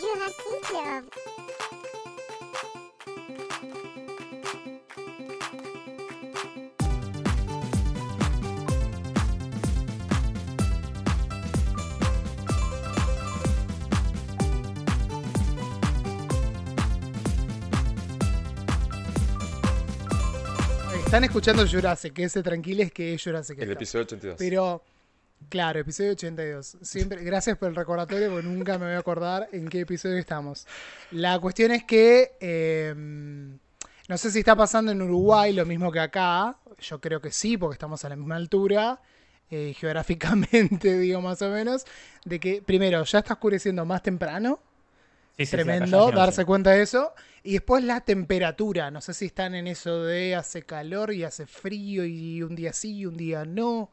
Club. Están escuchando Jurassic, que ese tranquiles que es Jurassic. El Club. episodio 82. Pero, claro, episodio 82. Siempre, gracias por el recordatorio, porque nunca me voy a acordar en qué episodio estamos. La cuestión es que eh, no sé si está pasando en Uruguay lo mismo que acá. Yo creo que sí, porque estamos a la misma altura. eh, geográficamente, digo más o menos. De que, primero, ya está oscureciendo más temprano. Sí, sí, Tremendo darse cuenta de eso. Y después la temperatura. No sé si están en eso de hace calor y hace frío y un día sí y un día no.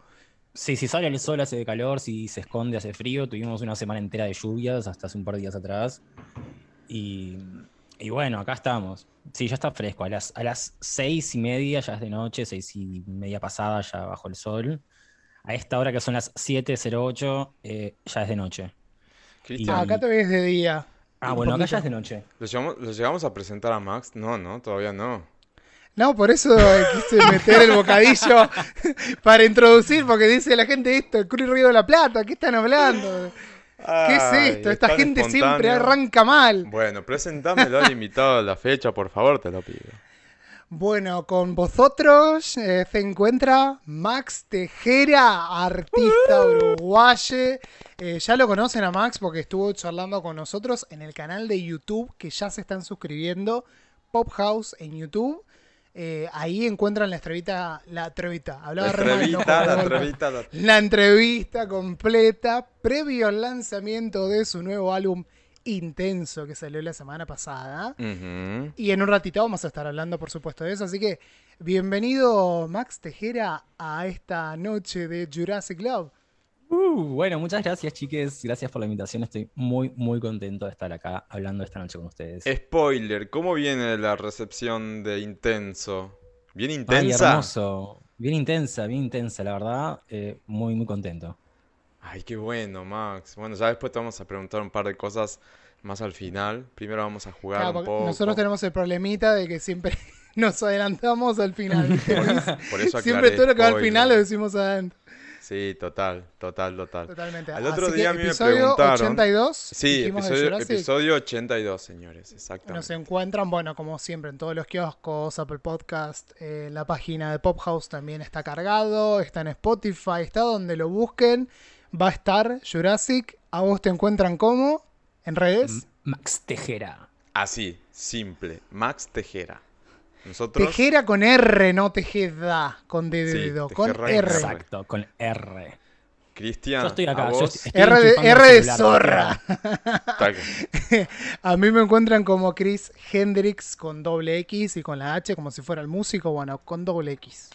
Sí, si sale el sol hace calor, si se esconde hace frío. Tuvimos una semana entera de lluvias hasta hace un par de días atrás. Y, y bueno, acá estamos. Sí, ya está fresco. A las, a las seis y media ya es de noche, seis y media pasada ya bajo el sol. A esta hora que son las 7.08 eh, ya es de noche. Ah, acá todavía es de día. Ah, bueno, acá ya es de noche. ¿lo llegamos, lo llegamos a presentar a Max? No, no, todavía no. No, por eso eh, quise meter el bocadillo para introducir, porque dice la gente esto, el Cruz Río de la Plata, ¿qué están hablando? ¿Qué es Ay, esto? Esta gente siempre arranca mal. Bueno, presentámelo al invitado de la fecha, por favor, te lo pido. Bueno, con vosotros eh, se encuentra Max Tejera, artista uruguayo. Eh, ya lo conocen a Max porque estuvo charlando con nosotros en el canal de YouTube que ya se están suscribiendo, Pop House en YouTube. Eh, ahí encuentran la entrevista, la entrevista, hablaba La entrevista, la entrevista, la- La entrevista completa previo al lanzamiento de su nuevo álbum Intenso que salió la semana pasada. Y en un ratito vamos a estar hablando, por supuesto, de eso. Así que bienvenido, Max Tejera, a esta noche de Jurassic Club. Uh, bueno, muchas gracias, chiques. Gracias por la invitación. Estoy muy, muy contento de estar acá hablando esta noche con ustedes. Spoiler, ¿cómo viene la recepción de Intenso? ¿Bien Ay, intensa? hermoso. Bien intensa, bien intensa, la verdad. eh, muy, muy contento. Ay, qué bueno, Max. Bueno, ya después te vamos a preguntar un par de cosas más al final. Primero vamos a jugar Claro, un poco. nosotros tenemos el problemita de que siempre nos adelantamos al final. Por eso siempre todo lo que va al final lo decimos adentro. Sí, total, total, total. Totalmente. Al otro Así día que a mí me episodio preguntaron- 82. Sí, episodio, episodio 82, señores, Nos exactamente. encuentran, bueno, como siempre, en todos los kioscos, Apple Podcast, eh, la página de Pop House también está cargado, está en Spotify, está donde lo busquen, va a estar Jurassic. A vos te encuentran como en redes. Max Tejera. Así, simple. Max Tejera. Nosotros. Tejera con R, no Tejeda, con D de dedo, con R. con R. Exacto, con R. Cristian, Yo estoy acá, a yo vos. estoy- estoy R de, R de zorra. A mí me encuentran como Chris Hendrix con doble X y con la H como si fuera el músico, bueno, con doble X.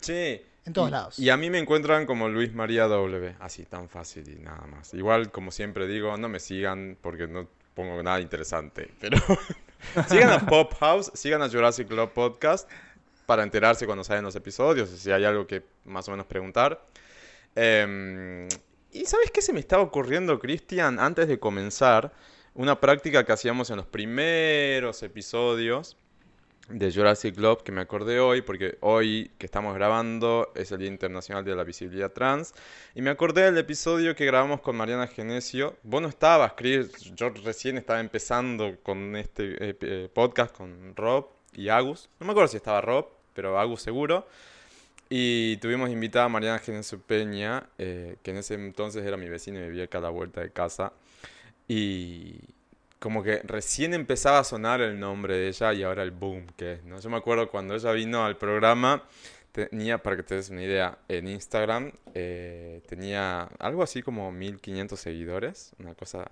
Sí. En todos y, lados. Y a mí me encuentran como Luis María W. Así, tan fácil y nada más. Igual, como siempre digo, no me sigan porque no pongo nada interesante. Pero sigan a Pop House, sigan a Jurassic Club Podcast para enterarse cuando salen los episodios, si hay algo que más o menos preguntar. Em, y ¿sabes qué se me estaba ocurriendo, Cristian? Antes de comenzar, una práctica que hacíamos en los primeros episodios de Jurassic Club que me acordé hoy, porque hoy que estamos grabando es el Día Internacional de la Visibilidad Trans, y me acordé del episodio que grabamos con Mariana Genesio. Vos no estabas, Chris, yo recién estaba empezando con este eh, eh, podcast con Rob y Agus. No me acuerdo si estaba Rob, pero Agus seguro. Y tuvimos invitada a Mariana Genesio Peña, eh, que en ese entonces era mi vecina y vivía acá a la vuelta de casa. Y como que recién empezaba a sonar el nombre de ella y ahora el boom que es, ¿no? Yo me acuerdo cuando ella vino al programa, tenía, para que te des una idea, en Instagram eh, tenía algo así como 1500 seguidores, una cosa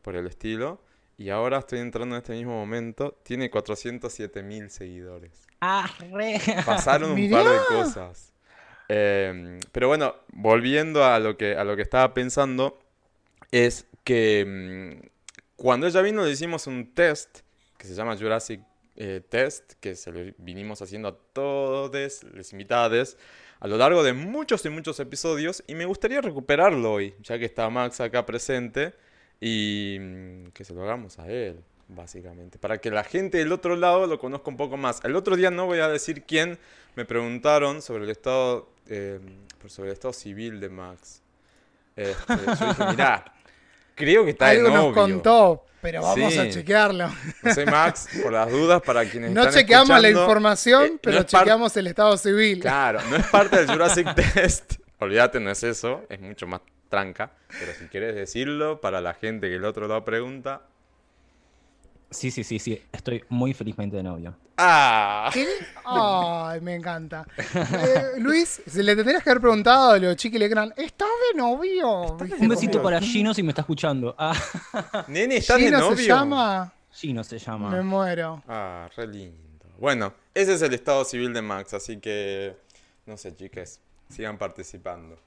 por el estilo. Y ahora estoy entrando en este mismo momento, tiene 407 mil seguidores. Ah, re. Pasaron un par de cosas. Eh, pero bueno, volviendo a lo que, a lo que estaba pensando, es que mm, cuando ella vino le hicimos un test que se llama Jurassic eh, Test, que se lo vinimos haciendo a todos los invitados a lo largo de muchos y muchos episodios, y me gustaría recuperarlo hoy, ya que está Max acá presente. Y mm, que se lo hagamos a él, básicamente. Para que la gente del otro lado lo conozca un poco más. El otro día no voy a decir quién, me preguntaron sobre el estado, eh, sobre el estado civil de Max. Este, mirá, creo que está de Algo nos novio. contó, pero vamos Sí. a chequearlo. No sé, Max, por las dudas, para quienes No están chequeamos la información, eh, pero chequeamos el estado civil. Claro, no es parte del Jurassic Test. Olvídate, no es eso. Es mucho más tranca. Pero si quieres decirlo, para la gente que el otro lado pregunta. Sí, sí, sí, sí. Estoy muy felizmente de novio. ¡Ah! ¿Qué? Ay, me encanta. Eh, Luis, se le tendrías que haber preguntado a los chiquis Legrand, ¿estás de novio? ¿Viste Un besito para Gino si me está escuchando. Ah, Nene, ¿estás de Gino novio? se llama? Gino se llama. Me muero. Ah, re lindo. Bueno, ese es el estado civil de Max, así que. No sé, chicas. Sigan participando.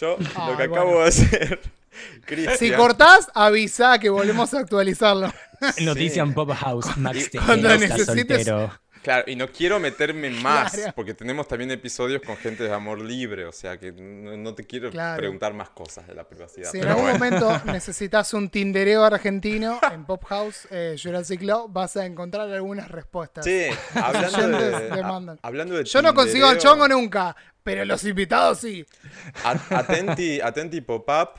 Yo Ay, lo que bueno. acabo de hacer. Cristian, Si cortás, avisa que volvemos a actualizarlo. Noticia en Pop House. Max Cuando necesites- soltero. Claro, y no quiero meterme más, Claro. porque tenemos también episodios con gente de amor libre, o sea que no, no te quiero Claro. preguntar más cosas de la privacidad. Si en algún bueno. momento necesitas un tindereo argentino en Pop House eh, Jurassic Law, vas a encontrar algunas respuestas. Sí, hablando de, a- hablando de Yo no consigo el chongo nunca, pero los invitados sí. Atenti, atenti pop-up.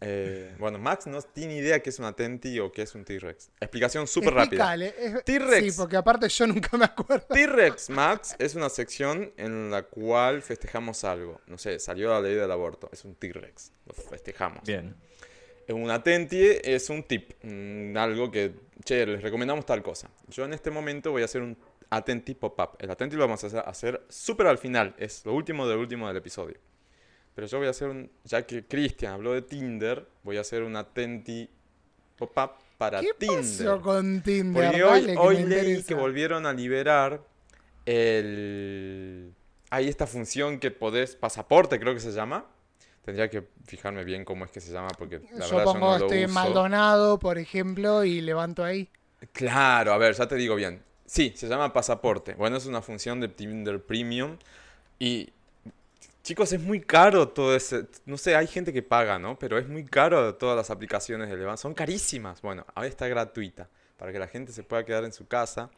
Eh, bueno, Max no tiene idea qué es un Atenti o qué es un T-Rex. Explicación súper rápida. T-Rex. Sí, porque aparte yo nunca me acuerdo. T-Rex Max es una sección en la cual festejamos algo. No sé, salió la ley del aborto. Es un T-Rex. Lo festejamos. Bien. Un atenti es un tip, mm, algo que, che, les recomendamos tal cosa. Yo en este momento voy a hacer un atenti pop-up. El atenti lo vamos a hacer, hacer súper al final, es lo último del último del episodio. Pero yo voy a hacer un, ya que Cristian habló de Tinder, voy a hacer un atenti pop-up para ¿Qué Tinder. pasó con Tinder? Porque hoy, Dale, hoy me leí interesa. que volvieron a liberar el... Hay esta función que podés, pasaporte creo que se llama. Tendría que fijarme bien cómo es que se llama porque la Yo verdad pongo yo no lo este uso. Maldonado, por ejemplo, y levanto ahí. Claro, a ver, ya te digo bien. Sí, se llama pasaporte. Bueno, es una función de Tinder Premium. Y, chicos, es muy caro todo ese... No sé, hay gente que paga, ¿no? Pero es muy caro todas las aplicaciones de Levant. Son carísimas. Bueno, ahora está gratuita. Para que la gente se pueda quedar en su casa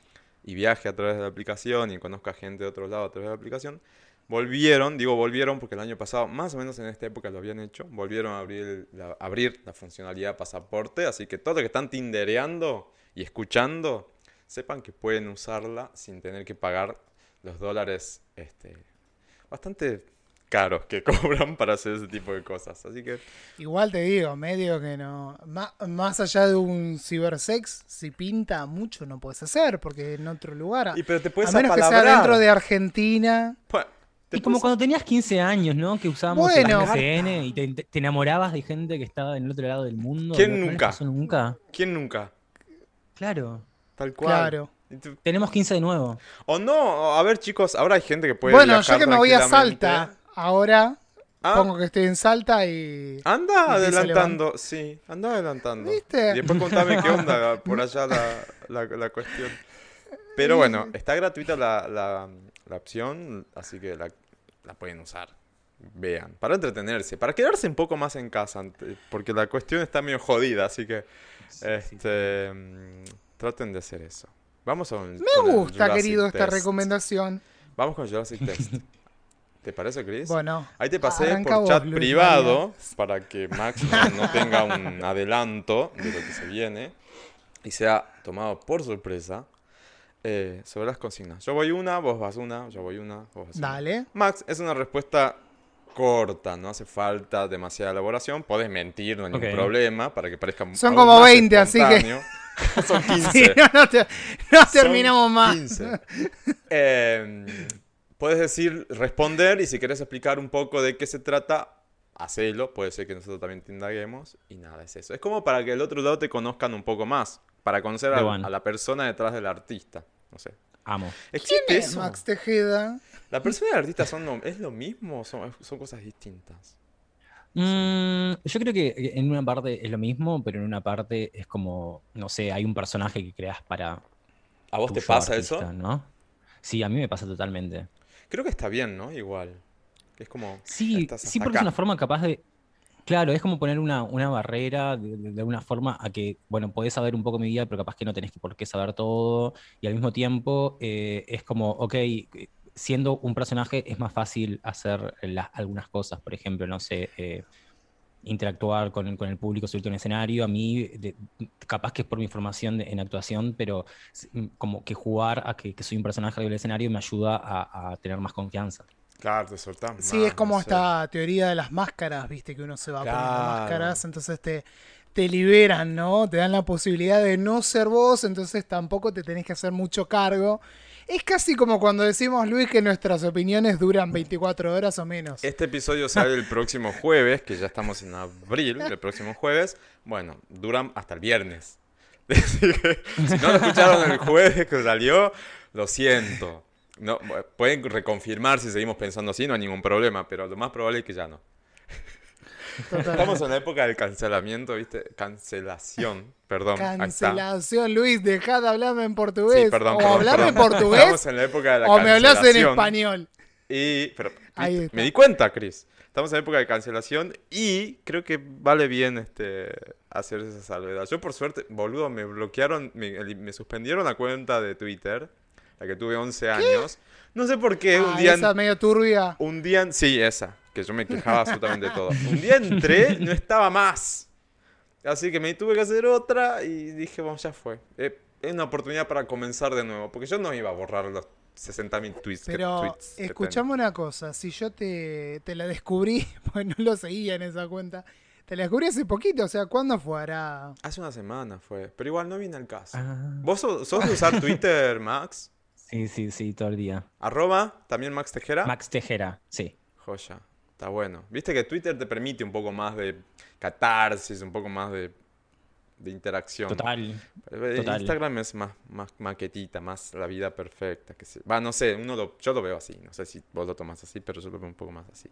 y viaje a través de la aplicación y conozca gente de otros lados a través de la aplicación. Volvieron, digo volvieron porque el año pasado, más o menos en esta época lo habían hecho, volvieron a abrir la, abrir la funcionalidad pasaporte, así que todos los que están tindereando y escuchando, sepan que pueden usarla sin tener que pagar los dólares este, bastante caros que cobran para hacer ese tipo de cosas. Así que Igual te digo, medio que no. Má- más allá de un cibersex, si pinta mucho no puedes hacer, porque en otro lugar. y, pero te puedes a menos que sea dentro de Argentina. Pues, Y como cuando tenías 15 años, ¿no? Que usábamos Bueno. el MSN y te, enamorabas de gente que estaba en el otro lado del mundo. ¿Quién ¿No- no les nunca? ¿Quién nunca? Claro. Tal cual. Claro. Tenemos 15 de nuevo. O no, a ver chicos, ahora hay gente que puede Bueno, yo que me voy a. Salta, ahora Ah, pongo que estoy en Salta y. Anda adelantando, sí, anda adelantando. ¿Viste? Y después contame qué onda por allá la, la, la cuestión. Pero bueno, está gratuita la, la, la opción, así que la, la pueden usar. Vean, para entretenerse, para quedarse un poco más en casa, porque la cuestión está medio jodida, así que este, mm, traten de hacer eso. Vamos a un, Me gusta, querido, esta recomendación. recomendación. Vamos con Jurassic Test. ¿Te parece, Chris? Bueno, Ahí te pasé por vos, chat Luis privado para que Max no, tenga un adelanto de lo que se viene y sea tomado por sorpresa eh, sobre las consignas. Yo voy una, vos vas una, yo voy una, vos vas una. dale. Max, es una respuesta corta, no hace falta demasiada elaboración. Podés mentir, no hay ningún problema para que parezca Son aún como más 20, así que-. Son 15. Sí, no, no te- no Son terminamos más. 15. Eh, puedes decir, responder y si quieres explicar un poco de qué se trata, hacelo. Puede ser que nosotros también te indaguemos. Y nada, es eso. Es como para que el otro lado te conozcan un poco más. Para conocer a, la persona detrás del artista. No sé. Amo. ¿Existe ¿Quién es eso? Max Tejeda? ¿La persona y el artista son lo- es lo mismo o son, son cosas distintas? Mm, yo creo que en una parte es lo mismo, pero en una parte es como, no sé, hay un personaje que creas para. ¿A vos te pasa artista, eso? ¿no? Sí, a mí me pasa totalmente. Creo que está bien, ¿no? Igual. Es como. Sí, sí, porque es acá. una forma capaz de. Claro, es como poner una, una barrera de, de- de alguna forma a que, bueno, podés saber un poco mi vida, pero capaz que no tenés por qué saber todo. Y al mismo tiempo eh, es como, ok, siendo un personaje es más fácil hacer las- algunas cosas. Por ejemplo, no sé, eh, interactuar con, con el público, subirte a un escenario. A mí, de- capaz que es por mi formación de- en actuación, pero mm, como que jugar a que, que soy un personaje del escenario me ayuda a, a tener más confianza. Claro, te soltás Sí, es como no sé. esta teoría de las máscaras, viste, que uno se va poniendo Claro. máscaras, entonces te, te liberan, ¿no? Te dan la posibilidad de no ser vos, entonces tampoco te tenés que hacer mucho cargo. Es casi como cuando decimos, Luis, que nuestras opinioes duran 24 horas o menos. Este episodio sale el próximo jueves, que ya estamos en abril, el próximo jueves. Bueno, duran hasta el viernes. Si no lo escucharon el jueves que salió, lo siento. Pueden reconfirmar si seguimos pensando así, no hay ningún problema, pero lo más probable es que ya no. Estamos en la época del cancelamiento, ¿viste? Cancelación, perdón. Cancelación, Luis, dejá de hablarme en portugués. Sí, perdón, o perdón, hablame en portugués Estamos en la época de la o me hablas en español. Y, pero, me di cuenta, Chris. Estamos en época de cancelación y creo que vale bien este hacer esa salvedad. Yo, por suerte, boludo, me bloquearon, me, suspendieron la cuenta de Twitter, la que tuve 11 años. No sé por qué, un Ah, día... esa medio turbia. Un día, sí, esa, que yo me quejaba absolutamente de todo. Un día entré, no estaba más. Así que me tuve que hacer otra y dije, bueno, ya fue. Eh, es una oportunidad para comenzar de nuevo, porque yo no iba a borrar los 60.000 tweets. que- Pero tweets que escuchame una cosa, si yo te, te la descubrí, pues no lo seguía en esa cuenta, te la descubrí hace poquito, o sea, ¿cuándo fue? Hará... Hace una semana fue, pero igual no viene al caso. Ah. ¿Vos sos, sos de usar Twitter, Max? Sí, sí, sí, todo el día. Arroba, también Max Tejera. Max Tejera, sí. Joya, está bueno. Viste que Twitter te permite un poco más de catarsis, un poco más de, de interacción. Total. Eh, total. Instagram es más, más maquetita, más la vida perfecta. Que se... Va, no sé, uno lo- yo lo veo así. No sé si vos lo tomás así, pero yo lo veo un poco más así.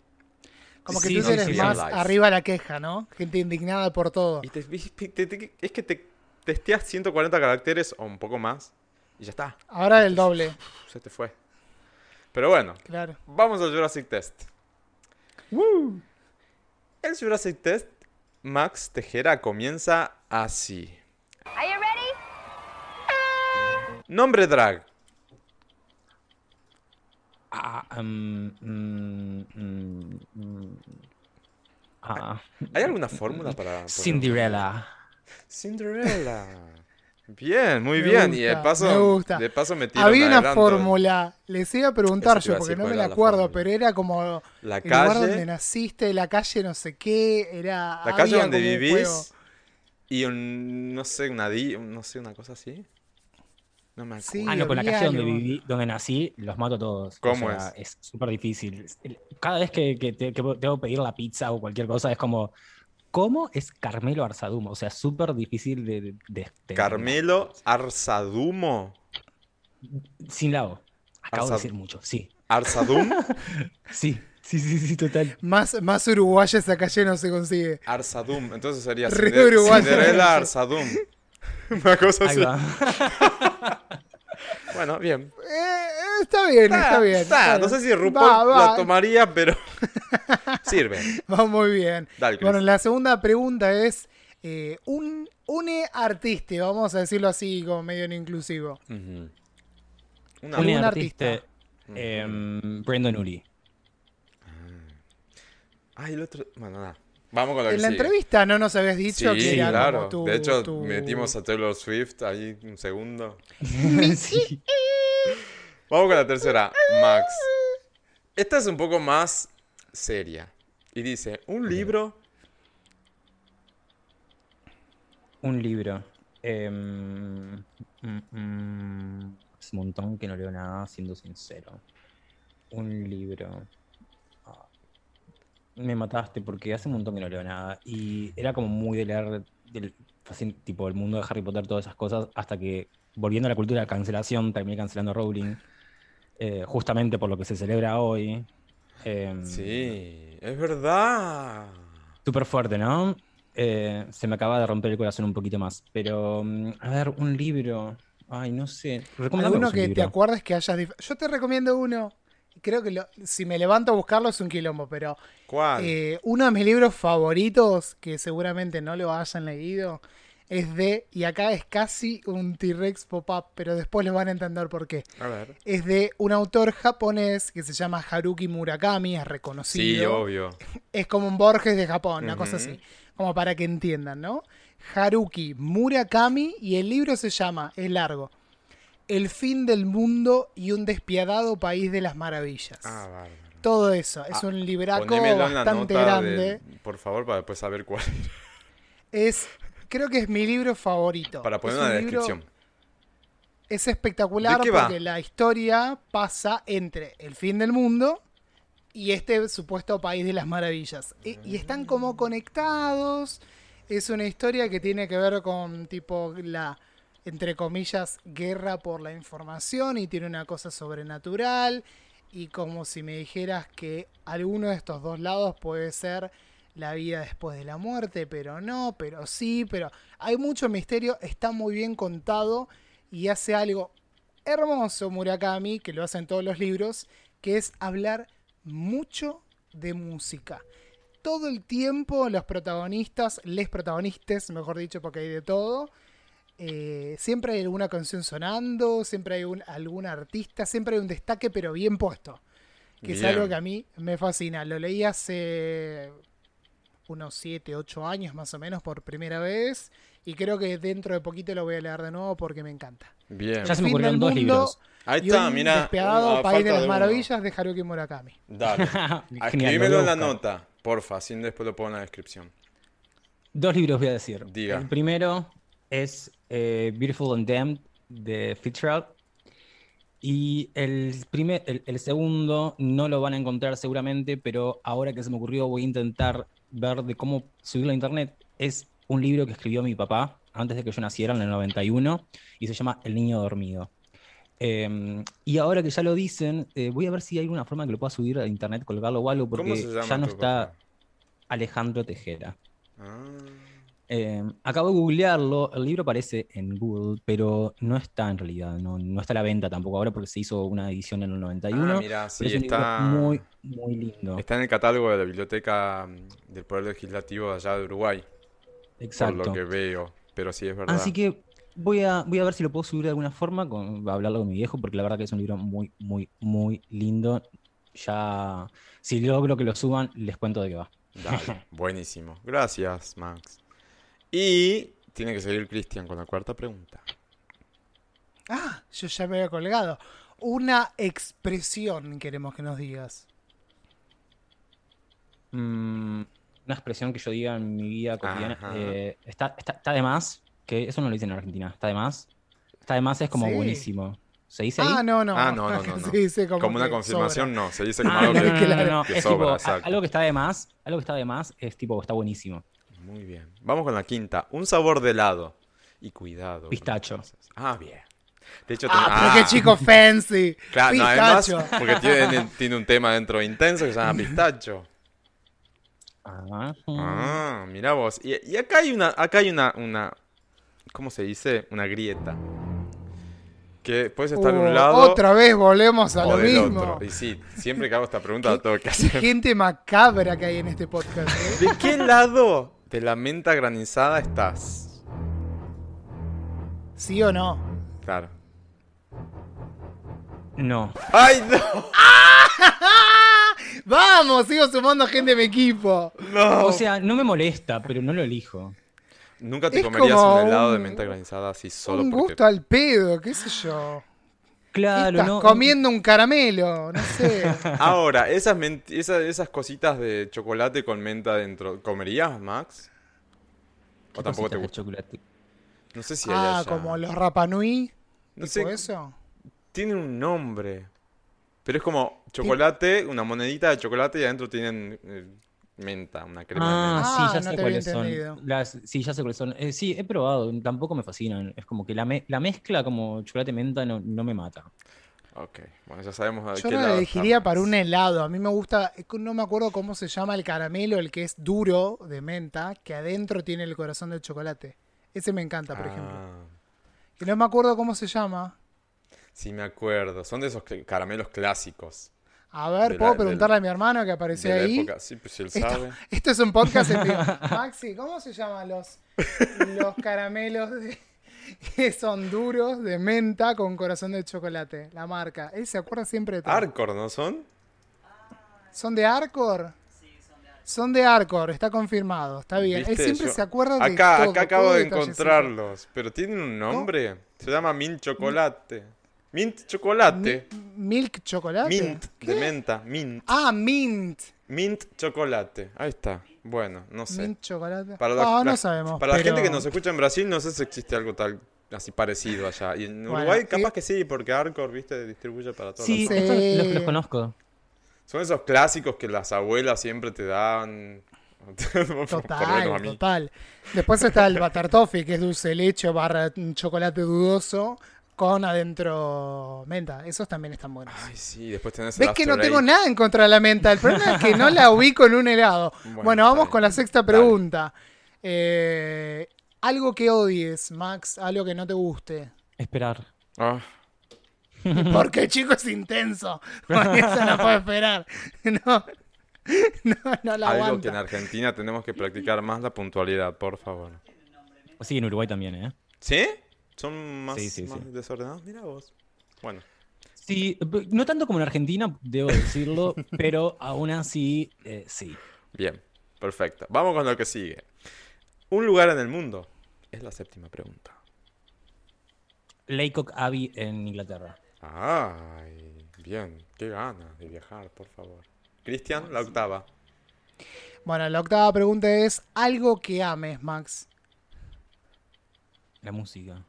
Como que Sí, tú sí, eres sí, más sí. arriba la queja, ¿no? Gente indignada por todo. Y te- te- te- es que te testeas 140 caracteres o un poco más y ya está. Ahora el doble, Se te fue. Pero bueno, claro. Vamos al Jurassic Test. El Jurassic Test, Max Tejera comienza así. Are you ready? Nombre drag. Ah, mm, mm, mm, mm. Ah, ¿Hay alguna fórmula para poner- Cinderella. Cinderella. Bien, muy Me bien. y de paso, me gusta. de paso me tiro Había un una adelanto. fórmula, les iba a preguntar yo porque no ¿cuál me la acuerdo, fórmula? pero era como La el lugar donde calle, naciste, la calle no sé qué, era la calle donde vivís y un, no sé, una di, no sé, una cosa así. No me acuerdo. Sí, Ah, no, con la calle donde viví, donde nací, los mato a todos. O ¿Cómo sea, es súper difícil. Cada vez que, que te- que tengo que pedir la pizza o cualquier cosa, es como, ¿cómo es Carmelo Arzadumo? O sea, súper difícil de, de- Carmelo Arzadumo. Sin la O. Acabo de decir mucho, sí. Arzadum. Sí, sí, sí, sí, total. Más, más uruguaya esa calle no se consigue. Arsadum, entonces sería. Cinderella Arsadum. Una cosa Ahí así. va. Bueno, bien. Eh, eh, está bien, está, bien. está. está No sé si RuPaul Va, va, la tomaría, pero sirve. Va muy bien. Dale. Bueno, la segunda pregunta es eh, un une artiste, vamos a decirlo así como medio no inclusivo. Una- Un artista. artista. em, Brandon Urie. Ay, el otro. Bueno, nada. Vamos con lo que En la sigue. entrevista no nos habías dicho Sí, que era claro. como tu, de hecho, tu- metimos a Taylor Swift ahí un segundo. Sí. Vamos con la tercera. Max. Esta es un poco más seria. Y dice, un libro Un libro. Mm, mm, hace un montón que no leo nada, siendo sincero. Un libro. Me mataste porque hace un montón que no leo nada. Y era como muy de leer del, así, tipo el mundo de Harry Potter, todas esas cosas, hasta que, volviendo a la cultura de la cancelación, terminé cancelando a Rowling. eh, justamente por lo que se celebra hoy. Em, Sí, es verdad. Súper fuerte, ¿no? Eh, se me acaba de romper el corazón un poquito más. Pero, mm, a ver, un libro. Ay, no sé. Recomendame Alguno vos un que te acuerdes que hayas... Yo te recomiendo uno creo que lo- si me levanto a buscarlo es un quilombo, pero ¿Cuál? eh, uno de mis libros favoritos, que seguramente no lo hayan leído, es de, y acá es casi un T-Rex pop-up, pero después lo van a entender por qué. A ver. Es de un autor japonés que se llama Haruki Murakami, es Sí, reconocido. obvio. es como un Borges de Japón, una cosa así. Como para que entiendan, ¿no? Haruki Murakami y el libro se llama, es largo, El fin del mundo y un despiadado país de las maravillas. Ah, bárbaro. Todo eso, es Ah, un libraco bastante grande. por favor, para después saber cuál. Es, creo que es mi libro favorito. Para poner una libro- descripción. Es espectacular porque la historia pasa entre el fin del mundo y este supuesto país de las maravillas. Y, y están como conectados. Es una historia que tiene que ver con tipo la, entre comillas, guerra por la información y tiene una cosa sobrenatural. Y como si me dijeras que alguno de estos dos lados puede ser la vida después de la muerte, pero no, pero sí, pero hay mucho misterio, está muy bien contado y hace algo hermoso Murakami, que lo hace en todos los libros, que es hablar mucho de música. Todo el tiempo los protagonistas, les protagonistas, mejor dicho, porque hay de todo, eh, siempre hay alguna canción sonando, siempre hay un, algún artista, siempre hay un destaque, pero bien puesto. Que es algo que a mí me fascina. Lo leí hace unos 7, 8 años más o menos por primera vez. Y creo que dentro de poquito lo voy a leer de nuevo porque me encanta. Bien. Ya se me ocurrieron dos libros. Ahí está, mira. despiadado País de las. Maravillas de Haruki Murakami. Dale. Genial, Escribímelo lo en la nota, porfa, así después lo pongo en la descripción. Dos libros voy a decir. Diga. El primero es eh, Beautiful and Damned de Fitzgerald. Y el, primer, el, el segundo no lo van a encontrar seguramente, pero ahora que se me ocurrió voy a intentar ver de cómo subirlo a internet. Es un libro que escribió mi papá antes de que yo naciera en el 91 y se llama El niño dormido. Eh, y ahora que ya lo dicen, eh, voy a ver si hay alguna forma que lo pueda subir a internet, colgarlo o algo, ¿Cómo porque ya no está? Alejandro Tejera. Ah, Eh, acabo de googlearlo, el libro aparece en Google, pero no está en realidad, no, no está a la venta tampoco ahora porque se hizo una edición en el 91. Ah, mira, sí, pero es un libro está, muy, muy lindo. está en el catálogo de la Biblioteca mm, del Poder Legislativo de allá de Uruguay, por Exacto. lo que veo. Pero sí, es verdad. Así que voy a, voy a ver si lo puedo subir de alguna forma, con, a hablarlo con mi viejo, porque la verdad que es un libro muy, muy, muy lindo. Ya, si logro que lo suban, les cuento de qué va. Dale, buenísimo. Gracias, Max. Y tiene que seguir Cristian con la cuarta pregunta. Ah, yo ya me había colgado. Una expresión queremos que nos digas. Mm, una expresión que yo diga en mi vida cotidiana. Eh, está, está, está de más, que eso no lo dicen en Argentina. Está de más. Está de más es como Sí. buenísimo. ¿Se dice ahí? Ah, no, no. Ah, no, no, no, no. Se dice como, Como una confirmación, sobra. no. Se dice como Ah, algo no, que- no, Es tipo, algo está de más, algo que está de más es tipo, está buenísimo. Muy bien. Vamos con la quinta. Un sabor de helado. Y cuidado. Pistacho. Ah, bien. De hecho, Ah, ten- pero qué chico fancy. Claro, no, además, Pistacho. porque tiene, tiene un tema dentro intenso que se llama pistacho. Ah, Ah, mira vos. Y, y acá hay una, acá hay una, una, ¿cómo se dice? Una grieta. Que puedes estar de Uh, un lado Otra vez volvemos a o lo del mismo. otro. Y sí, siempre que hago esta pregunta la tengo que Qué hacer. gente macabra que hay en este podcast. ¿eh? ¿De qué lado de la menta granizada estás? ¿Sí o no? Claro. No. ¡Ay, no! Vamos, sigo sumando gente de mi equipo. ¡No! O sea, no me molesta, pero no lo elijo. Nunca te es comerías un helado de menta granizada así solo Un porque... gusto al pedo, qué sé yo. Claro, Estás no. comiendo un caramelo, no sé. Ahora, esas, esas, esas cositas de chocolate con menta dentro, ¿comerías, Max? ¿O ¿Qué tampoco te gusta? chocolate? No sé si hay ah, allá. como los Rapanui. No sé, eso. tiene un nombre. Pero es como chocolate, una monedita de chocolate y adentro tienen eh, menta, una crema de Ah, menta. Ah, sí, ya no sé cuáles son. Las, sí, ya sé cuáles son. Eh, sí, he probado, tampoco me fascinan. Es como que la, me- la mezcla como chocolate-menta no, no me mata. Ok, bueno, ya sabemos Yo qué lo lado elegiría para un helado. A mí me gusta, que no me acuerdo cómo se llama el caramelo, el que es duro de menta, que adentro tiene el corazón del chocolate. Ese me encanta, por ejemplo. Ah, Y no me acuerdo cómo se llama. sí, me acuerdo. Son de esos caramelos clásicos. A ver, ¿puedo la- preguntarle del- a mi hermano que De apareció la ahí? época, sí, pues si él Esto, sabe. esto es un podcast en. Maxi, ¿cómo se llaman los, los caramelos de- que son duros de menta con corazón de chocolate? La marca. Él se acuerda siempre de todo. Arcor, ¿no son? ¿Son de Arcor? Son de Arcor, está confirmado, está bien. Él siempre Yo- se acuerda de Acá, todo, acá acabo de encontrarlos, pero tienen un nombre. Se llama Mint Chocolate. Mint Chocolate. Milk chocolate. Mint, ¿Qué? de menta. Mint. Ah, mint. Mint Chocolate. Ahí está. Bueno, no sé. Mint chocolate. Para la, Ah, no la- sabemos. Para la pero- gente que nos escucha en Brasil, no sé si existe algo tal así parecido allá. Y en Bueno, Uruguay, y- capaz que sí, porque Arcor, viste, distribuye para todos Sí, Sí. estos los, los conozco. Son esos clásicos que las abuelas siempre te dan. Total, total. Después está el Butter Toffee, que es dulce de leche barra chocolate dudoso con adentro menta. Esos también están buenos. Ay, sí, después tenés ¿Ves el que no tengo Eight. nada en contra de la menta? El problema es que no la ubico en un helado. Bueno, vamos con la sexta pregunta. Eh, algo que odies, Max, algo que no te guste. Esperar. Ah, Porque el chico es intenso. Por eso no puedo esperar. No, no, no la algo que en Argentina tenemos que practicar más la puntualidad, por favor. Sí, en Uruguay también, ¿eh? ¿Sí? ¿Son más, Sí, sí, más sí. desordenados? Mira vos. Bueno, Sí, no tanto como en Argentina, debo decirlo, pero aún así, eh, sí. bien, perfecto. Vamos con lo que sigue. Un lugar en el mundo. Es la séptima pregunta. Laycock Abbey en Inglaterra. Ay, bien. Qué ganas de viajar, por favor. Cristian, la octava. Bueno, la octava pregunta es algo que ames, Max. La música.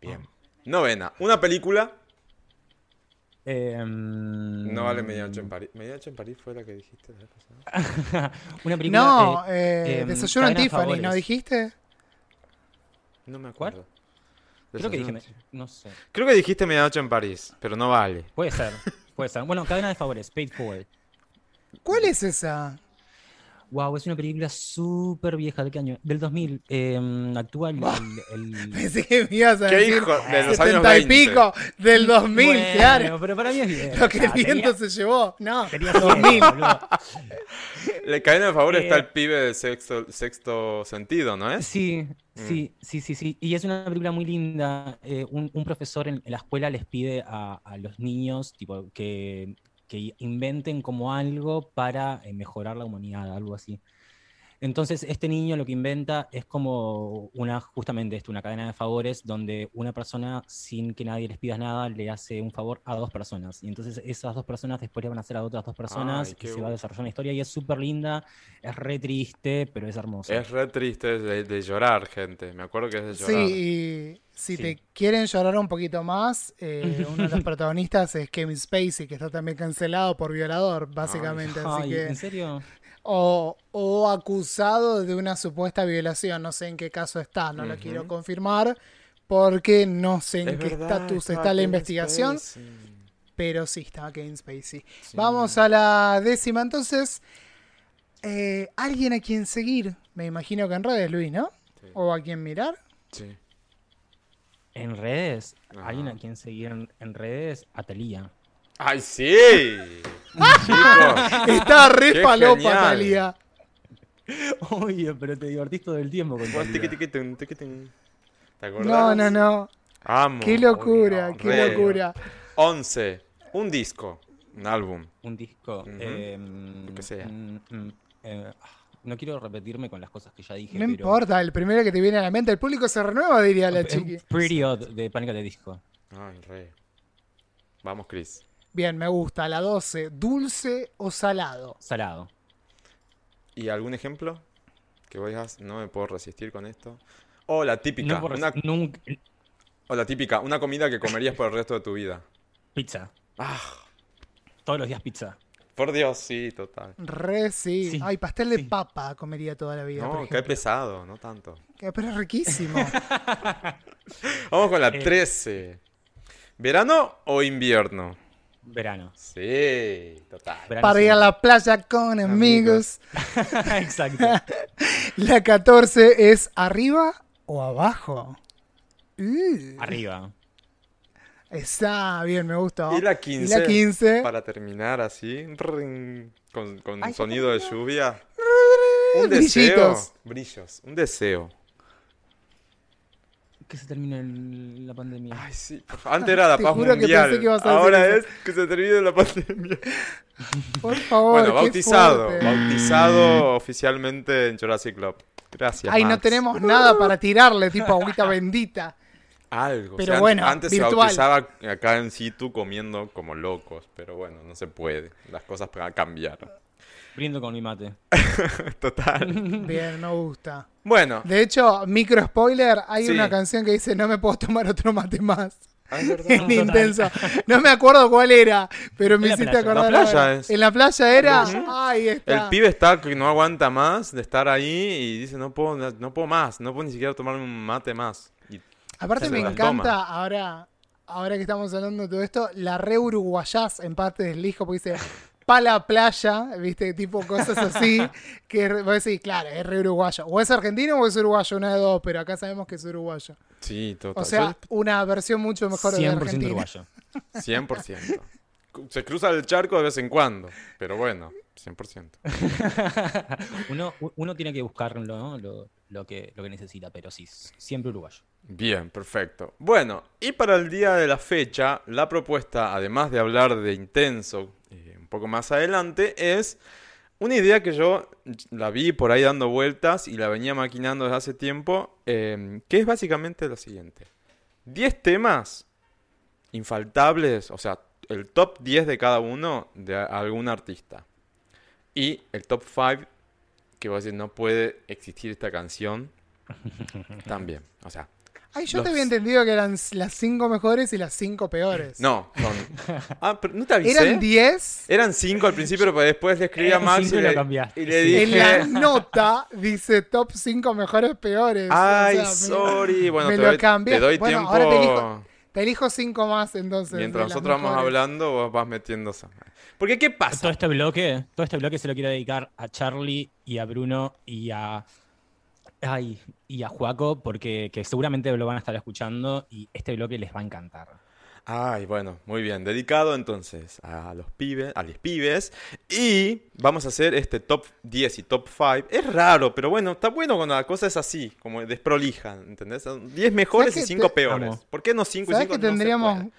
Bien. Novena. Una película. Em, No vale Medianoche en París. ¿Medianoche en París fue la que dijiste la vez pasada? Una película. No, eh, eh, em, Desayuno en ¿no dijiste? No me acuerdo. Creo que dije. Me- No sé. Creo que dijiste Medianoche en París, pero no vale. Puede ser. Puede ser. Bueno, cadena de favores. Paid Forward. ¿Cuál es esa? Wow, es una película súper vieja. ¿De qué año? Del 2000. em, actúa el. el- el- Pensé que me ibas a ¿Qué decir hijo de los años 70 y 20? pico del 2000, Bueno, claro. pero para mí es bien. Lo que el viento tenía- se llevó. No, tenía 2000. siete, boludo. La cadena de favor está Eh, el pibe de sexto, sexto sentido, ¿no es? Sí, Mm. sí, sí, sí, sí. Y es una película muy linda. Eh, un, un profesor en, en la escuela les pide a, a los niños tipo, que, que inventen como algo para eh, mejorar la humanidad, algo así. Entonces, este niño lo que inventa es como una, justamente esto, una cadena de favores donde una persona, sin que nadie les pida nada, le hace un favor a dos personas. Y entonces esas dos personas después le van a hacer a otras dos personas Ay, y se va a desarrollar una historia y es súper linda, es re triste, pero es hermosa. Es re triste de, de llorar, gente. Me acuerdo que es de Sí, llorar. y si Sí. te quieren llorar un poquito más, eh, uno de los protagonistas es Kevin Spacey, que está también cancelado por violador, básicamente. así Ay, que, ¿En serio? o, o acusado de una supuesta violación. No sé en qué caso está, no lo quiero confirmar, porque no sé en Es qué estatus está la investigación. Spacey. Pero sí, estaba Kevin Spacey. Sí. Vamos a la décima entonces. Eh, ¿Alguien a quien seguir? Me imagino que en redes, Luis, ¿no? Sí. ¿O a quien mirar? Sí. En redes, alguien Ajá. a quien seguir en, en redes, a Talía. ¡Ay, sí! Está re palopa. Talía. Oye, pero te divertís todo el tiempo con. ¿Te acordás? No, no, no. Amo. Qué locura, qué re. locura. 11. Un disco. Un álbum. Un disco. Em, Lo que sea. mm, mm, eh, no quiero repetirme con las cosas que ya dije. No pero- importa, el primero que te viene a la mente. El público se renueva, diría la chiqui. Pretty Odd de Pánica de Disco. Ay, re. Vamos, Chris. Bien, me gusta. La 12. ¿Dulce o salado? Salado. ¿Y algún ejemplo? Que vos digas, no me puedo resistir con esto. O la típica. No por- una- nunca- o la típica. Una comida que comerías por el resto de tu vida. Pizza. Ah, Todos los días pizza. Por Dios, sí, total. Re sí. Sí, Ay, pastel de sí. papa comería toda la vida. por No, qué pesado, no tanto. Que- Pero es riquísimo. Vamos con la Eh. 13. ¿Verano o invierno? Verano. Sí, total. Verano Para ir a la playa con amigos. Exacto. La 14 es arriba o abajo. Uh. Arriba. Está bien, me gustó. Y la Y 15, la 15. para terminar así, ring, con, con Ay, sonido de lluvia. Un Brillitos. deseo. Brillos, un deseo. Que se termine el- la pandemia. Ay, sí, por favor. Antes era la Te paz juro que mundial. pensé que ibas a decir Ahora eso. es que se termine la pandemia. Por favor. Bueno, qué bautizado. fuerte. Bautizado oficialmente en Jurassic Club. Gracias. Ay, no Max. tenemos nada para tirarle, tipo agüita bendita. Algo. Pero O sea, bueno, antes se bautizaba acá en situ comiendo como locos, pero bueno, no se puede. Las cosas cambiaron. Brindo con mi mate. Total. Bien, me gusta. Bueno, De hecho, micro spoiler, hay Sí. una canción que dice no me puedo tomar otro mate más. ah, es Total. intenso. No me acuerdo cuál era, pero me En la hiciste playa. acordar. La playa es. En la playa era. Ahí está. El pibe está que no aguanta más de estar ahí y dice no puedo, no puedo más, no puedo ni siquiera tomarme un mate más. Aparte Se me encanta ahora, ahora que estamos hablando de todo esto, la re uruguayás en parte del hijo, porque dice pa la playa, viste, tipo cosas así, que vos decís, claro, es re uruguayo. O es argentino o es uruguayo, una de dos, pero acá sabemos que es uruguayo. sí, total. O sea, una versión mucho mejor de 100% Argentina. uruguayo. 100%. Se cruza el charco de vez en cuando, pero bueno, 100%. uno, uno tiene que buscarlo, ¿no? lo, lo que, lo que necesita, pero sí, siempre uruguayo. Bien, perfecto. Bueno, y para el día de la fecha, la propuesta, además de hablar de Intenso eh, un poco más adelante, es una idea que yo la vi por ahí dando vueltas y la venía maquinando desde hace tiempo, eh, que es básicamente lo siguiente. 10 temas infaltables, o sea, el top 10 de cada uno de algún artista. Y el top 5, que voy a decir, no puede existir esta canción, también. O sea, Ay, yo Los- te había entendido que eran las cinco mejores y las cinco peores. No, son. Ah, pero no te avisé. ¿Eran 10? Eran cinco al principio, pero después le escribí a Max cinco y y lo le, y le Sí. En la dije. nota dice top 5 mejores peores. Ay, O sea, me- sorry. Bueno, me te lo doy, cambié. te doy Bueno, tiempo. ahora te elijo- Te elijo 5 más entonces. Mientras nosotros vamos hablando, vos vas metiendo. Porque, ¿qué Todo pasa? este bloque, todo este bloque se lo quiero dedicar a Charlie y a Bruno y a. Ay, y a Juaco, porque que seguramente lo van a estar escuchando y este bloque les va a encantar. Ay, bueno, muy bien. Dedicado entonces a los pibes, a los pibes. Y vamos a hacer este top 10 y top 5. Es raro, pero bueno, está bueno cuando la cosa es así, como desprolija, ¿entendés? Son 10 mejores y ¿Sabes qué 5 te- peores. Vamos. ¿Por qué no 5 y ¿Sabes 5? que tendríamos... ten-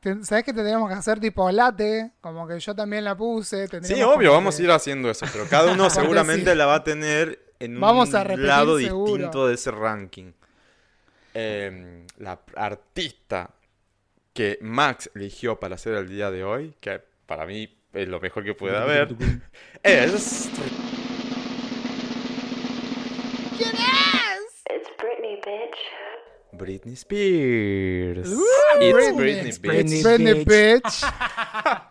¿Sabes que tendríamos que hacer tipo late? Como que yo también la puse. Sí, obvio, vamos a ir haciendo eso, pero cada uno seguramente sí. la va a tener en un Vamos a repetir lado seguro. distinto de ese ranking. Eh, la artista que Max eligió para hacer el día de hoy, que para mí es lo mejor que puede haber, es... It's Britney, bitch. Britney Spears. Uh, It's Britney. Britney, It's. Britney, bitch. bitch.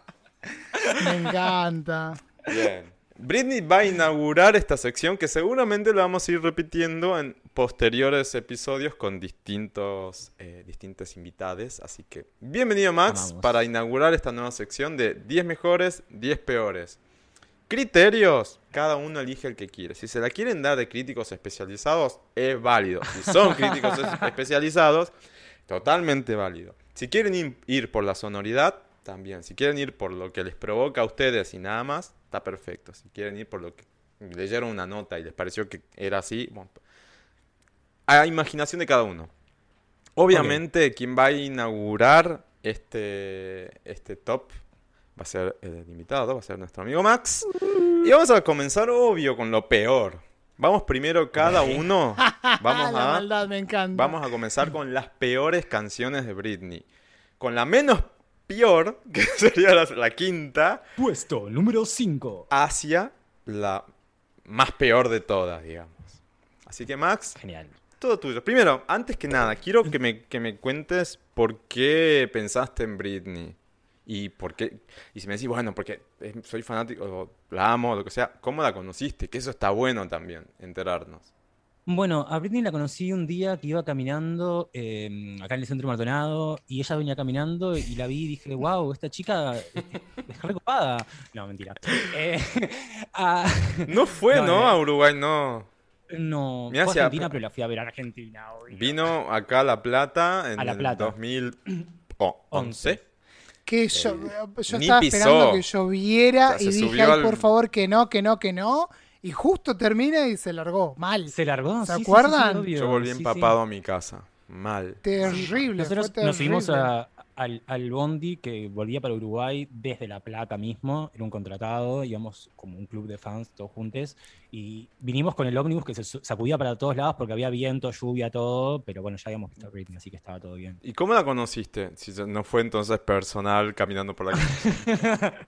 Me encanta. Bien. Britney va a inaugurar esta sección que seguramente la vamos a ir repitiendo en posteriores episodios con distintos, eh, distintas invitades. Así que bienvenido Max para inaugurar esta nueva sección de 10 mejores, 10 peores. Criterios, cada uno elige el que quiere. Si se la quieren dar de críticos especializados, es válido. Si son críticos es- especializados, totalmente válido. Si quieren ir- ir por la sonoridad, también. Si quieren ir por lo que les provoca a ustedes y nada más, está perfecto. Si quieren ir por lo que leyeron una nota y les pareció que era así, bueno, a imaginación de cada uno. Obviamente, quien va a inaugurar este, este top va a ser el invitado, va a ser nuestro amigo Max. Y vamos a comenzar, obvio, con lo peor. Vamos primero cada uno. Vamos la a, maldad me encanta. vamos a comenzar con las peores canciones de Britney. Con la menos peor, que sería la, la quinta, Puesto número 5. hacia la más peor de todas, digamos. Así que Max, Genial. todo tuyo. Primero, antes que nada, quiero que me, que me cuentes por qué pensaste en Britney. Y por qué. Y si me decís, bueno, porque es- soy fanático, o la amo, o lo que sea, ¿cómo la conociste? Que eso está bueno también, enterarnos. Bueno, a Britney la conocí un día que iba caminando eh, acá en el centro Maldonado y ella venía caminando y la vi y dije, wow, esta chica es, es recopada. No, mentira. Eh, ah, No fue, No. A Uruguay, no. no, Mirá fue a si a- Argentina, pero la fui a ver a Argentina. obvio. Vino acá a La Plata en A La el Plata. o 11. Que yo, Eh, yo ni estaba pisó. esperando que lloviera O sea, y dije, ay, al- por favor, que no, que no, que no. Y justo termina y se largó. Mal. ¿Se largó? ¿Se Sí, sí, sí, acuerdan? sí. Yo volví Sí, sí. empapado a mi casa. Mal. Terrible. Nosotros fue nos terrible. a- al, al Bondi que volvía para Uruguay desde La Plata mismo, era un contratado, íbamos como un club de fans todos juntos y vinimos con el ómnibus que se sacudía para todos lados porque había viento, lluvia, todo, pero bueno, ya habíamos visto Britney, así que estaba todo bien. ¿Y cómo la conociste? Si no fue entonces personal caminando por la calle.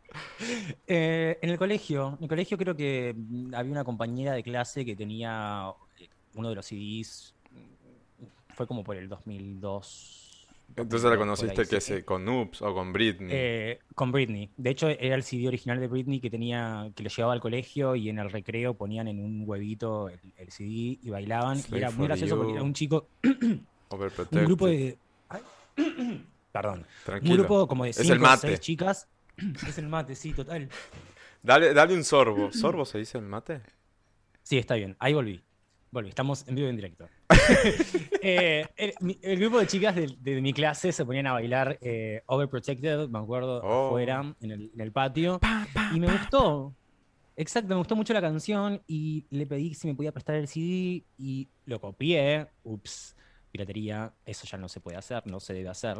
Eh, en el colegio, en el colegio creo que había una compañera de clase que tenía eh, uno de los CDs, fue como por el 2002. Entonces la 2002, por conociste que se, con Oops o con Britney. Eh, con Britney. De hecho, era el CD original de Britney que tenía, que lo llevaba al colegio y en el recreo ponían en un huevito el, el CD y bailaban. Slave y era muy gracioso porque era un chico, un grupo de. ay, perdón. Tranquilo. Un grupo como de Es el cinco mate. seis chicas. Es el mate, sí, total. Dale, dale un sorbo. ¿Sorbo se dice el mate? Sí, está bien. Ahí volví. Volví. Estamos en vivo y en directo. Eh, el, grupo de chicas de, de mi clase se ponían a bailar eh, Overprotected, me acuerdo, Oh. afuera, en el, en el patio. Y me gustó. Exacto, me gustó mucho la canción y le pedí si me podía prestar el CD y lo copié. Ups, piratería, eso ya no se puede hacer, no se debe hacer.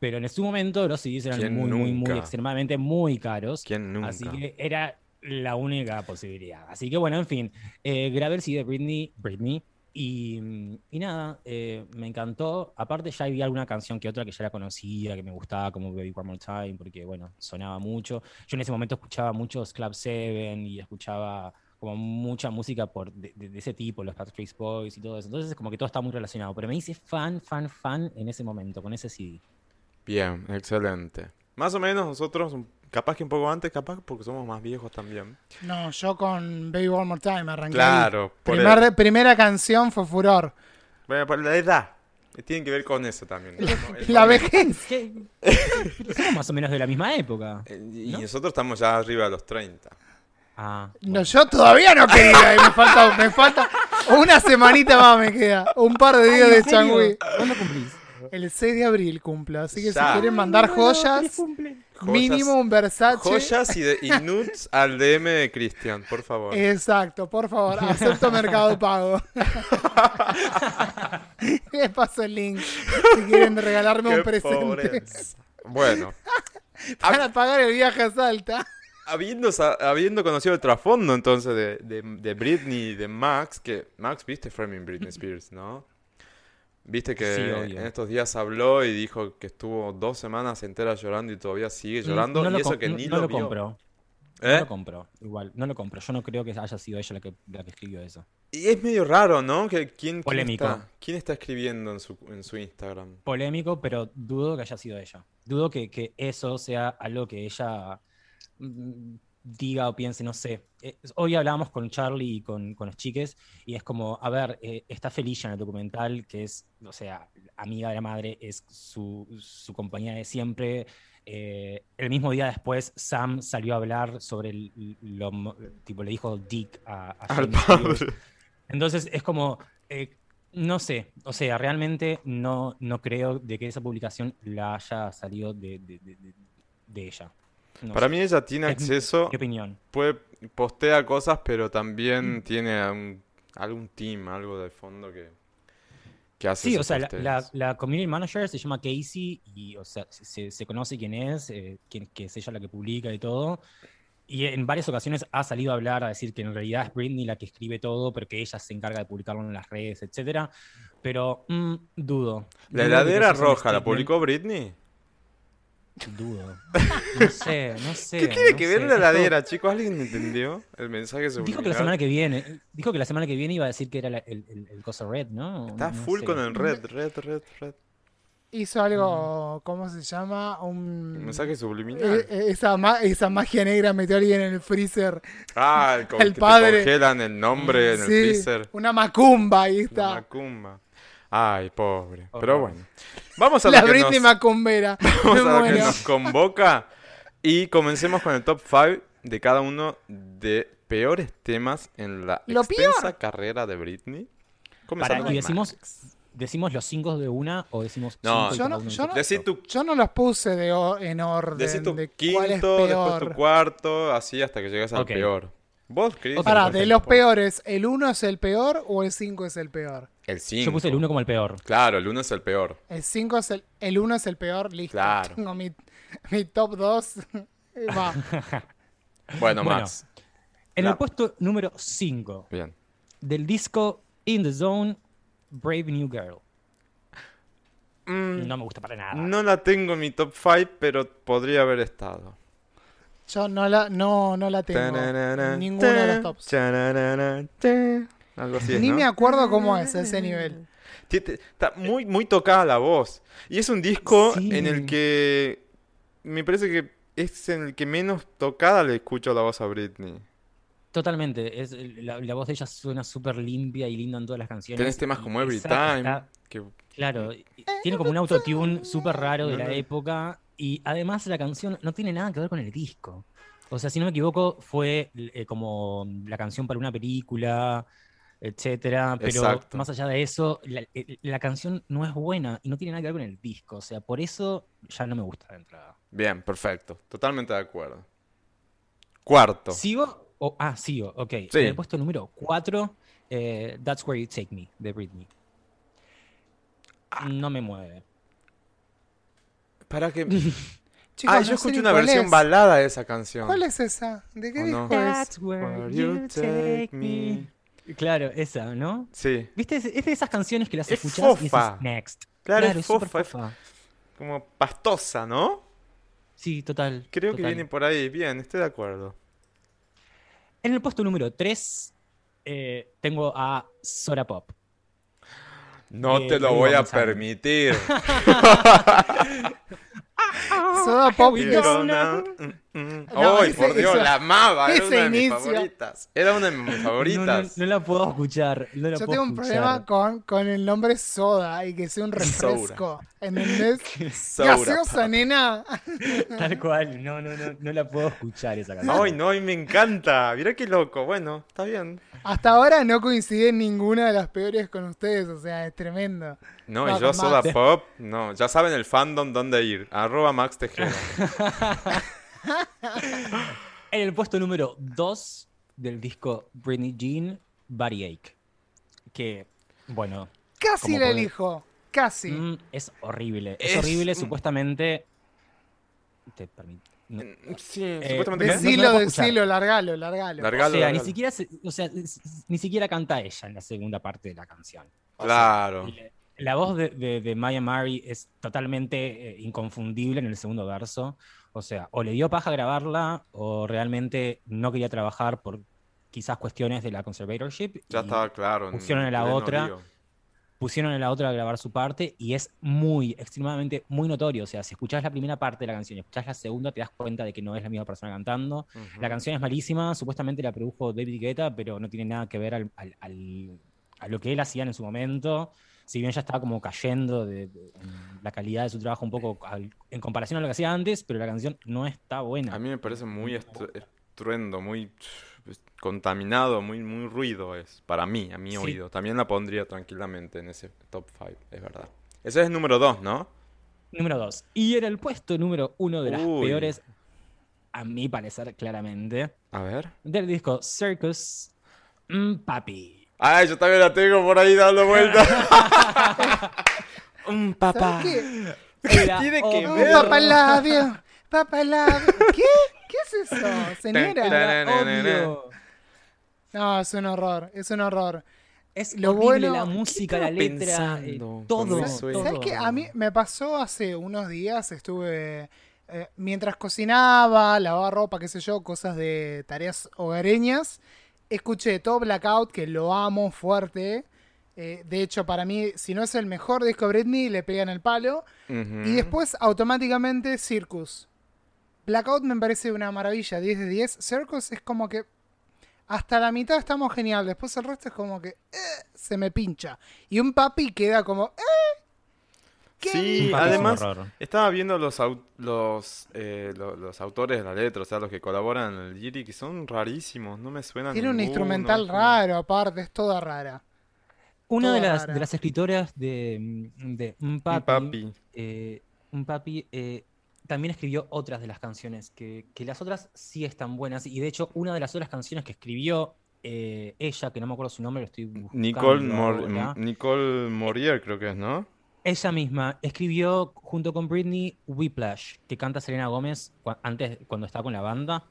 Pero en su momento los CDs eran ¿Quién muy, muy, muy extremadamente muy caros. ¿Quién nunca? Así que era la única posibilidad. Así que bueno, en fin, eh, grabé el CD de Britney, Britney y, mm, y nada, eh, me encantó. Aparte ya había alguna canción que otra que ya la conocía, que me gustaba, como Baby One More Time, porque bueno, sonaba mucho. Yo en ese momento escuchaba muchos Club Seven y escuchaba como mucha música por, de, ese tipo, los Backstreet Boys y todo eso. Entonces como que todo está muy relacionado. Pero me hice fan, fan, fan en ese momento, con ese CD. Bien, excelente. Más o menos nosotros, capaz que un poco antes, capaz porque somos más viejos también. No, yo con Baby One More Time arranqué. Claro, por Primer- el- primera canción fue Furor. Bueno, por la edad. Tiene que ver con eso también. La momento. vejez. Somos más o menos de la misma época. Eh, Y ¿No? nosotros estamos ya arriba de los 30. Ah, No, yo todavía no quería. y me falta, me falta una semanita más me queda. Un par de días Ay, de changüí. ¿Cuándo cumplís? El 6 de abril cumplo. Así que Ya. si quieren mandar joyas, Joyas- mínimo un Versace. Joyas y, de, y nudes al DM de Cristian, por favor. Exacto, por favor, acepto Mercado Pago. Les paso el link si quieren regalarme Qué un presente. Bueno, para pagar el viaje a Salta. habiendo, habiendo conocido el trasfondo entonces de, de, de Britney y de Max, que Max, viste Framing Britney Spears, ¿no? Viste que Sí, en estos días habló y dijo que estuvo dos semanas enteras llorando y todavía sigue llorando. No y eso que ni no lo, lo vio. compro. No ¿Eh? lo compro. Igual, no lo compro. Yo no creo que haya sido ella la que, la que escribió eso. Y es medio raro, ¿no? Que quién, quién Polémico. está, quién está escribiendo en su, en su Instagram. Polémico, pero dudo que haya sido ella. Dudo que, que eso sea algo que ella mm, diga o piense, no sé. Eh, hoy hablábamos con Charlie y con, con los chiques, y es como, a ver, eh, está Felicia en el documental, que es, o sea, amiga de la madre, es su, su compañía de siempre. Eh, el mismo día después, Sam salió a hablar sobre el, lo, tipo, le dijo Dick a, a Al padre. Entonces es como, no sé, o sea, realmente no, no creo de que esa publicación la haya salido de- de- de ella. No Para sé, mí ella tiene acceso, mi opinión. puede, postea cosas, pero Mm. también tiene un- algún team, algo de fondo que, que hace Sí, o sea, la, posteos. la- la community manager se llama Casey y, o sea, se, se conoce quién es, eh, quién, que es ella la que publica y todo. Y en varias ocasiones ha salido a hablar, a decir que en realidad es Britney la que escribe todo, pero que ella se encarga de publicarlo en las redes, etcétera. Pero mm, dudo. La heladera roja, ¿la publicó Britney? Dudo. No sé, no sé. ¿Qué tiene no que sé. ver la Dijo- heladera, chicos? ¿Alguien entendió el mensaje Dijo que la subliminal? semana que viene, dijo que la semana que viene iba a decir que era la- el, el, el cosa red, ¿no? Está No full sé. con el red, red, red, red. Hizo algo, ¿cómo se llama? Un... El mensaje Eh, subliminal. eh, esa, ma- esa magia negra metió a alguien en el freezer. Ah, el, el que te padre. congelan el nombre en el Sí, freezer. una macumba, ahí está. macumba. Ay, pobre. Horror. Pero bueno. Vamos a La lo que Britney nos, macumbera. vamos Me a lo que nos convoca. Y comencemos con el top 5 de cada uno de peores temas en la ¿Lo extensa peor? carrera de Britney. Para, Comenzando y con decimos, Max. ¿Decimos los cinco de una o decimos No. cinco y Yo no- yo no- tu, Yo no los puse de en orden. decí tu de cuál es quinto, después tu cuarto, así hasta que llegues al Ok. peor. Vos, Chris. Ok, Pará, de los peores, ¿el 1 es el peor o el 5 es el peor? El 5. Yo puse el uno como el peor. Claro, el 1 es el peor. El 5 es el, el 1 es el peor, listo. Claro. Tengo mi, mi top 2. Va. Bueno, Bueno. Max. En La- el puesto número 5 Bien. del disco In the Zone, Brave New Girl. Mm, No me gusta para nada. no la tengo en mi top 5, pero podría haber estado. Yo no la, no, no la tengo. Ninguno de los ta, tops. ta. Algo así es, Ni ¿no? me acuerdo cómo es ese nivel. Está muy, muy tocada la voz. Y es un disco Sí. en el que me parece que es en el que menos tocada le escucho la voz a Britney. Totalmente. Es, la, la voz de ella suena súper limpia y linda en todas las canciones. Tenés temas como Every Time. está- que- claro, tiene como un autotune súper raro de la no. época. Y además la canción no tiene nada que ver con el disco. O sea, si no me equivoco, fue eh, como la canción para una película, etcétera. Pero Exacto. más allá de eso, la, eh, la canción no es buena y no tiene nada que ver con el disco. O sea, por eso ya no me gusta de entrada. Bien, perfecto. Totalmente de acuerdo. Cuarto. ¿Sigo? O- ah, sigo, ok. Sí. En el puesto número 4, That's Where You Take Me, de Britney. Ah. No me mueve. Para que. Chicos, ah, no yo escuché una versión es. balada de esa canción. ¿Cuál es esa? ¿De qué ¿O no? disco es? That's where you take me. Claro, esa, ¿no? Sí. ¿Viste? Es, de esas canciones que las Es escuchás y fofa. dices next. Claro, es fofa, es- Como pastosa, ¿no? Sí, total. Creo que viene por ahí. Bien, estoy de acuerdo. En el puesto número 3 tengo a Sora Pop. No Eh, te lo voy a permitir. Soda Pop. Gonna- mm, mm. No, ¡Ay, ese- por Dios! ese- la amaba. Era una de mis inicio. favoritas. Era una de mis No, no, favoritas. no la puedo escuchar. no la Yo puedo tengo un escuchar. problema con, con el nombre soda y que sea un refresco. ¿Entendés? Soda Gaseosa, Pop. nena. Tal cual. No, no, no, no la puedo escuchar esa canción. Ay, no, y me encanta. Mirá qué loco. Bueno, está bien. Hasta ahora no coincidí en ninguna de las peores con ustedes, o sea, es tremendo. No, y yo Soda. Pop, no. Ya saben el fandom dónde ir. Arroba Max Tejera. En el puesto número 2 del disco Britney Jean, Body Ache. Que, bueno, Casi ¿Cómo la elijo. Casi. mm, es horrible. Es, Es horrible, supuestamente. Te permit- no. Sí, Eh, supuestamente no- Decilo, decilo, largalo, largalo. Largalo, o sea, ni siquiera, se- o sea, s- ni siquiera canta ella en la segunda parte de la canción. O Claro. La voz de, de, de Maya Mari es totalmente eh, inconfundible en el segundo verso. O sea, o le dio paja grabarla o realmente no quería trabajar por quizás cuestiones de la conservatorship. Ya estaba claro. en pusieron a la otra. lío. Pusieron a la otra a grabar su parte y es muy, extremadamente, muy notorio. O sea, si escuchás la primera parte de la canción y escuchás la segunda, te das cuenta de que no es la misma persona cantando. La canción es malísima, supuestamente la produjo David Guetta, pero no tiene nada que ver al, al- al- a lo que él hacía en su momento. Si bien ya estaba como cayendo de, la calidad de su trabajo un poco al- en comparación a lo que hacía antes, pero la canción no está buena. A mí me parece muy estru- estruendo, muy contaminado, muy, muy ruido es. Para mí, a mi Sí. oído. También la pondría tranquilamente en ese top 5, es verdad. Ese es el número 2, ¿no? Número 2. Y en el puesto número uno de las Uy. peores, a mi parecer claramente, A ver. del disco Circus mm, Papi. Ay, yo también la tengo por ahí dando vueltas. Un papá. ¿Sabes qué? La tiene que ver? Papá labio, papá labio. ¿Qué? ¿Qué es eso, señora? La odio. No, es un horror, es un horror. Es Lo horrible bueno- la ¿qué música, la letra, eh, pensando todo. cuando ¿Sabes eso todo. ¿Sabes qué? A mí me pasó hace unos días, estuve, eh, mientras cocinaba, lavaba ropa, qué sé yo, cosas de tareas hogareñas, escuché todo Blackout, que lo amo fuerte. Eh, de hecho, para mí, si no es el mejor disco de Britney, le pegan el palo. Y después, automáticamente, Circus. Blackout me parece una maravilla, 10 de 10. Circus es como que hasta la mitad estamos genial, después el resto es como que eh, se me pincha. Y un papi queda como... eh, ¿qué? Sí, además horror. estaba viendo los au- los, eh, lo- los autores de la letra, o sea, los que colaboran en el lyric, y son rarísimos, no me suenan Tiene un instrumental raro, aparte, es toda rara. Una de las, rara. de las escritoras de, de Papi, papi. eh, Un Papi, eh, también escribió otras de las canciones, que, que las otras sí están buenas. Y de hecho, una de las otras canciones que escribió eh, ella, que no me acuerdo su nombre, lo estoy buscando Nicole, Mor- ahora. Nicole Morier creo que es, ¿no? Ella misma escribió junto con Britney Whiplash, que canta Selena Gómez antes, cuando estaba con la banda.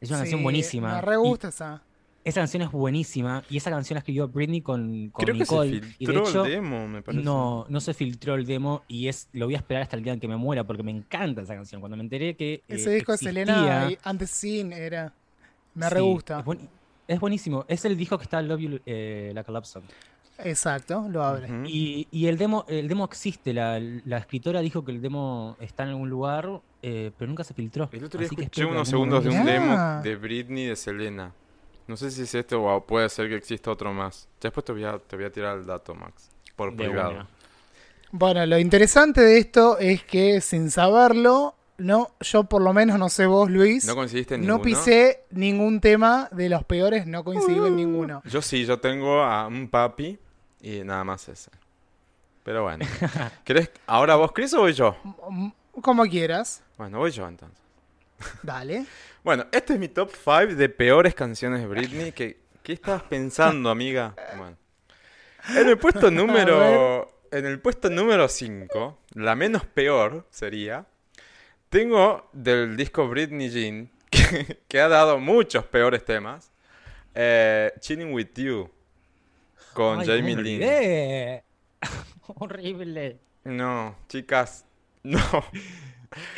Es una canción buenísima. Me re y gusta esa. esa canción es buenísima. Y esa canción la escribió Britney con, con Creo que se Nicole. y de filtró hecho, el demo, me parece. no, no se filtró el demo y es lo voy a esperar hasta el día en que me muera porque me encanta esa canción. Cuando me enteré que Ese eh, disco de Selena, antes sin era. Me sí, re gusta. Es, buen- es buenísimo. Es el disco que está Love You eh, Like a Love Song. Exacto, lo abre. Y, y el demo, el demo existe. La, la escritora dijo que el demo está en algún lugar, eh, pero nunca se filtró. El otro día Así que escuché que unos segundos de un demo de Britney de Selena. No sé si es este o puede ser que exista otro más. Ya después te voy a, te voy a tirar el dato, Max. Por De privado. una. Bueno, lo interesante de esto es que sin saberlo, no, yo por lo menos no sé vos, Luis, ¿No no, coincidiste en ninguno? pisé ningún tema de los peores, no coincidí Uh. en ninguno. Yo sí, yo tengo a un papi y nada más ese. Pero bueno. ¿Querés, ahora vos, Chris, o voy yo? Como quieras, Bueno, voy yo entonces. dale. Bueno, este es mi top 5 de peores canciones de Britney. ¿Qué, qué estabas pensando, amiga? Bueno. En el puesto número. En el puesto número 5, la menos peor sería. Tengo del disco Britney Jean, que, que ha dado muchos peores temas. eh, Chilling with You. Con Ay, Jamie ¿cómo me Lynn. Horrible. No, chicas. No.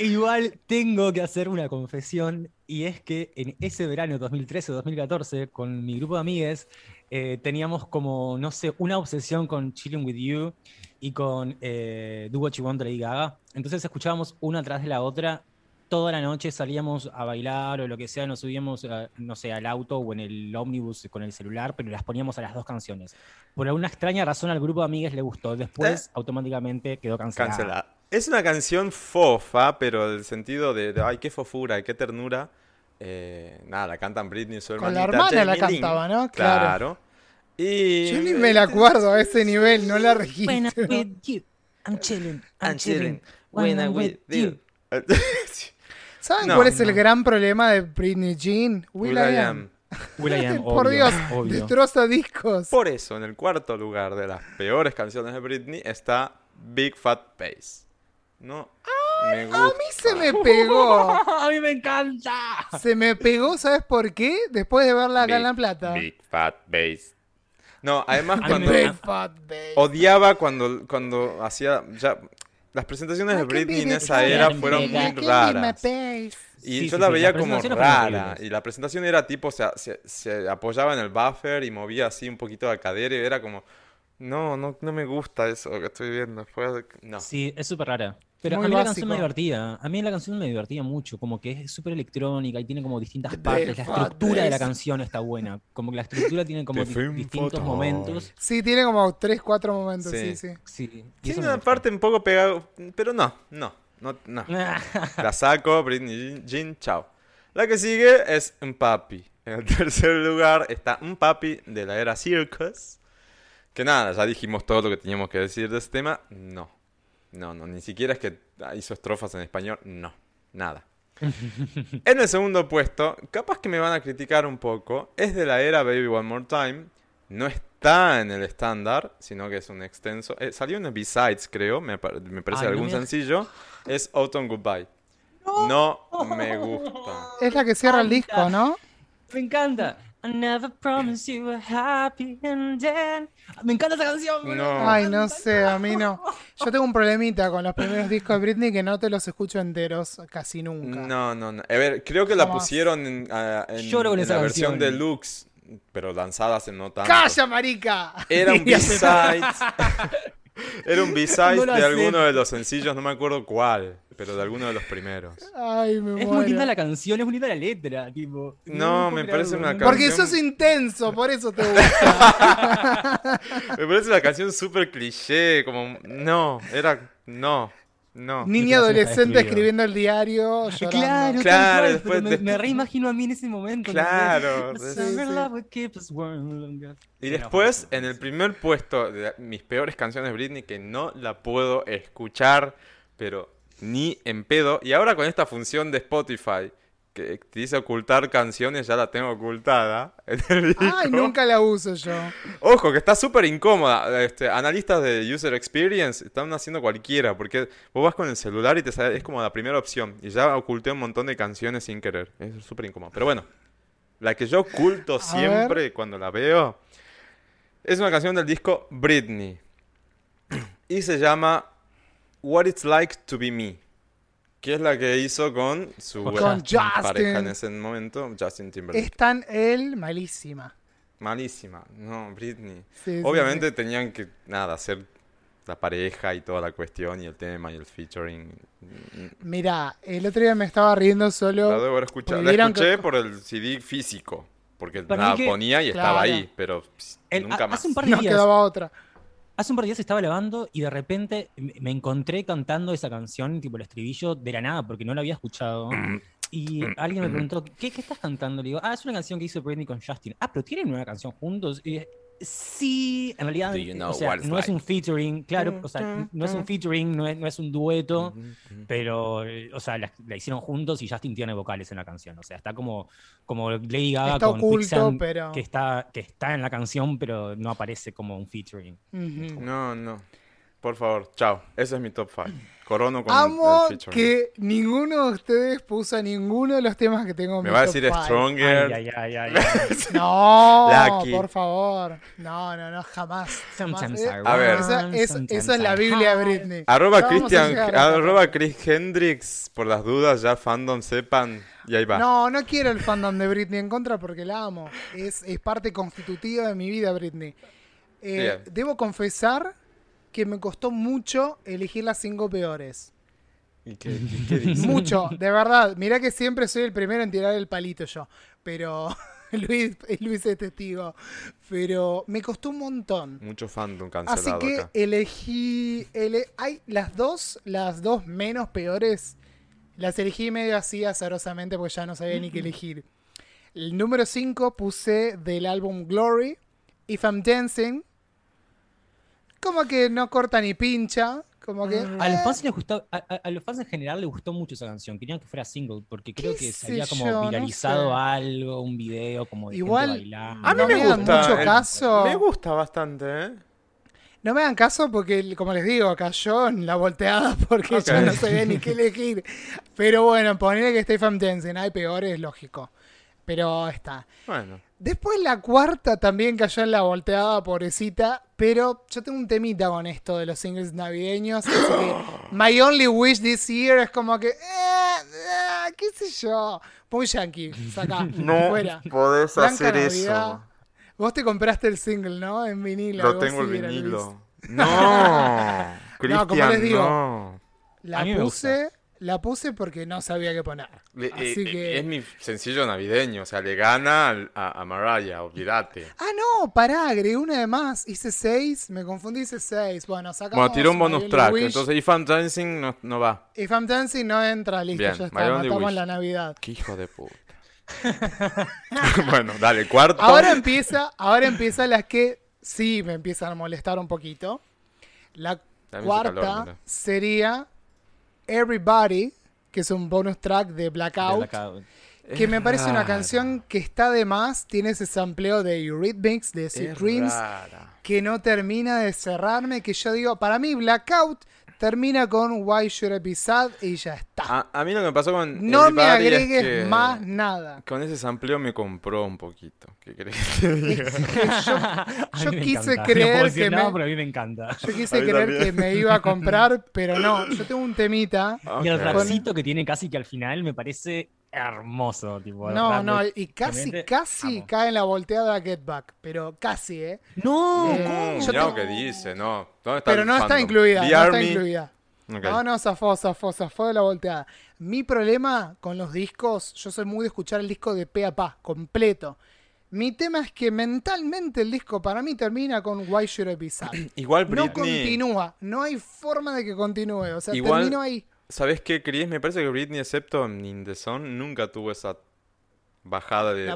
Igual tengo que hacer una confesión y es que en ese verano 2013-2014 con mi grupo de amigues eh, teníamos como, no sé, una obsesión con Chilling With You y con eh, Do What You Want de Lady Gaga. Entonces escuchábamos una tras de la otra toda la noche, salíamos a bailar o lo que sea, nos subíamos, a- no sé, al auto o en el ómnibus con el celular, pero las poníamos a las dos canciones. Por alguna extraña razón al grupo de amigues le gustó, después automáticamente quedó cancelada. Cancelada. Es una canción fofa, pero el sentido de, de, ay, qué fofura, qué ternura. eh, nada, la cantan Britney su Con la hermana la cantaba, ¿no? Claro. Claro. Y... Yo ni me la acuerdo a ese nivel, no la When I'm registro. with you, I'm chilling, I'm, I'm chilling. chilling When I'm with you. ¿Saben No. cuál es el gran problema de Britney Jean? Will, Will I I Am. Am. Will.i.am, Por obvio, Dios, obvio. destroza discos. Por eso, en el cuarto lugar de las peores canciones de Britney está Big Fat Bass. No me gusta. A mí se me pegó. ¡A mí me encanta! Se me pegó, ¿sabes por qué? Después de verla acá en La Plata. Big Fat Bass. No, además cuando... Big Fat Bass. Odiaba cuando, cuando hacía ya las presentaciones de Britney en esa era fueron muy raras. Y Sí, yo sí, la sí, veía las como rara. Y la presentación era tipo, se, se, se apoyaba en el buffer y movía así un poquito la cadera y era como, no, no, no me gusta eso que estoy viendo. Fue- no. Sí, es súper rara. Pero Muy a mí la canción me divertía. A mí la canción me divertía mucho. Como que es súper electrónica y tiene como distintas partes. La estructura de la canción está buena. Como que la estructura tiene como di- distintos momentos. Sí, tiene como 3, 4 momentos, sí, Sí. sí. Tiene una parte un poco pegado, pero no, no, no, no. La saco, Britney Jean, chao. La que sigue es un papi. En el tercer lugar está un papi de la era Circus. Que nada, ya dijimos todo lo que teníamos que decir de este tema. No. No, no, ni siquiera es que hizo estrofas en español. No, nada. en el segundo puesto, capaz que me van a criticar un poco, es de la era Baby One More Time. No está en el estándar, sino que es un extenso. eh, salió en el B-Sides, creo, me, pa- me parece Ay, no algún me- sencillo. Es Autumn Goodbye. No me gusta. Es la que cierra el disco, ¿no? Me encanta. I never promised you a happy ending. Me encanta esa canción. No. Ay, no sé, a mí no. Yo tengo un problemita con los primeros discos de Britney que no te los escucho enteros casi nunca. No, no, no. A ver, creo que la Jamás. pusieron en, ah, en- Lloro con en esa la versión canción. deluxe, pero lanzada hace no tanto. ¡Calla, marica! Era un B-side. Era un B-side No de alguno de los sencillos, no me acuerdo cuál, pero de alguno de los primeros. Ay, me Es muero. muy linda la canción, es muy linda la letra, tipo. No, me parece una canción- Porque sos intenso, por eso te gusta. Me parece una canción súper cliché, como... No, era... No, No. Niña adolescente escribiendo el diario. llorando. Claro, Claro, cual, después me, me reimagino a mí en ese momento. Claro. Sí. sí. Y después, en el primer puesto de mis peores canciones Britney, que no la puedo escuchar, pero ni en pedo. Y ahora con esta función de Spotify, que te dice ocultar canciones, ya la tengo ocultada. En el Ay, nunca la uso yo. Ojo, que está súper incómoda. Este, analistas de User Experience están haciendo cualquiera, porque vos vas con el celular y te sale, es como la primera opción. Y ya oculté un montón de canciones sin querer. Es súper incómodo. Pero bueno, la que yo oculto siempre cuando la veo es una canción del disco Britney. Y se llama What It's Like to Be Me. Que es la que hizo con su Con pareja en ese momento, Justin Timberlake. Es tan él malísima. Malísima, no, Britney. Sí, sí, Obviamente tenían que, nada, hacer la pareja y toda la cuestión y el tema y el featuring. sí. Mirá, el otro día me estaba riendo solo. La debo haber escuchado. La escuché que- por el CD físico, porque Para la que- ponía y Claro. estaba ahí, pero pss, El- nunca más. hace un par de No días, quedaba otra. Hace un par de días estaba lavando y de repente me encontré cantando esa canción, tipo el estribillo, de la nada, porque no la había escuchado. Y alguien me preguntó, ¿qué, estás cantando? Le digo, ah, es una canción que hizo Britney con Justin. Ah, pero ¿tienen una canción juntos? Y sí, en realidad, you know o sea, no es un featuring, claro, o sea, no es un featuring, no es, no es un dueto, pero, eh, o sea, la, la hicieron juntos y Justin tiene vocales en la canción. O sea, está como, como Lady Gaga Está con oculto, Quicksand, pero- que, está, que está en la canción, pero no aparece como un featuring. No, no. Por favor, chao. Ese es mi top 5. Corono con Amo el que ninguno de ustedes puso ninguno de los temas que tengo en Me mi va a decir five. Stronger. Ay, ay, ay, ay, ay. No, Lucky. por favor. No, no, no, jamás. jamás. Eh, A ver. Esa, es, eso es la Biblia. Britney. Arroba Christian, esa arroba. Chris Hendrix, por las dudas, ya fandom sepan. Y ahí va. No, no quiero el fandom de Britney en contra porque la amo. Es, es parte constitutiva de mi vida, Britney. Eh, debo confesar que me costó mucho elegir las cinco peores. ¿Y qué, qué- dice? Mucho, de verdad. Mirá que siempre soy el primero en tirar el palito yo. Pero Luis, Luis es testigo. Pero me costó un montón. Mucho fandom Así cancelado que acá. elegí. ele- hay las dos, las dos menos peores. Las elegí medio así azarosamente porque ya no sabía ni qué elegir. El número 5 puse del álbum Glory. If I'm Dancing. Como que no corta ni pincha. Como que. A los eh, fans les gustó, a, los fans en general les gustó mucho esa canción. Querían que fuera single porque creo ¿Qué que se había como yo? No viralizado sé. algo, un video como de Igual- gente bailando. A mí no me, gusta. mucho el- caso. Me gusta bastante, ¿eh? No me hagan caso porque, como les digo, cayó en la volteada porque Ok. yo no sabía ni qué elegir. Pero bueno, ponerle que From Dancing, hay peores, lógico. Pero está. Bueno. Después la cuarta también cayó en la volteada, pobrecita. Pero yo tengo un temita con esto de los singles navideños. Así que My Only Wish This Year es como que. eh, eh, ¿Qué sé yo? Muy yankee. Saca. fuera. podés Blanca Navidad. Vos te compraste el single, ¿no? En vinilo. Lo tengo el vinilo. Luis. No, como Cristian, les digo. no. La puse, la puse porque no sabía qué poner. Le- Así eh, que. Es mi sencillo navideño, o sea, le gana a, a Mariah, olvídate. Ah, no, pará, agregué una de más. Hice seis, me confundí, hice seis. Bueno, sacamos. Bueno, tiró un bonus track, Wish. entonces If I'm Dancing no, no va. If I'm Dancing no entra, listo, Bien, ya está, matamos la Navidad. Qué hijo de puta. bueno, dale, cuarto. Ahora empieza, ahora empieza las que sí me empiezan a molestar un poquito. La cuarta calor, sería Everybody, que es un bonus track de de Blackout. Que me parece una rara. canción que está de más, tiene ese sampleo de Eurythmics, de Sweet Dreams, rara. que no termina de cerrarme, que yo digo, para mí Blackout termina con Why Should I Be Sad y ya está. A, a mí lo que me pasó con no me es agregues que más nada. Con ese sampleo me compró un poquito. ¿Qué crees que te diga? Yo, quise encanta. creer no que nada, me, pero a mí me encanta. yo quise creer también. que me iba a comprar, pero no, yo tengo un temita. Y el rapcito que tiene casi que al final me parece hermoso. Tipo, No, no, y casi, realmente casi cae en la volteada Get Back, pero casi, ¿eh? No, Eh, yo mirá tengo- lo que dice, no. ¿Dónde está Pero no está incluida, The no está incluida. Ok. No, no, zafó, zafó, zafó de la volteada. Mi problema con los discos, yo soy muy de escuchar el disco de pe a pa, completo. Mi tema es que mentalmente el disco para mí termina con Why Should I Be Sad. Igual Britney. No continúa, no hay forma de que continúe. O sea, Igual- termino ahí. ¿Sabes qué, Chris? Me parece que Britney, excepto en The Zone, nunca tuvo esa bajada de,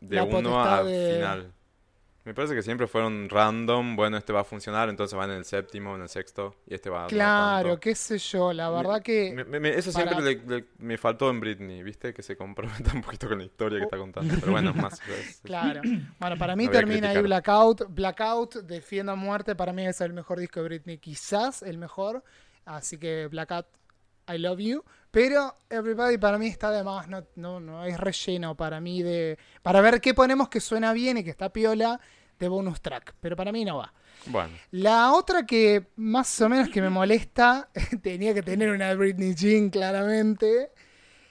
de uno a de- final. Me parece que siempre fueron random. Bueno, este va a funcionar, entonces va en el séptimo, en el sexto, y este va Claro, tanto. qué sé yo, la verdad que... Me- me- me- eso para- siempre le- le- me faltó en Britney, ¿viste? Que se comprometa un poquito con la historia que está contando. Pero bueno, más. es- Claro. Bueno, para mí No a termina ahí. Blackout. Blackout, Defienda a Muerte, para mí es el mejor disco de Britney, quizás el mejor. Así que Blackout, I love you. Pero Everybody para mí está de más, no, no, no es relleno para mí de... Para ver qué ponemos que suena bien y que está piola de bonus track. Pero para mí no va. Bueno, La otra que más o menos que me molesta, tenía que tener una Britney Jean claramente,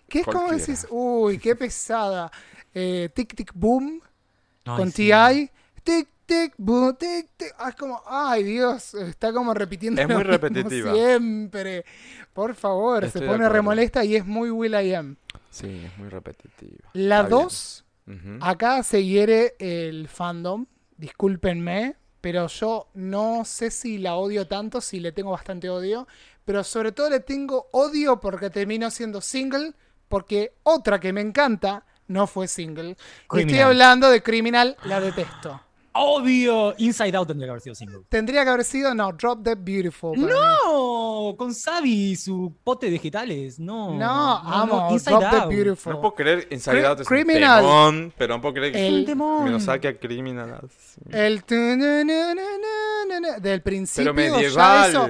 que es como decís, uy, qué pesada. Eh, tic Tic Boom Ay, con sí. T.I. Tic Tic Tic. Ah, es como, ay Dios, está como repitiendo. Es muy repetitiva. Siempre. Por favor, Estoy se pone remolesta y es muy Will I Am. sí, es muy repetitiva. La Está bien. 2, Ujú. Acá se hiere el fandom, discúlpenme, pero yo no sé si la odio tanto, si le tengo bastante odio, pero sobre todo le tengo odio porque terminó siendo single, porque otra que me encanta no fue single. Estoy hablando de Criminal, la detesto. Obvio, Inside Out tendría que haber sido single. Tendría que haber sido, no, Drop Dead Beautiful. mí. No, con Sabi y su pote de vegetales. No, No, amo Inside Drop Dead Out. Beautiful. No puedo creer Inside Cri- Out es Criminal. un temón, pero no puedo creer que El- me lo saque a Criminal. El tu- na- na- na- na- na- del principio. Pero ya medieval. eso-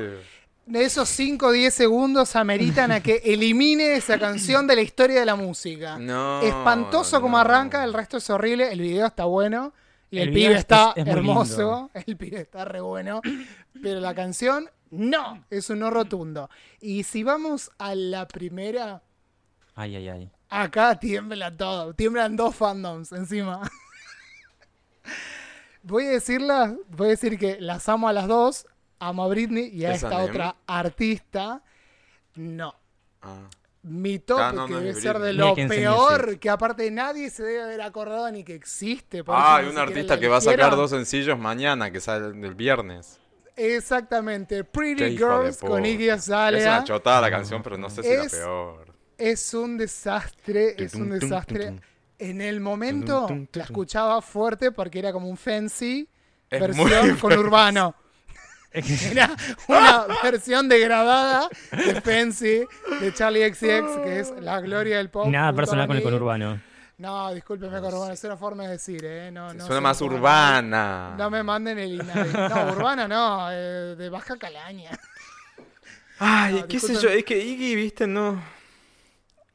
de esos 5 o 10 segundos ameritan a que elimine esa canción de la historia de la música. No. Espantoso como no. arranca, el resto es horrible, el video está bueno y el, pibe es- está es hermoso, el pibe está re bueno, pero la canción no, es un no rotundo. Y si vamos a la primera, Ay, ay, ay. acá tiembla todo, tiemblan dos fandoms encima. Voy a decirlas, voy a decir que las amo a las dos, amo a Britney y a ¿Es esta otra artista. No, Ah. Mi top, Ah, no, que no debe de ser de lo peor, que aparte nadie se debe haber acordado ni que existe. Ah, hay un artista la que va a sacar dos sencillos mañana, que sale el viernes. Exactamente, Pretty Girls con. Iggy Es una Azalea. chotada la canción, pero no sé si la Es- peor. Es un desastre, es un desastre. En el momento la escuchaba fuerte porque era como un fancy Es versión con urbano. Era una versión degradada de Fancy de Charlie XX, que es la gloria del pop. Nada personal con el conurbano. No, discúlpeme, conurbano, es una forma de decir, ¿eh? No, no Suena más urbana. No me manden el INADI. No, urbana no, eh, de baja calaña. Ay, No, qué sé yo, es que Iggy, viste, no.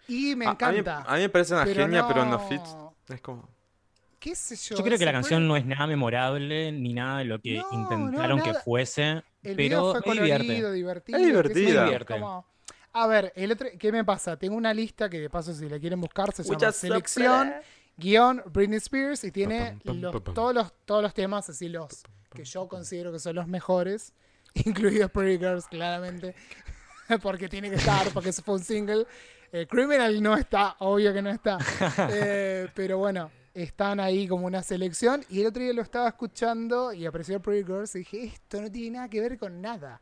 Y me A- A, mí, encanta. a mí me parece una pero genia, pero en no- los fits es como. ¿Qué sé yo? Yo creo que la canción no es nada memorable ni nada de lo que No, intentaron no, que fuese, El video pero fue me colorido, divierte. divertido. Es divertida. es Divierte. como- A ver, el otro, ¿qué me pasa? Tengo una lista que de paso si la quieren buscar se llama Selección, guion Britney Spears y tiene los- todos, los, todos los temas, así los que yo considero que son los mejores, incluidos Pretty Girls, claramente, porque tiene que estar, porque eso fue un single. Eh, Criminal no está, obvio que no está. Eh, pero bueno, están ahí como una selección. Y el otro día lo estaba escuchando y apareció Pretty Girls y dije, esto no tiene nada que ver con nada.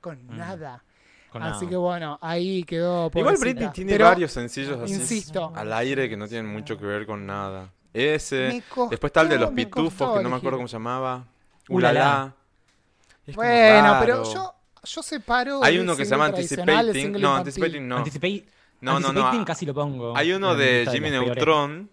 Con nada. Con Así nada. que bueno, ahí quedó. Igual pobrecita. Britney tiene Pero varios sencillos así insisto. al aire que no tienen mucho que ver con nada. Ese. costó- Después está el de los pitufos, costó que no me acuerdo cómo se llamaba. Ulala. Ulala. Bueno, pero yo, yo separo. Hay el uno que se llama Anticipating. No. Anticipating no. Anticipate- No, no, no. Anticipating ah, casi lo pongo. Hay uno de Jimmy. Neutron.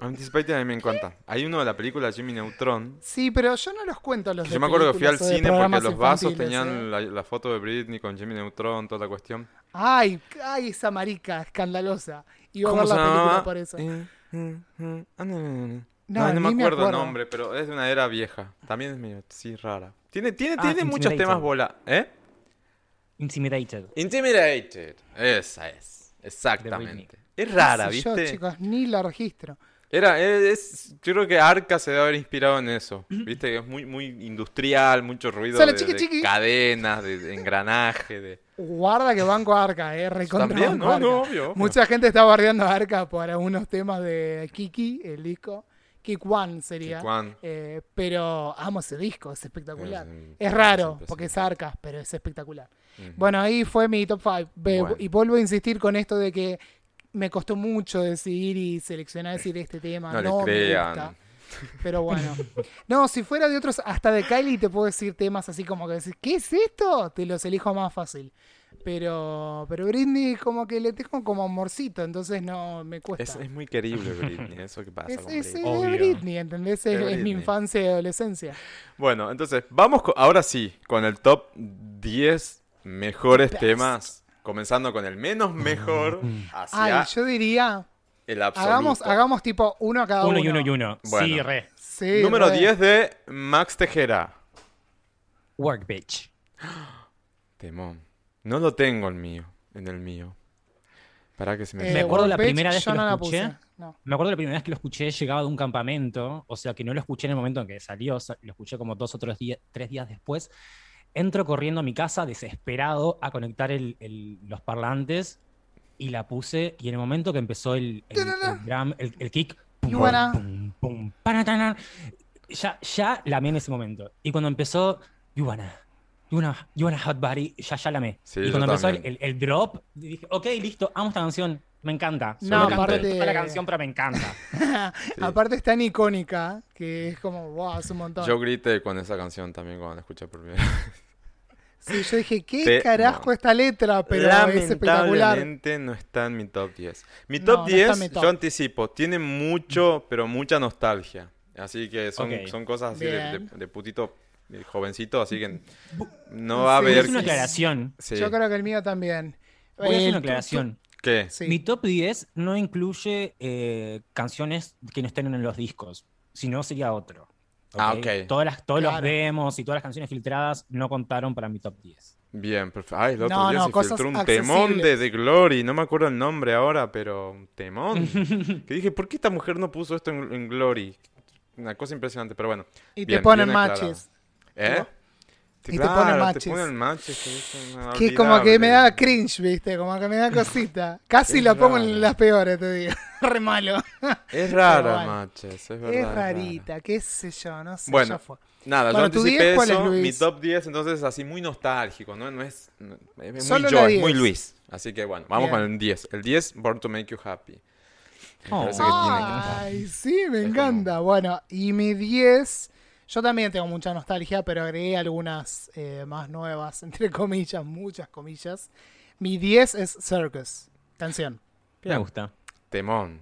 Anticipating a mí me encanta. Hay uno de la película Jimmy Neutron. Sí, pero yo no los cuento los de yo me acuerdo que fui al cine porque los vasos tenían ¿eh? la, la foto de Britney con Jimmy Neutron, toda la cuestión. Ay, ay, esa marica escandalosa. Iba a ¿Cómo ver se la película llamaba? por eso. Eh, eh, eh, ah, no, no, no, me acuerdo el nombre, pero es de una era vieja. También es medio, sí, rara. Tiene, tiene, Ah, tiene muchos temas bola. ¿Eh? Intimidated. Intimidated. Esa es. Exactamente. Es rara, ¿Qué sé yo, ¿viste? chicos, ni la registro. Era, es, yo creo que Arca se debe haber inspirado en eso. Viste que es muy, muy industrial, mucho ruido de, chiqui, de chiqui. cadenas, de, de engranaje, de. Guarda que banco Arca, eh, recontra También, banco no, Arca. no, obvio. obvio. Mucha gente está bardeando a Arca por algunos temas de Kiki, el disco. Kick One sería. Kick. Eh, pero amo ese disco, es espectacular. Es, Es, raro, es porque es arca, pero es espectacular. Bueno, ahí fue mi top 5. Bueno. Y vuelvo a insistir con esto de que me costó mucho decidir y seleccionar decir este tema. No No, me crean. gusta. Pero bueno. No, si fuera de otros, hasta de Kylie te puedo decir temas así como que decís, ¿qué es esto? Te los elijo más fácil. Pero, pero Britney como que le tengo como amorcito, entonces no me cuesta. Es, es muy querible Britney, eso que pasa Es, con es- Britney. es. Britney, ¿entendés? Es, mi infancia y adolescencia. Bueno, entonces, vamos ahora sí, con el top 10 mejores Best. temas. Comenzando con el menos mejor hacia Ay, yo diría, el absoluto. hagamos, hagamos tipo uno a cada uno. Uno y uno y uno. Bueno. Sí, re. Sí, Número re. 10 de Max Tejera. Work, bitch. Temón. No lo tengo el mío, en el mío. Para que se me... Eh, Me acuerdo la primera vez yo que lo la escuché. puse, no. Me acuerdo la primera vez que lo escuché, llegaba de un campamento, o sea que no lo escuché en el momento en que salió, sa- lo escuché como dos o tres, días, tres días después. Entro corriendo a mi casa, desesperado, a conectar el- el- los parlantes y la puse. Y en el momento que empezó el, el, el drum, el, el kick, pum, You wanna- pum, pum, panatana, ya, ya la amé en ese momento. Y cuando empezó, you wanna, you wanna, you wanna hot body, ya, ya la amé. Sí, y cuando empezó el, también. el- el drop, dije, ok, listo, amo esta canción, me encanta. No, encanta aparte- toda la canción, pero me encanta. Aparte es tan icónica que es como, wow, es un montón. Yo grité con esa canción también cuando la escuché por primera vez. Sí, yo dije, ¿qué Te- carajo no. esta letra? Pero es espectacular. Lamentablemente no está en mi top 10. Mi No, top no está 10, en mi top. yo anticipo, tiene mucho, pero mucha nostalgia. Así que son, cosas así de, Bien. de- de putito de jovencito, así que no Sí, va a haber... Es una aclaración. Sí. Yo creo que el mío también. Voy a hacer El- una aclaración. ¿Qué? Sí. Mi top 10 no incluye eh, canciones que no estén en los discos, sino sería otro. Ah, ok. Todas las, todos Claro. los demos y todas las canciones filtradas no contaron para mi top 10. Bien, perfecto. Ay, el otro No, día no, se cosas filtró un temón de accesibles. The Glory. No me acuerdo el nombre ahora, pero un temón. que dije, ¿por qué esta mujer no puso esto en, en Glory? Una cosa impresionante, pero bueno. Y Bien, te ponen aclarado. matches. ¿Eh? ¿No? Sí, Y te ponen claro, matches. Te ponen matches. que es Que es como que me da cringe, ¿viste? Como que me da cosita. Casi Es la pongo en las peores, te digo. Re malo. Es rara, bueno. matches, es verdad. Es rara. rarita, qué sé yo, no sé. Bueno, ya fue. Nada, Bueno, yo ¿tu anticipé 10 cuál es, eso. Luis? Mi top 10, entonces, así muy nostálgico, ¿no? No es. no- es muy Solo la George, muy 10. Luis. Así que bueno, vamos Bien. con el 10. El 10, Born to Make You Happy. Me Oh. que tiene que- Ay, sí, me Es encanta. Bueno, y mi 10, yo también tengo mucha nostalgia, pero agregué algunas eh, más nuevas, entre comillas, muchas comillas. Mi 10 es Circus, canción. Me gusta. Temón,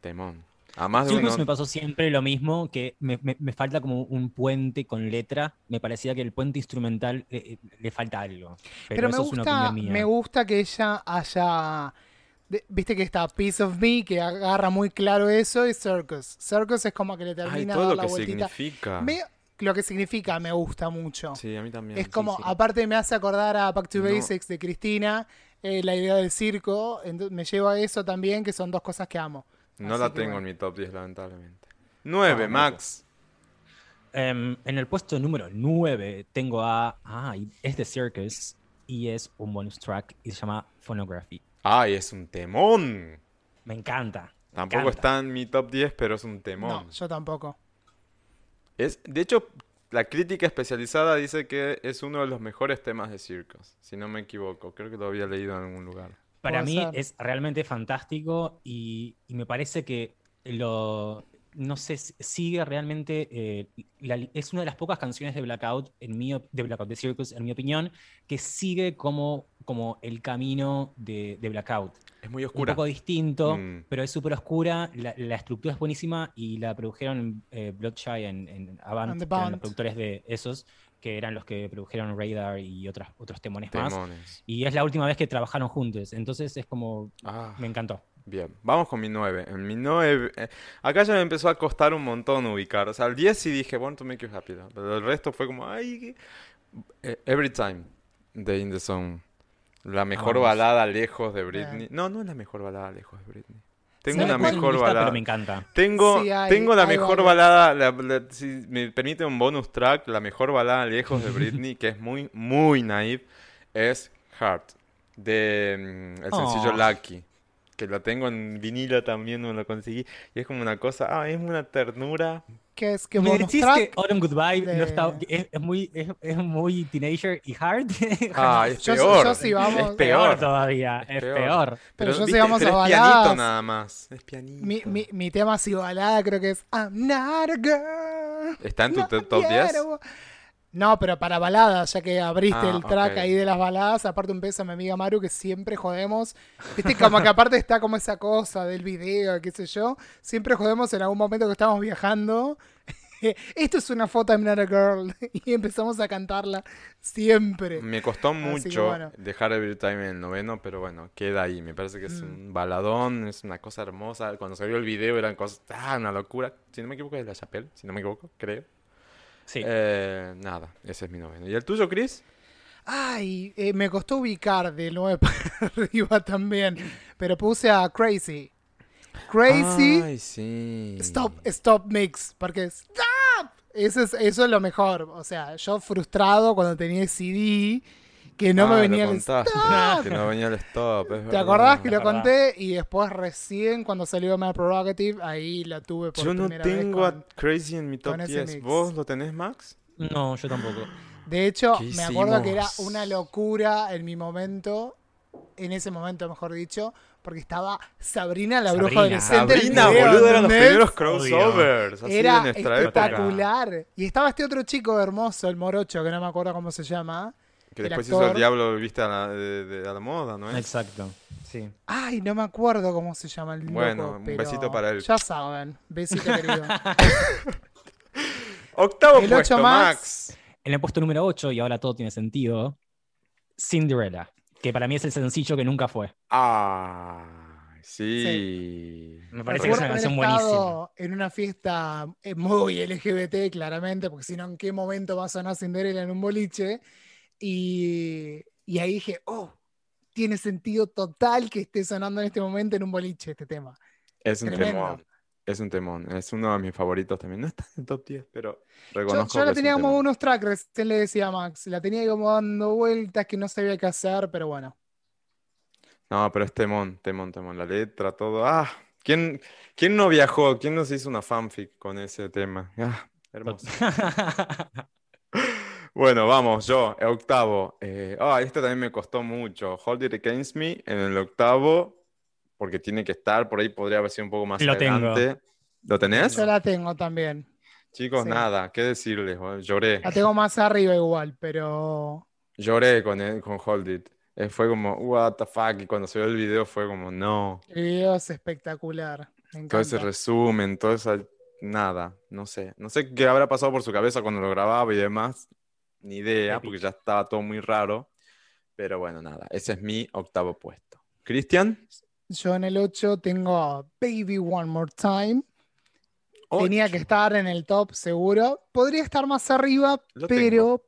temón. A más de Circus uno. me pasó siempre lo mismo, que me, me- me falta como un puente con letra. Me parecía que el puente instrumental eh, eh, le falta algo. Pero, Pero, me eso es una gusta, me gusta que ella haya. De- Viste que está Piece of Me, que agarra muy claro eso, y Circus. Circus es como que le Ay, termina todo de dar lo la que vueltita. significa. Me- lo que significa me gusta mucho. Sí, a mí también. Es sí, como, sí. aparte me hace acordar a Back to No. Basics de Cristina, eh, la idea del circo, me lleva a eso también, que son dos cosas que amo. No Así la que tengo bueno. en mi top 10, lamentablemente. 9, No, no, Max. Em, en el puesto número 9 tengo a. Ah, es de Circus y es un bonus track y se llama Phonography. Ay, es un temón. Me encanta. me Tampoco encanta. está en mi top 10, pero es un temón. No, yo tampoco. Es, de hecho, la crítica especializada dice que es uno de los mejores temas de Circus, si no me equivoco. Creo que lo había leído en algún lugar. Para mí ser. es realmente fantástico y, y me parece que lo. No sé, si- sigue realmente. eh, la es una de las pocas canciones de Blackout, en mi, de Blackout, de Circus, en mi opinión, que sigue como, como el camino de, de Blackout. Es muy Un oscura. poco distinto, Mm. pero es súper oscura. La, la estructura es buenísima y la produjeron eh, Bloodshy en, en Avant, que eran los productores de esos, que eran los que produjeron Radar y otras, otros temones más. Temones. Y es la última vez que trabajaron juntos, entonces es como. Ah, Me encantó. bien. Vamos con mi 9. En mi 9. eh, acá ya me empezó a costar un montón ubicar. O sea, el 10 sí dije, Born to Make You Happy. ¿no? Pero el resto fue como, ay. Eh, Every Time de In the Zone. La mejor Vamos. balada lejos de Britney. No, no es la mejor balada lejos de Britney. Tengo una mejor lista, balada. Pero me encanta. Tengo, Sí, hay- tengo la hay mejor varias. balada, la- la- si me permite un bonus track, la mejor balada lejos de Britney, que es muy, muy naive, es Heart, de mm, el sencillo Oh. Lucky, que lo tengo en vinilo también, no lo conseguí. Y es como una cosa, ah, es una ternura. ¿Qué es? ¿Qué ¿Me decís track? que Autumn Goodbye de- no está, es, es muy, es, es muy teenager y hard? Ah, es Yo- peor. yo sí, vamos- Es peor. todavía, Es es, peor. peor. Pero yo sí vamos pero a es pianito baladas. nada más. Es pianito. Mi, mi, mi tema así balada creo que es I'm not a girl. ¿Está en tu top- top 10? No, pero para baladas, ya que abriste Ah, el track ahí de las baladas, aparte un beso a mi amiga Maru que siempre jodemos. Viste, como que aparte está como esa cosa del video, qué sé yo. Siempre jodemos en algún momento que estamos viajando. Esto es una foto I'm not a girl. Y empezamos a cantarla siempre. Me costó mucho bueno. dejar Every Time en el noveno, pero bueno, queda ahí. Me parece que es Mm. un baladón, es una cosa hermosa. Cuando salió el video eran cosas, ah, una locura. Si no me equivoco es la Chapelle, si no me equivoco, creo. Sí. Eh, nada, ese es mi noveno. ¿Y el tuyo, Chris? Ay, eh, me costó ubicar de 9 para arriba también. Pero puse a Crazy. Crazy. Ay, sí. Stop, stop mix, porque stop. Eso es, eso es lo mejor. O sea, yo frustrado cuando tenía CD, que no Ah, me lo venía el contaste, stop. Que no venía el stop. es ¿Te verdad. acordás que lo verdad. conté? Y después recién cuando salió My Prerogative, ahí la tuve por Yo no primera vez tengo con- a Crazy en mi top con ese 10. mix. ¿Vos lo tenés, Max? No, yo tampoco. De hecho, ¿Qué me acuerdo que era una locura en mi momento, en ese momento mejor dicho, porque estaba Sabrina la bruja Sabrina. adolescente. en el Sabrina, video, boludo, eran los primeros crossovers. Así Era de nuestra época. espectacular. Y estaba este otro chico hermoso, el morocho, que no me acuerdo cómo se llama. Que después hizo el diablo, viste, a la, de, de- a la moda, ¿no es? Exacto. Sí. Ay, no me acuerdo cómo se llama el loco, Bueno, un pero besito para él. Ya saben, besito querido. Octavo El puesto, más. Max. En el puesto número 8, y ahora todo tiene sentido, Cinderella, que para mí es el sencillo que nunca fue. Ah, sí. Me parece que es una canción buenísima. en una fiesta eh, muy LGBT, claramente, porque si no, ¿en qué momento va a sonar Cinderella en un boliche? Y, y ahí dije, oh, tiene sentido total que esté sonando en este momento en un boliche este tema. Es un Tremendo. temón. Es un temón. Es uno de mis favoritos también. No está en el top 10, pero Yo, reconozco yo que la tenía como unos tracks, recién le decía a Max, la tenía como dando vueltas que no sabía qué hacer, pero bueno. No, pero es temón, temón, temón. La letra, todo. Ah, ¿quién, quién no viajó? ¿Quién nos hizo una fanfic con ese tema? Ah, hermoso. Bueno, vamos, yo, el octavo. Eh, ah, este también me costó mucho. Hold It Against Me en el octavo, porque tiene que estar, por ahí podría haber sido un poco más Lo tengo. adelante. ¿Lo tenés? Yo la tengo también. Chicos, Sí. nada, ¿qué decirles? Bueno, Lloré, La tengo más arriba igual, pero lloré con, el- con Hold It. Eh, fue como, what the fuck, y cuando se vio el video fue como, no. el video es espectacular. Me Todo ese resumen, todo esa, nada, no sé. No sé qué habrá pasado por su cabeza cuando lo grababa y demás. Ni idea, Epic. porque ya estaba todo muy raro. Pero bueno, nada, ese es mi octavo puesto. ¿Cristian? Yo en el 8 tengo a Baby One More Time. Tenía que estar en el top seguro. Podría estar más arriba, Lo pero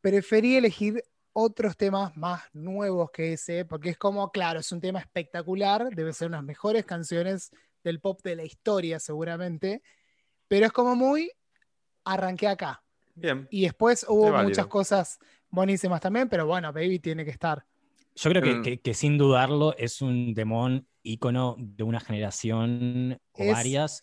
preferí elegir otros temas más nuevos que ese, porque es como, claro, es un tema espectacular, debe ser unas mejores canciones del pop de la historia seguramente, pero es como muy, arranqué acá. Bien. Y después hubo Es válido. muchas cosas buenísimas también, pero bueno, Baby tiene que estar. Yo creo que, Mm. que- que sin dudarlo es un demon ícono de una generación o Es- varias.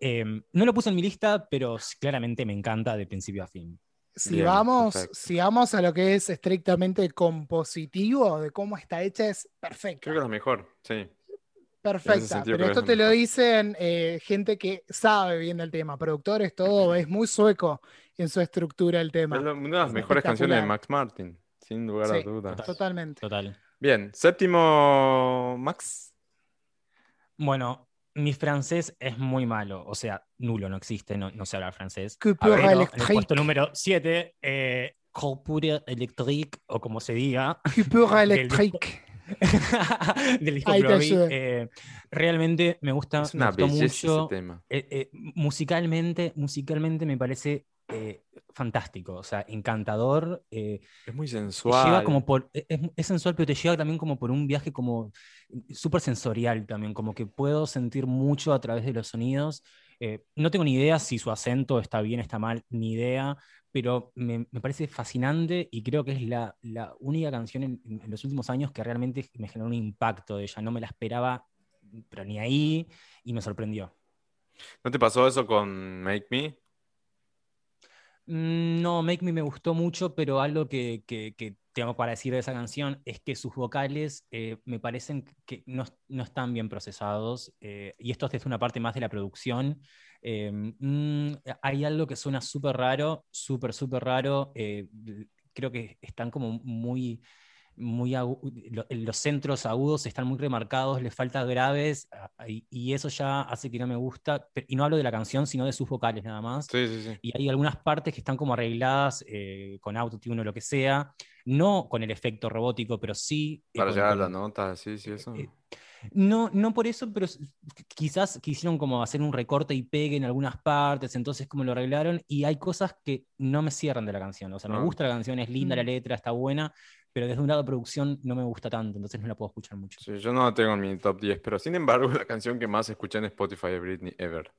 Eh, no lo puse en mi lista, pero claramente me encanta de principio a fin. Si Bien, vamos, perfecto. si vamos a lo que es estrictamente compositivo, de cómo está hecha, es perfecta. Creo que es la mejor, sí. Perfecta. Pero esto es te lo lo mejor. dicen eh, gente que sabe bien del tema, productores, todo, es muy sueco en su estructura el tema. Es una de las Es mejores canciones de. Max Martin, sin lugar a Sí. dudas. Totalmente. Total. Bien, séptimo, Max. Bueno, mi francés es muy malo, o sea, nulo, no existe, no, no sé hablar francés. Coupure Pero en el électrique. puesto número 7, eh, Coupure électrique, o como se diga, Coupure électrique. del disco eh, realmente me gusta, Es me una gustó belleza mucho. ese tema. Eh, eh, musicalmente, musicalmente me parece eh, fantástico, o sea, encantador. eh, Es muy lleva sensual. como por, es, es sensual, pero te lleva también como por un viaje como súper sensorial también, como que puedo sentir mucho a través de los sonidos. Eh, no tengo ni idea si su acento está bien, está mal, ni idea, pero me, me parece fascinante y creo que es la, la única canción en, en los últimos años que realmente me generó un impacto de ella. No me la esperaba, pero ni ahí, y me sorprendió. ¿No te pasó eso con Make Me? Mm, No, Make Me me gustó mucho, pero algo que, tengo para decir de esa canción es que sus vocales eh, me parecen que no, no están bien procesados, eh, y esto es una parte más de la producción. Eh, mm, hay algo que suena súper raro, súper, súper raro. creo que están como muy, muy agu- lo- los centros agudos están muy remarcados, les falta graves, ah, y, y eso ya hace que no me gusta. Pe- Y no hablo de la canción, sino de sus vocales nada más Sí, sí, sí. y hay algunas partes que están como arregladas eh, con autotune o lo que sea, no con el efecto robótico, pero sí... eh, Para con- llegar a con- la nota, sí, sí, eso. eh, no, no por eso, pero quizás quisieron como hacer un recorte y pegue en algunas partes, entonces como lo arreglaron, y hay cosas que no me cierran de la canción. O sea, me Ah. gusta la canción, es linda la Mm. letra, está buena, pero desde un lado de producción no me gusta tanto, entonces no la puedo escuchar mucho. Sí, yo no la tengo en mi top 10, pero sin embargo la canción que más escuché en Spotify de Britney ever.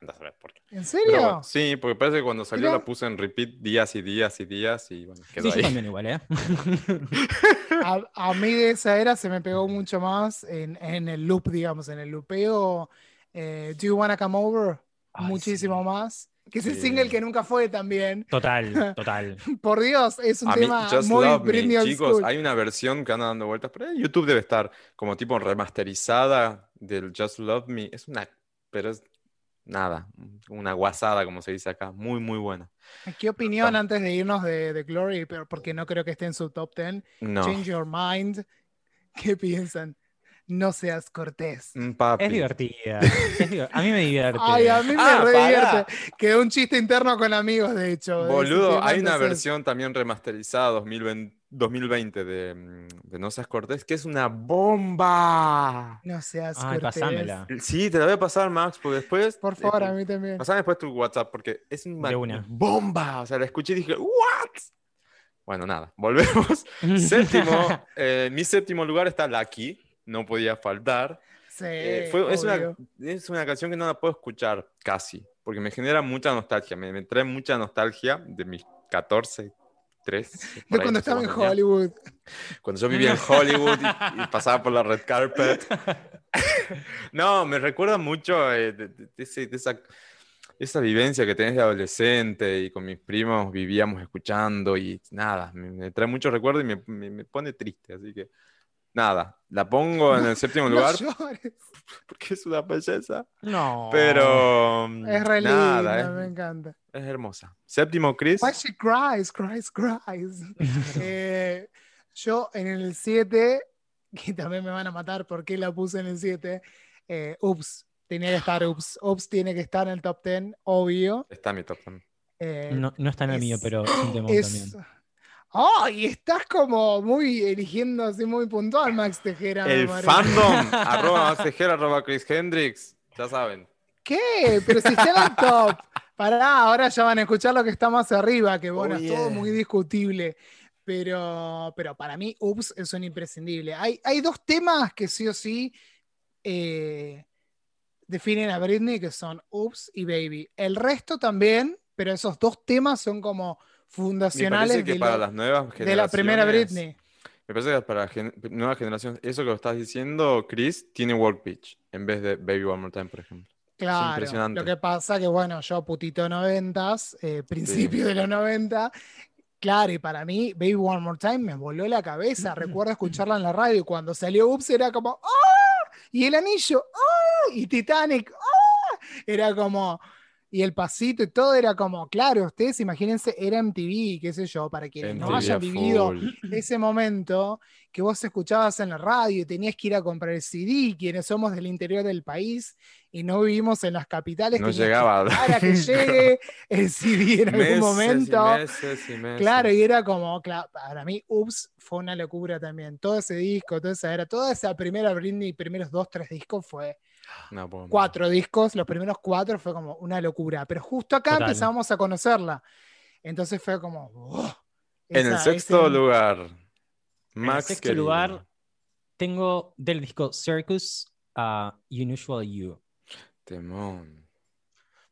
Andá a saber por qué. ¿En Pero serio? bueno, sí, porque parece que cuando salió la puse en repeat días y días y días y bueno, quedó Sí, yo ahí. también igual, ¿eh? A, a mí de esa era se me pegó mucho más en, en el loop, digamos, en el loopeo. eh, Do You Wanna Come Over? Ay, Muchísimo sí. más. Que es el Sí. single que nunca fue también. Total, total. Por Dios, es un A mí, tema Just muy Love Me, chicos, school. hay una versión que anda dando vueltas, pero en YouTube debe estar como tipo remasterizada del Just Love Me. Es una, pero es nada, una guasada como se dice acá, muy muy buena. ¿Qué opinión antes de irnos de, de Glory? Pero porque no creo que esté en su top 10. No, Change Your Mind. ¿Qué piensan? No seas cortés. papi. Es divertida. es a mí me divierte. Ay, a mí me Ah, re divierte. Quedó un chiste interno con amigos, de hecho. Boludo, hay una versión también remasterizada 2020, 2020 de, mm, de No Seas Cortés, que es una bomba. No seas Ay, cortés. pasámela. Sí, te la voy a pasar, Max, porque después. Por favor, eh, a mí también. Pasame después tu WhatsApp, porque es una De una. bomba. O sea, la escuché y dije, ¿what? Bueno, nada, volvemos. séptimo, eh, mi séptimo lugar está Lucky, no podía faltar. Sí, Eh, fue- es, una, es una canción que no la puedo escuchar casi, porque me genera mucha nostalgia, me, me trae mucha nostalgia de mis 14, 3. De cuando estaba en Hollywood. Cuando yo vivía en Hollywood y, y pasaba por la red carpet. no, me recuerda mucho eh, de, de- de de esa, esa vivencia que tenés de adolescente y con mis primos vivíamos escuchando y nada, me, me trae muchos recuerdos y me, me- me pone triste, así que nada, la pongo en el séptimo No lugar llores. porque es una belleza, No. pero Es re nada, linda, me es, encanta. es hermosa. Séptimo, Chris. Why she cries, cries, cries. Eh, yo en el 7, que también me van a matar porque la puse en el 7, eh, Ups, tenía que estar Ups. Ups tiene que estar en el top 10, obvio. Está en mi top también. Eh, No, no está en el es- mío, pero es un temón es... también. ¡Ay! estás como muy eligiendo así muy puntual, Max Tejera. me El fandom, arroba Max Tejera, arroba Chris Hendrix, ya saben. ¿Qué? Pero si está en el top. Pará, ahora ya van a escuchar lo que está más arriba, que bueno, Oh, es todo muy discutible. Pero, pero para mí, Ups es un imprescindible. Hay, hay dos temas que sí o sí eh, definen a Britney, que son Ups y Baby. El resto también, pero esos dos temas son como fundacionales que de, para lo- las nuevas generaciones. de la primera Britney. Me parece que para gen- nuevas generaciones, eso que lo estás diciendo, Chris, tiene Work Beach en vez de Baby One More Time, por ejemplo. Claro, impresionante. lo que pasa que, bueno, yo putito noventas, eh, principio de los 90, claro, y para mí Baby One More Time me voló la cabeza. Recuerdo escucharla en la radio y cuando salió Ups era como ¡Ah! Y el anillo ¡Ah! Y Titanic ¡Ah! Era como... Y el pasito y todo era como, claro, ustedes imagínense, era MTV, qué sé yo, para quienes no hayan vivido ese momento que vos escuchabas en la radio y tenías que ir a comprar el CD, quienes somos del interior del país y no vivimos en las capitales, No llegaba. esperar a que llegue el CD en algún y momento. meses y meses. Claro, y era como, para mí, Ups fue una locura también. Todo ese disco, toda esa era, toda esa primera Britney, primeros dos, tres discos fue Una bomba. cuatro discos, los primeros cuatro fue como una locura. Pero justo acá Total. empezamos a conocerla. Entonces fue como. "Oh", En el esa- sexto ese- lugar, En el Max sexto querido. lugar tengo del disco Circus a Unusual You. Temón.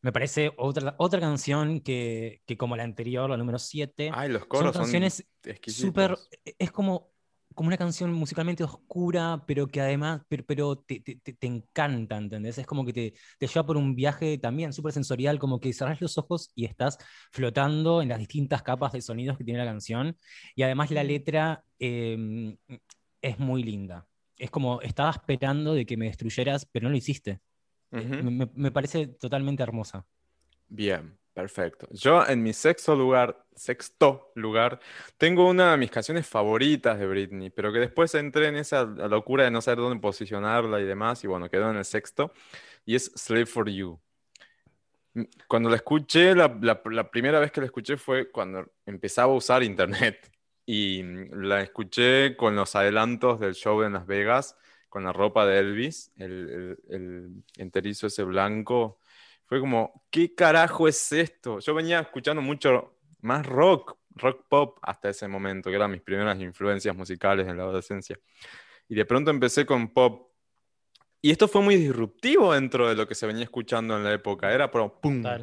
Me parece otra, otra canción que, que como la anterior, la número 7, Ay, los son coros son canciones súper... Es como, como una canción musicalmente oscura, pero que además, pero, pero te, te- te- encanta, ¿entendés? Es como que te, te lleva por un viaje también súper sensorial, como que cerrás los ojos y estás flotando en las distintas capas de sonidos que tiene la canción. Y además la letra eh, es muy linda. Es como, estaba esperando de que me destruyeras, pero no lo hiciste. Me- me parece totalmente hermosa. Bien, perfecto. Yo en mi sexto lugar, sexto lugar, tengo una de mis canciones favoritas de Britney, pero que después entré en esa locura de no saber dónde posicionarla y demás, y bueno, quedó en el sexto, y es Slave for You. M- Cuando la escuché, la, la- la primera vez que la escuché fue cuando empezaba a usar internet, y mm, la escuché con los adelantos del show en Las Vegas, con la ropa de Elvis, el, el el enterizo ese blanco. Fue como, ¿qué carajo es esto? Yo venía escuchando mucho más rock, rock pop hasta ese momento, que eran mis primeras influencias musicales en la adolescencia. Y de pronto empecé con pop. Y esto fue muy disruptivo dentro de lo que se venía escuchando en la época. Era por pum, pa,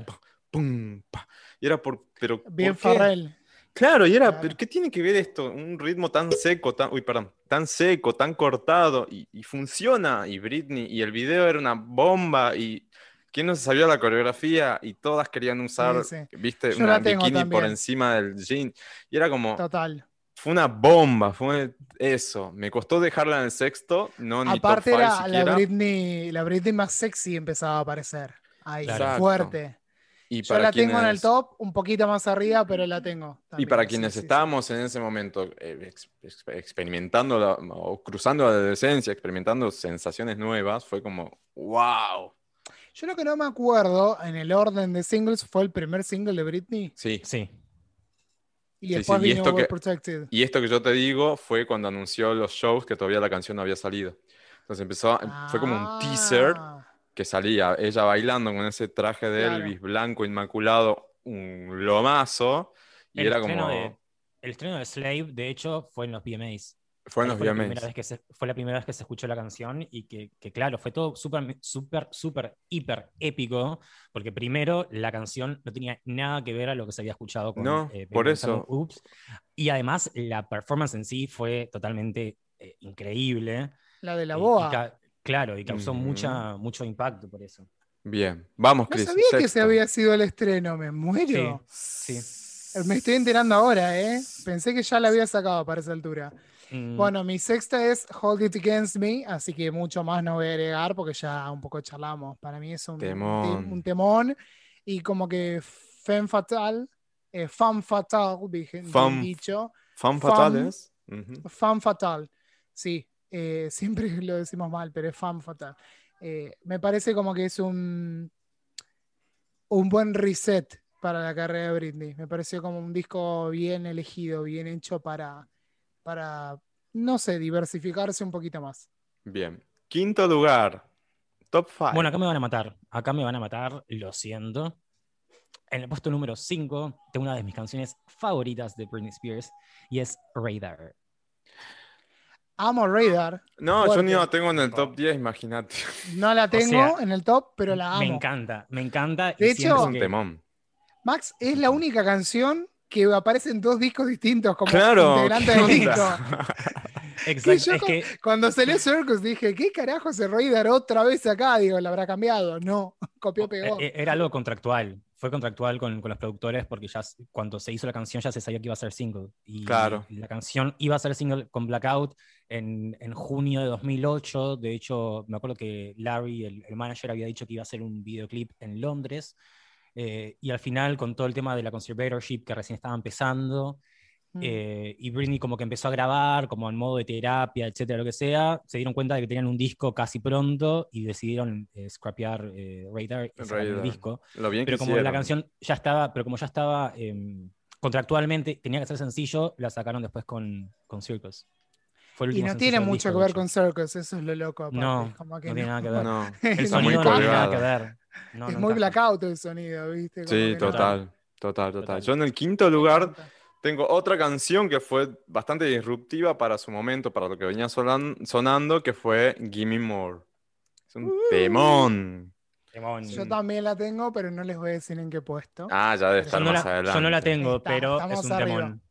pum, pa. Y era por, pero Bien. Farrell. Claro, y era, Claro. ¿pero qué tiene que ver esto? Un ritmo tan seco, tan, uy, perdón, tan seco, tan cortado, y, y funciona, y Britney, y el video era una bomba, y quién no se sabía la coreografía, y todas querían usar, sí. viste, Yo una la bikini por también. encima del jean, y era como, Total. fue una bomba, fue eso, me costó dejarla en el sexto, no ni top Aparte five era la siquiera, Britney, la Britney más sexy empezaba a aparecer. Ahí, fuerte. y Yo para la tengo en el top, un poquito más arriba, pero la tengo. Y también, para sí, quienes sí, sí. estábamos en ese momento eh, ex- ex- experimentando la- o cruzando la adolescencia, experimentando sensaciones nuevas, fue como, wow. Yo lo que no me acuerdo en el orden de singles fue el primer single de Britney Sí. Sí. y Sí, después sí, y vino esto que- Protected. Y esto que yo te digo fue cuando anunció los shows que todavía la canción no había salido. Entonces empezó, fue como un teaser Ah, que salía ella bailando con ese traje de Claro. Elvis blanco, inmaculado, un lomazo, y El era estreno como, de- el estreno de Slave, de hecho, fue en los VMAs. Fue en fue la primera vez que se- fue la primera vez que se escuchó la canción y que, que, claro, fue todo súper, súper, súper, hiper épico, porque primero la canción no tenía nada que ver a lo que se había escuchado con No, eh, por eso. Oops. Y además la performance en sí fue totalmente eh, increíble. la de la y boa. claro, y causó mucha, mucho impacto por eso. Bien, vamos, No Chris. sabía que se había sido el estreno, me muero. Sí. Me estoy enterando ahora, ¿eh? Pensé que ya la había sacado para esa altura. Mm, Bueno, mi sexta es Hold It Against Me, así que mucho más no voy a agregar porque ya un poco charlamos. Para mí es un Temón. un temón y como que Femme Fatal, eh, Femme Fatal, dije, bien Femme- dicho. Fan Fam- fatales. Ujú. Femme Fatal, sí, eh, siempre lo decimos mal, pero es Femme Fatal. Eh, me parece como que es un, un buen reset para la carrera de Britney. Me pareció como un disco bien elegido, bien hecho para, para no sé, diversificarse un poquito más. Bien. Quinto lugar. Top 5. Bueno, acá me van a matar. Acá me van a matar, lo siento. En el puesto número 5 tengo una de mis canciones favoritas de Britney Spears y es Radar. Amo Radar, no, yo ni la tengo en el top 10, imagínate. no la tengo sea, en el top, pero la Me amo. encanta, me encanta. De y hecho- Es un temón. Max es la única canción que aparece en dos discos distintos como Claro, integrante ¿qué del disco. Exacto, Que yo es con- que Cuando salió Circus dije, ¿qué carajo hace Radar otra vez acá? Digo, ¿la habrá cambiado? No, copió, pegó. eh, era algo contractual. Fue contractual con, con los productores porque ya cuando se hizo la canción ya se sabía que iba a ser single. Y Claro. la canción iba a ser single con Blackout en, en junio de 2008. De hecho, me acuerdo que Larry, el, el manager, había dicho que iba a hacer un videoclip en Londres. Eh, y al final, con todo el tema de la conservatorship que recién estaba empezando, Mm. eh, y Britney como que empezó a grabar, como en modo de terapia, etcétera, lo que sea, se dieron cuenta de que tenían un disco casi pronto y decidieron eh, scrapear eh, Radar y sacar el disco. Lo bien Pero que como la hicieron. canción ya estaba, pero como ya estaba em, contractualmente, tenía que ser sencillo, la sacaron después con, con Circus. Fue el y no tiene mucho disco, que ver con Circus, eso es lo loco. aparte, No, como que no tiene nada que ver. No, El sonido no tiene nada que ver. No, es no muy blackout el sonido, ¿viste? Como Sí, total, total, total. Yo en el quinto lugar tengo otra canción que fue bastante disruptiva para su momento, para lo que venía sonan- sonando, que fue Gimme More. Es un Uh. temón. Temón. Yo también la tengo, pero no les voy a decir en qué puesto. Ah, ya debe estar Yo no, la, adelante. yo no la tengo, Está- pero es un arriba. temón.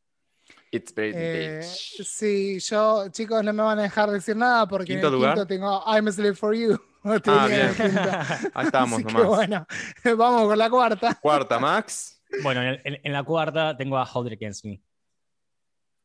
It's Britney, Eh, sí, yo, chicos, no me van a dejar decir nada porque ¿Quinto en el lugar? quinto tengo I'm a Slave for You. Tenía Ah, en el bien. Ahí estamos nomás. bueno, vamos con la cuarta. Cuarta, Max. Bueno, en, el- en- la cuarta tengo a Hold It Against Me.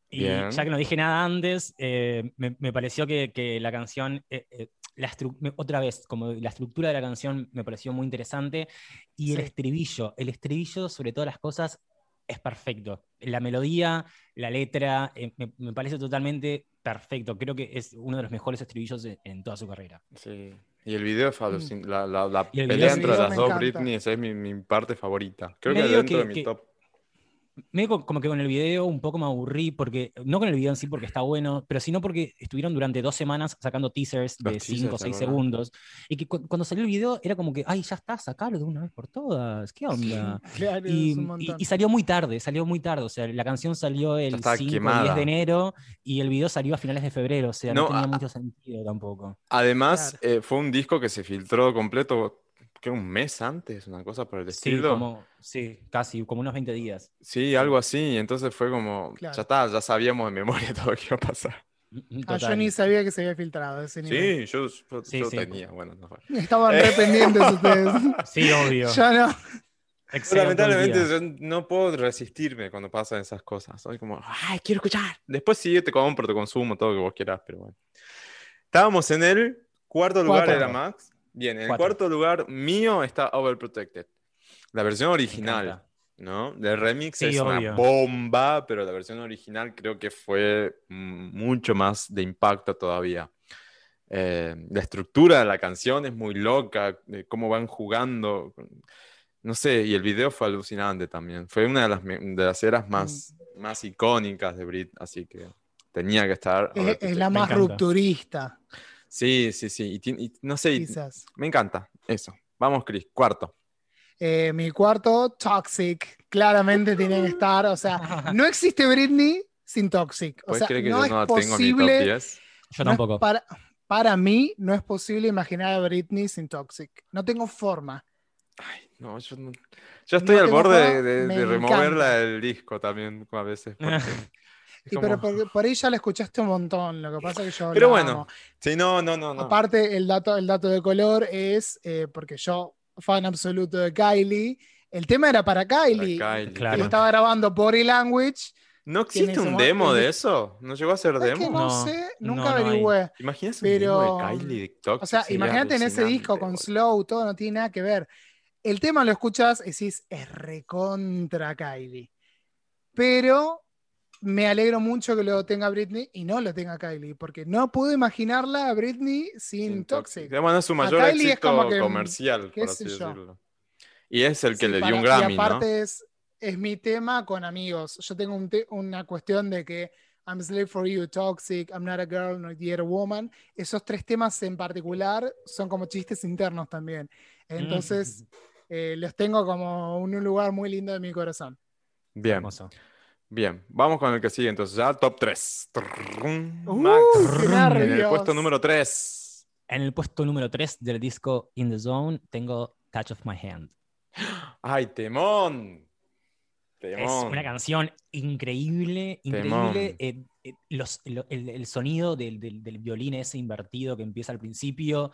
Y Bien. ya que no dije nada antes, eh, me, me pareció que, que la canción, eh, eh, la otra vez, como la estructura de la canción me pareció muy interesante. Y el Sí. estribillo, el estribillo sobre todas las cosas es perfecto. La melodía, la letra, eh, me, me parece totalmente perfecto. Creo que es uno de los mejores estribillos en, en toda su carrera. Sí. Y el video es alucin- La, la, la pelea entre las dos encanta. Britney esa es mi, mi parte favorita. Creo que dentro que- de mi que- top. Medio co- como que con el video un poco me aburrí, porque no con el video en sí porque está bueno, pero sino porque estuvieron durante dos semanas sacando teasers Los de teasers, 5 o es 6 verdad. segundos. Y que cu- cuando salió el video era como que, ay, ya está, sacalo de una vez por todas, ¿qué onda? Claro, Y, y- y salió muy tarde, salió muy tarde. O sea, la canción salió el 5 estaba o 10 quemada. de enero y el video salió a finales de febrero. O sea, no, No, tenía a- mucho sentido tampoco. Además, Claro. eh, fue un disco que se filtró completo, que un mes antes, una cosa por el Sí, estilo. como, sí, casi, como unos 20 días. Sí, algo así. Entonces fue como, Claro. ya está, ya sabíamos de memoria todo lo que iba a pasar. Ah, yo ni sabía que se había filtrado ese nivel. Sí, yo, yo- Sí, yo sí. tenía, bueno, no fue. Estaban re pendientes ustedes. Sí, obvio. Yo no. Excel Lamentablemente yo no puedo resistirme cuando pasan esas cosas. Soy como, ay, quiero escuchar. Después sí, te compro, te consumo, todo lo que vos quieras, pero bueno. Estábamos en el cuarto lugar, Cuatro. era Max. Bien, en el Cuatro. cuarto lugar mío está Overprotected. La versión original. ¿no? El remix Sí, es una obvio. bomba, pero la versión original creo que fue mm, mucho más de impacto todavía. Eh, la estructura de la canción es muy loca, de cómo van jugando. No sé, y el video fue alucinante también. Fue una de las, de las eras más, más icónicas de Brit, así que tenía que estar. Es, es la más rupturista, Sí, sí, sí. Y, y no sé, quizás. me encanta eso. Vamos, Chris, cuarto. Eh, mi cuarto, Toxic. Claramente tiene que estar. O sea, no existe Britney sin Toxic. O ¿Puedes sea, creer que no yo es no tengo posible. 10? Yo no tampoco. para, para mí, no es posible imaginar a Britney sin Toxic. No tengo forma. Ay, no, yo no- Yo estoy No al tengo borde de, removerla del disco también a veces. porque Y pero como- por, por ahí ya la escuchaste un montón. Lo que pasa es que yo. Pero la bueno, amo. Sí, no, no, no, no. Aparte, el dato, el dato de color es eh, porque yo, fan absoluto de Kylie, el tema era para Kylie. Para Kylie. Claro. Y estaba grabando Body Language. ¿No existe un mo- demo de eso? ¿No llegó a ser Es demo? que no, No, sé, no, nunca no hay. averigüé. ¿Imaginas un Pero, demo de Kylie de Toxic? O sea, imagínate en ese disco con. Slow, todo no tiene nada que ver. El tema lo escuchas y decís, es recontra Kylie. Pero me alegro mucho que lo tenga Britney y no lo tenga Kylie, porque no puedo imaginarla a Britney sin, Sin Toxic. Bueno, es su mayor Kylie es éxito como que, comercial, qué por sé así yo. decirlo. Y es el que Sí, le dio un Grammy, y ¿no? aparte es, es mi tema con amigos. Yo tengo un te- una cuestión de que I'm a slave for you, toxic, I'm not a girl, not yet a woman. Esos tres temas en particular son como chistes internos también. Entonces, eh, los tengo como en un lugar muy lindo de mi corazón. Bien, Hermoso. Bien. Vamos con el que sigue, entonces ya top 3. ¡Uh, Max, en el puesto número 3. En el puesto número 3 del disco In the Zone tengo Touch of My Hand. ¡Ay, temón! Es Temón. una canción increíble, increíble. el, sonido del- del violín ese invertido que empieza al principio.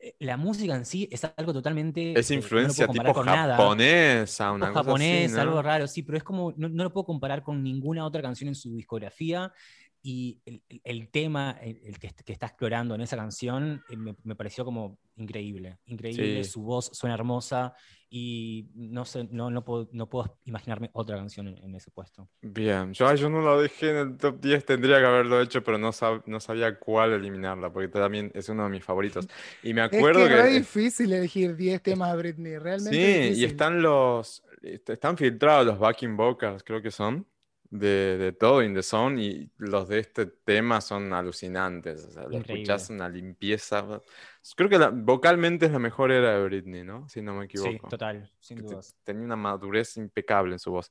Eh, La música en sí es algo totalmente. Es eh, no influencia comparar tipo con nada. japonesa, una Tipo cosa japonés, así, ¿no? algo raro, sí, pero es como, no, no lo puedo comparar con ninguna otra canción en su discografía. Y el, el- tema el, el que, que está explorando en esa canción eh, me, me pareció como increíble. Increíble, Sí. su voz suena hermosa y no sé, no, no, puedo, no puedo imaginarme otra canción en, en ese puesto. Bien, yo, yo no lo dejé en el top 10, tendría que haberlo hecho, pero no, sab- no sabía cuál eliminarla, porque también es uno de mis favoritos. Y me Es acuerdo que es re que... difícil elegir 10 temas de Britney, realmente. Sí, es y están los... est- Están filtrados los backing vocals, creo que son, de, de todo In The Zone, y los de este tema son alucinantes, o sea, lo escuchás una limpieza... Creo que la- vocalmente es la mejor era de Britney, ¿no? Si no me Sí, equivoco. total, sin que dudas. tenía una madurez impecable en su voz.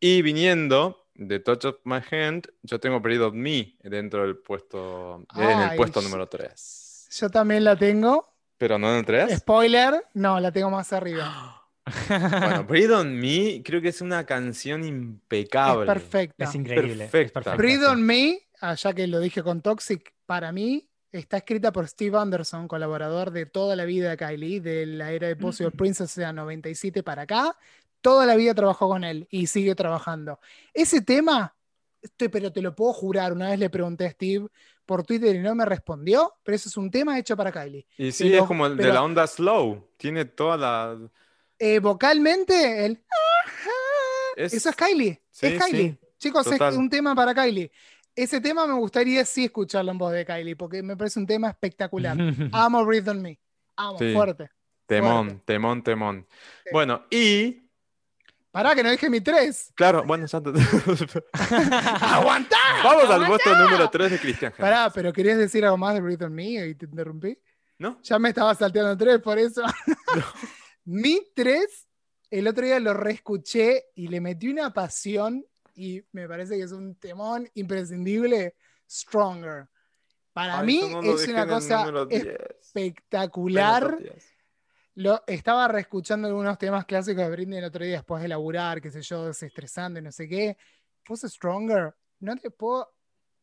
Y viniendo de Touch of My Hand, yo tengo Breed of Me dentro del puesto, en el Ay, puesto número 3. Yo también la tengo. Pero no en el 3. Spoiler, no, la tengo más arriba. Bueno, Breathe on Me creo que es una canción impecable. Es perfecta. Es increíble. es Perfecta. Breathe sí. on Me, allá que lo dije con Toxic, para mí está escrita por Steve Anderson, colaborador de toda la vida de Kylie, de la era de Possible Princess, o sea, 97 para acá. Toda la vida trabajó con él y sigue trabajando. Ese tema, estoy, pero te lo puedo jurar, una vez le pregunté a Steve por Twitter y no me respondió, pero eso es un tema hecho para Kylie. Y sí, Pero- es como el de pero- la onda slow. Tiene toda la. Eh, vocalmente, el... Es- Eso es Kylie. Sí, es Kylie. sí, Chicos, total. es un tema para Kylie. Ese tema me gustaría sí escucharlo en voz de Kylie, porque me parece un tema espectacular. Amo Breathe on Me. Amo, Sí. fuerte. Temón, Fuerte. temón, temón. Bueno, y. Pará, que no dije mi 3. Claro, bueno, te- ¡Aguantá! Vamos al puesto número 3 de Cristian. Pará, pero querías decir algo más de Breathe on Me y te interrumpí. ¿No? Ya me estaba salteando 3, por eso. mi 3, el otro día lo reescuché y le metí una pasión y me parece que es un temón imprescindible. Stronger. Para Ay, mí no es una cosa número 10. espectacular. En el top 10. Lo, estaba reescuchando algunos temas clásicos de Britney el otro día después de laburar, qué sé yo, desestresando y no sé qué. Puse Stronger. No te puedo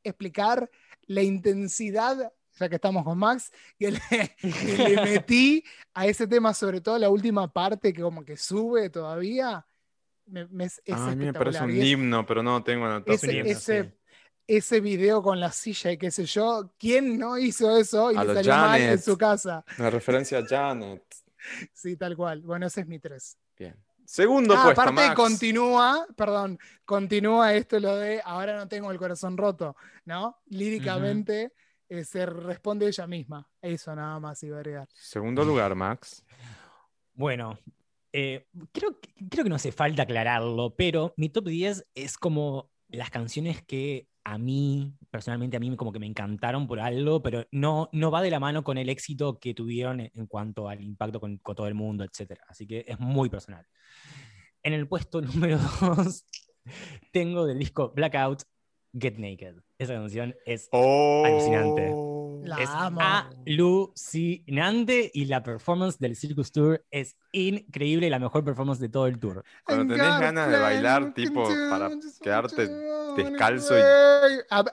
explicar la intensidad, ya que estamos con Max, que le, que le metí a ese tema, sobre todo la última parte que como que sube todavía. Me, es, a mí me parece un es- himno, pero no tengo en el top ese, 10. ese, ese video con la silla y qué sé yo, ¿quién no hizo eso y A le salió mal en Janet. su casa? La referencia a Janet. Sí, tal cual. Bueno, ese es mi 3. Bien. Segundo Ah, puesto, aparte Max. continúa, perdón, continúa esto lo de ahora no tengo el corazón roto, ¿no? Líricamente eh, se responde ella misma. Eso nada más iba a agregar. Segundo lugar, Max. Bueno, eh, creo, que- creo que no hace falta aclararlo, pero mi top 10 es como las canciones que a mí, personalmente a mí como que me encantaron por algo, pero no, no va de la mano con el éxito que tuvieron en, en cuanto al impacto con, con todo el mundo, etc. Así que es muy personal. En el puesto número 2 tengo del disco Blackout, Get Naked. Esa canción es Oh. Alucinante. La es amo. alucinante y la performance del Circus Tour es increíble, la mejor performance de todo el tour. Cuando tenés And ganas de bailar, tipo, para quedarte descalzo y-. A,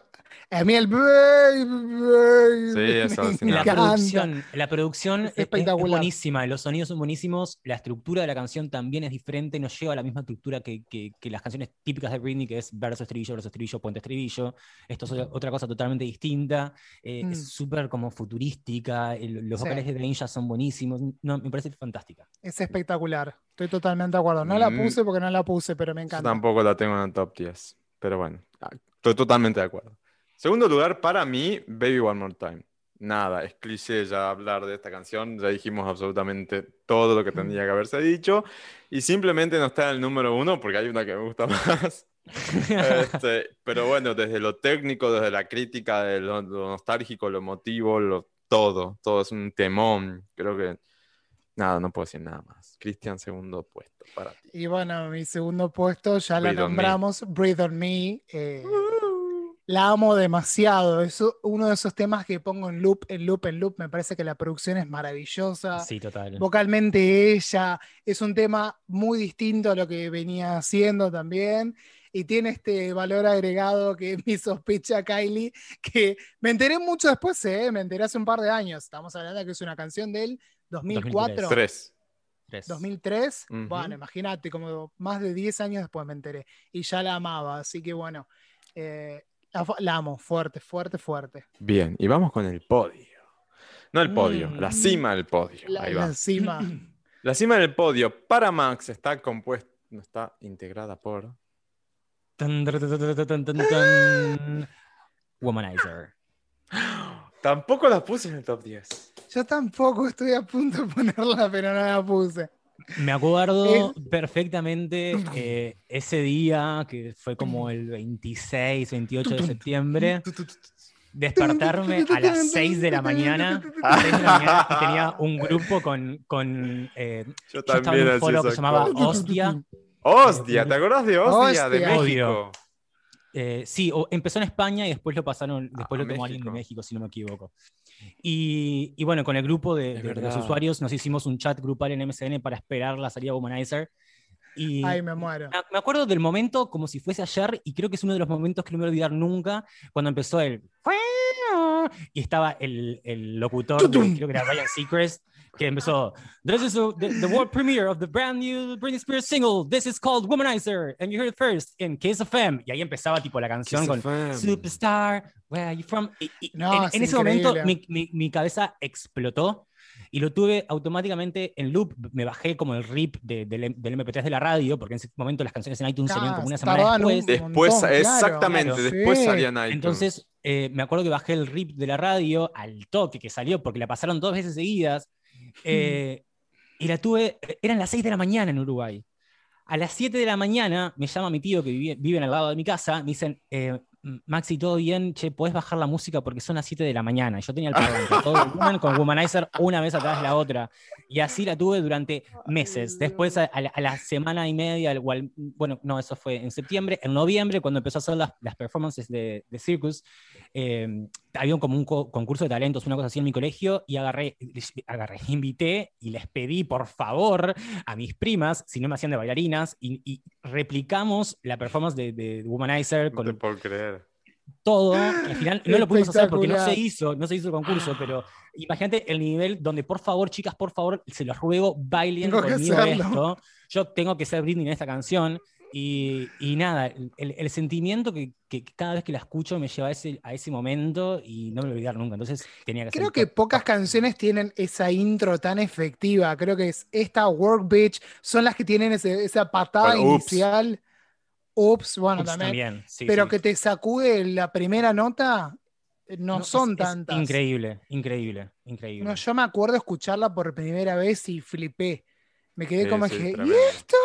a mí el baby, baby, Sí, alucinante. La producción, la producción Es es, es- es buenísima, los sonidos son buenísimos, la estructura de la canción también es diferente, no lleva a la misma estructura que, que- que las canciones típicas de Britney, que es verso, estribillo, verso, estribillo, puente, estribillo. Esto es otra cosa totalmente distinta, eh, Mm. es súper como futurística, el- los Sí. vocales de Danja son buenísimos, no, me parece fantástica. Es espectacular. Estoy totalmente de acuerdo. No la Mm. puse porque no la puse, pero me Yo encanta. tampoco la tengo en el top 10. Pero bueno, ah, estoy totalmente de acuerdo. Segundo lugar, para mí, Baby One More Time. Nada, es cliché ya hablar de esta canción. Ya dijimos absolutamente todo lo que tendría que haberse dicho. Y simplemente no está en el número uno porque hay una que me gusta más. Este, pero bueno, desde lo técnico, desde la crítica, de lo, lo nostálgico, lo emotivo, lo, todo. Todo es un temón. Creo que. Nada, no puedo decir nada más. Cristian, segundo puesto para ti. Y bueno, mi segundo puesto ya la Breathe on Me. nombramos, Breathe on Me. eh, la amo demasiado. Es uno de esos temas que pongo en loop, en loop, en loop. Me parece que la producción es maravillosa. Sí, total. Vocalmente ella es un tema muy distinto a lo que venía haciendo también. Y tiene este valor agregado que mi sospecha Kylie, que me enteré mucho después, ¿eh? me enteré hace un par de años. Estamos hablando de que es una canción del 2004. 2003. Tres. Tres. 2003, Ujú. bueno, imagínate, como más de 10 años después me enteré y ya la amaba, así que bueno, eh, la, amo, fuerte, fuerte, fuerte. Bien, y vamos con el podio. No el podio, Mm. la cima del podio. La, Ahí va. la cima. La cima del podio para Max está compuesta, no está integrada por. Tan, tan, tan, tan, tan, tan, tan. Womanizer. Tampoco la puse en el top 10. Yo tampoco estoy a punto de ponerla, pero no la puse. Me acuerdo perfectamente eh, ese día que fue como el 26, 28 de septiembre, despertarme a las 6 de la mañana, 6 de la mañana y tenía un grupo con, con eh, Yo yo estaba en un foro que se llamaba. Hostia. Hostia, ¿te acordás de Hostia, de Hostia. México? Eh, sí, o- empezó en España y después lo pasaron, después Ah, lo tomó alguien de México. Si no me equivoco. Y, y bueno, con el grupo de, de- de los usuarios nos hicimos un chat grupal en MSN para esperar la salida de Womanizer. Y Ay, me muero. me acuerdo del momento como si fuese ayer y creo que es uno de los momentos que no me voy a olvidar nunca cuando empezó el y estaba el, el locutor, de- creo que era Ryan Seacrest, que empezó This is the, the world premiere of the brand new Britney Spears single. This is called Womanizer and you heard it first in Kiss FM. Y ahí empezaba tipo la canción con Superstar, where are you from? Y- y No, en, es en ese momento mi, mi- mi cabeza explotó y lo tuve automáticamente en loop. Me bajé como el rip de- del, del MP3 de la radio, porque en ese momento las canciones en iTunes salían como una semana después. Después, montón, exactamente, Claro. después Sí. salían iTunes. Entonces, eh, me acuerdo que bajé el rip de la radio al toque que salió, porque la pasaron dos veces seguidas. Eh, y la tuve, eran las 6 de la mañana en Uruguay. A las 7 de la mañana me llama mi tío que vive, vive al lado de mi casa, me dicen, eh, Maxi, ¿todo bien? Che, ¿podés bajar la música? Porque son las 7 de la mañana. Yo tenía el parlante, todo con Womanizer una vez atrás la otra. Y así la tuve durante meses. Después, a, la, a la semana y media, o al- bueno, no, eso fue en septiembre. En noviembre, cuando empezó a hacer las, las performances de, de Circus, eh, había un- como un co- concurso de talentos, una cosa así en mi colegio, y agarré, agarré, invité y les pedí, por favor, a mis primas, si no me hacían de bailarinas, y, y replicamos la performance de, de Womanizer No te con puedo creer. todo. al final no lo pudimos hacer porque no se hizo, no se hizo el concurso, pero imagínate el nivel donde, por favor, chicas, por favor, se los ruego, bailen Tengo conmigo esto. Yo tengo que ser Britney en esta canción. Y, y nada, el, el sentimiento que, que cada vez que la escucho me lleva a ese, a ese momento y no me lo olvidar nunca. Entonces tenía que Creo hacer que pocas canciones tienen esa intro tan efectiva. Creo que es esta Work Bitch, son las que tienen ese- esa patada Bueno, inicial. Ups, bueno, también. sí, pero sí. que te sacude la primera nota, eh, no, son es tantas. increíble, increíble, increíble. No, yo me acuerdo escucharla por primera vez y flipé. Me quedé Sí, como sí, que, ¿y esto?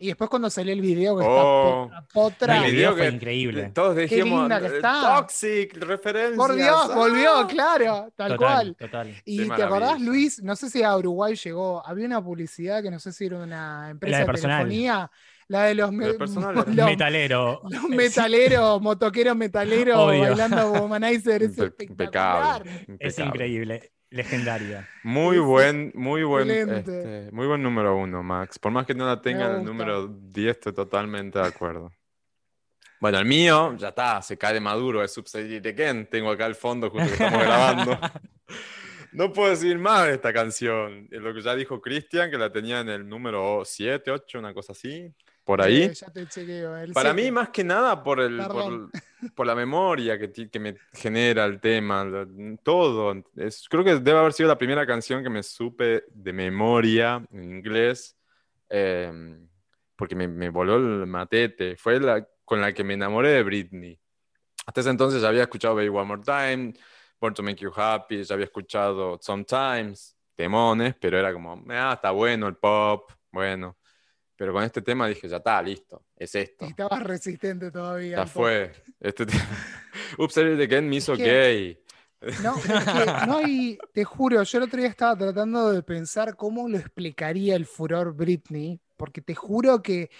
Y después cuando salió el video que Oh. está potra, No, el video fue que- increíble. Todos dijimos, linda que eh, está. Toxic, referencias. por Dios, ah. volvió, claro, tal total, cual. total. Y Qué te acordás. Luis, no sé si a Uruguay llegó, había una publicidad que no sé si era una empresa de telefonía, la de los, me- los- era. Metalero. los metaleros, motoqueros metaleros Obvio. bailando Womanizer, es impecable, Es increíble, legendaria. Muy buen, muy buen, este, muy buen número uno, Max. Por más que no la tenga en el número 10, estoy totalmente de acuerdo. Bueno, el mío, ya está, se cae de maduro, es Subsidied Again. Tengo acá el fondo justo que estamos grabando. No puedo decir más de esta canción. Lo que ya dijo Cristian, que la tenía en el número 7, 8, una cosa así. Por ahí. Te chequeo, Para siete. mí, más que nada, por, el, por, la memoria que, me genera el tema, todo. Es, creo que debe haber sido la primera canción que me supe de memoria en inglés, eh, porque me, me voló el matete. Fue la con la que me enamoré de Britney. Hasta ese entonces ya había escuchado Baby One More Time, Born to Make You Happy, ya había escuchado Sometimes, temones, pero era como, ah, está bueno el pop, bueno. Pero con este tema dije, ya está, listo, es esto. Y estabas resistente todavía. Ya fue. Este te- Oops, I me hizo Es que- gay. No, es que no hay, te juro, yo el otro día estaba tratando de pensar cómo lo explicaría el furor Britney, porque te juro que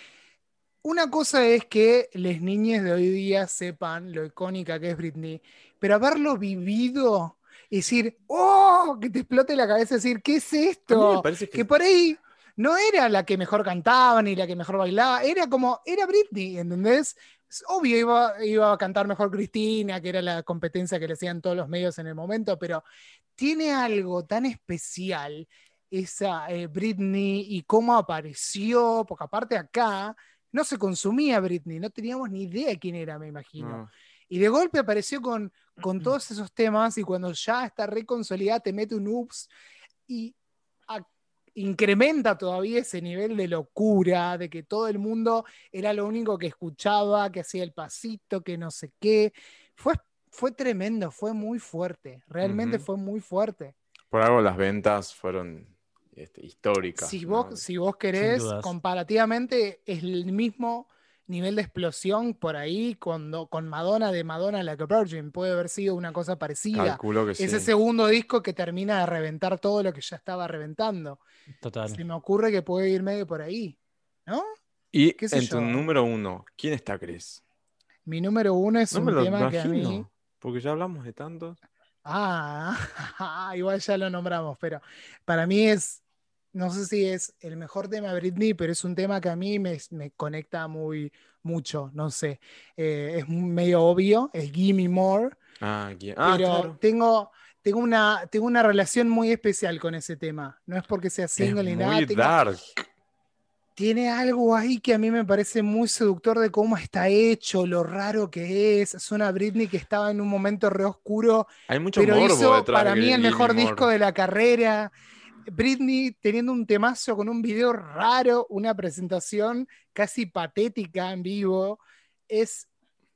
una cosa es que las niñas de hoy día sepan lo icónica que es Britney, pero haberlo vivido y decir, ¡oh! Que te explote la cabeza, decir, ¿qué es esto? Que por ahí no era la que mejor cantaba ni la que mejor bailaba, era como, era Britney, ¿entendés? Obvio, iba, iba a cantar mejor Cristina, que era la competencia que le hacían todos los medios en el momento, pero tiene algo tan especial esa eh, Britney y cómo apareció, porque aparte acá no se consumía Britney, no teníamos ni idea de quién era, me imagino. No. Y de golpe apareció con, con todos esos temas y cuando ya está reconsolidada te mete un ups y incrementa todavía ese nivel de locura, de que todo el mundo era lo único que escuchaba, que hacía el pasito, que no sé qué. Fue, fue tremendo, fue muy fuerte, realmente fue muy fuerte. Por algo las ventas fueron este, históricas. Si ¿no? vos, si vos querés, comparativamente es el mismo nivel de explosión por ahí cuando, con Madonna de Madonna Like a Virgin. Puede haber sido una cosa parecida. Calculo que sí. Ese segundo disco que termina de reventar todo lo que ya estaba reventando. Total. Se me ocurre que puede ir medio por ahí. ¿No? Y qué sé en tu yo. número uno, ¿quién está, Chris? Mi número uno es No un me lo tema que a mí. imagino, porque ya hablamos de tantos. Ah, igual ya lo nombramos, pero para mí es, no sé si es el mejor tema de Britney, pero es un tema que a mí me, me conecta muy mucho, no sé. Eh, es medio obvio, es Gimme More, Ah, ah, pero claro. tengo, tengo, una, tengo una relación muy especial con ese tema. No es porque sea single ni nada, muy tengo- dark. tiene algo ahí que a mí me parece muy seductor de cómo está hecho, lo raro que es. Es una Britney que estaba en un momento re oscuro, Hay mucho pero morbo hizo detrás para mí el mejor More. disco de la carrera. Britney teniendo un temazo con un video raro, una presentación casi patética en vivo. Es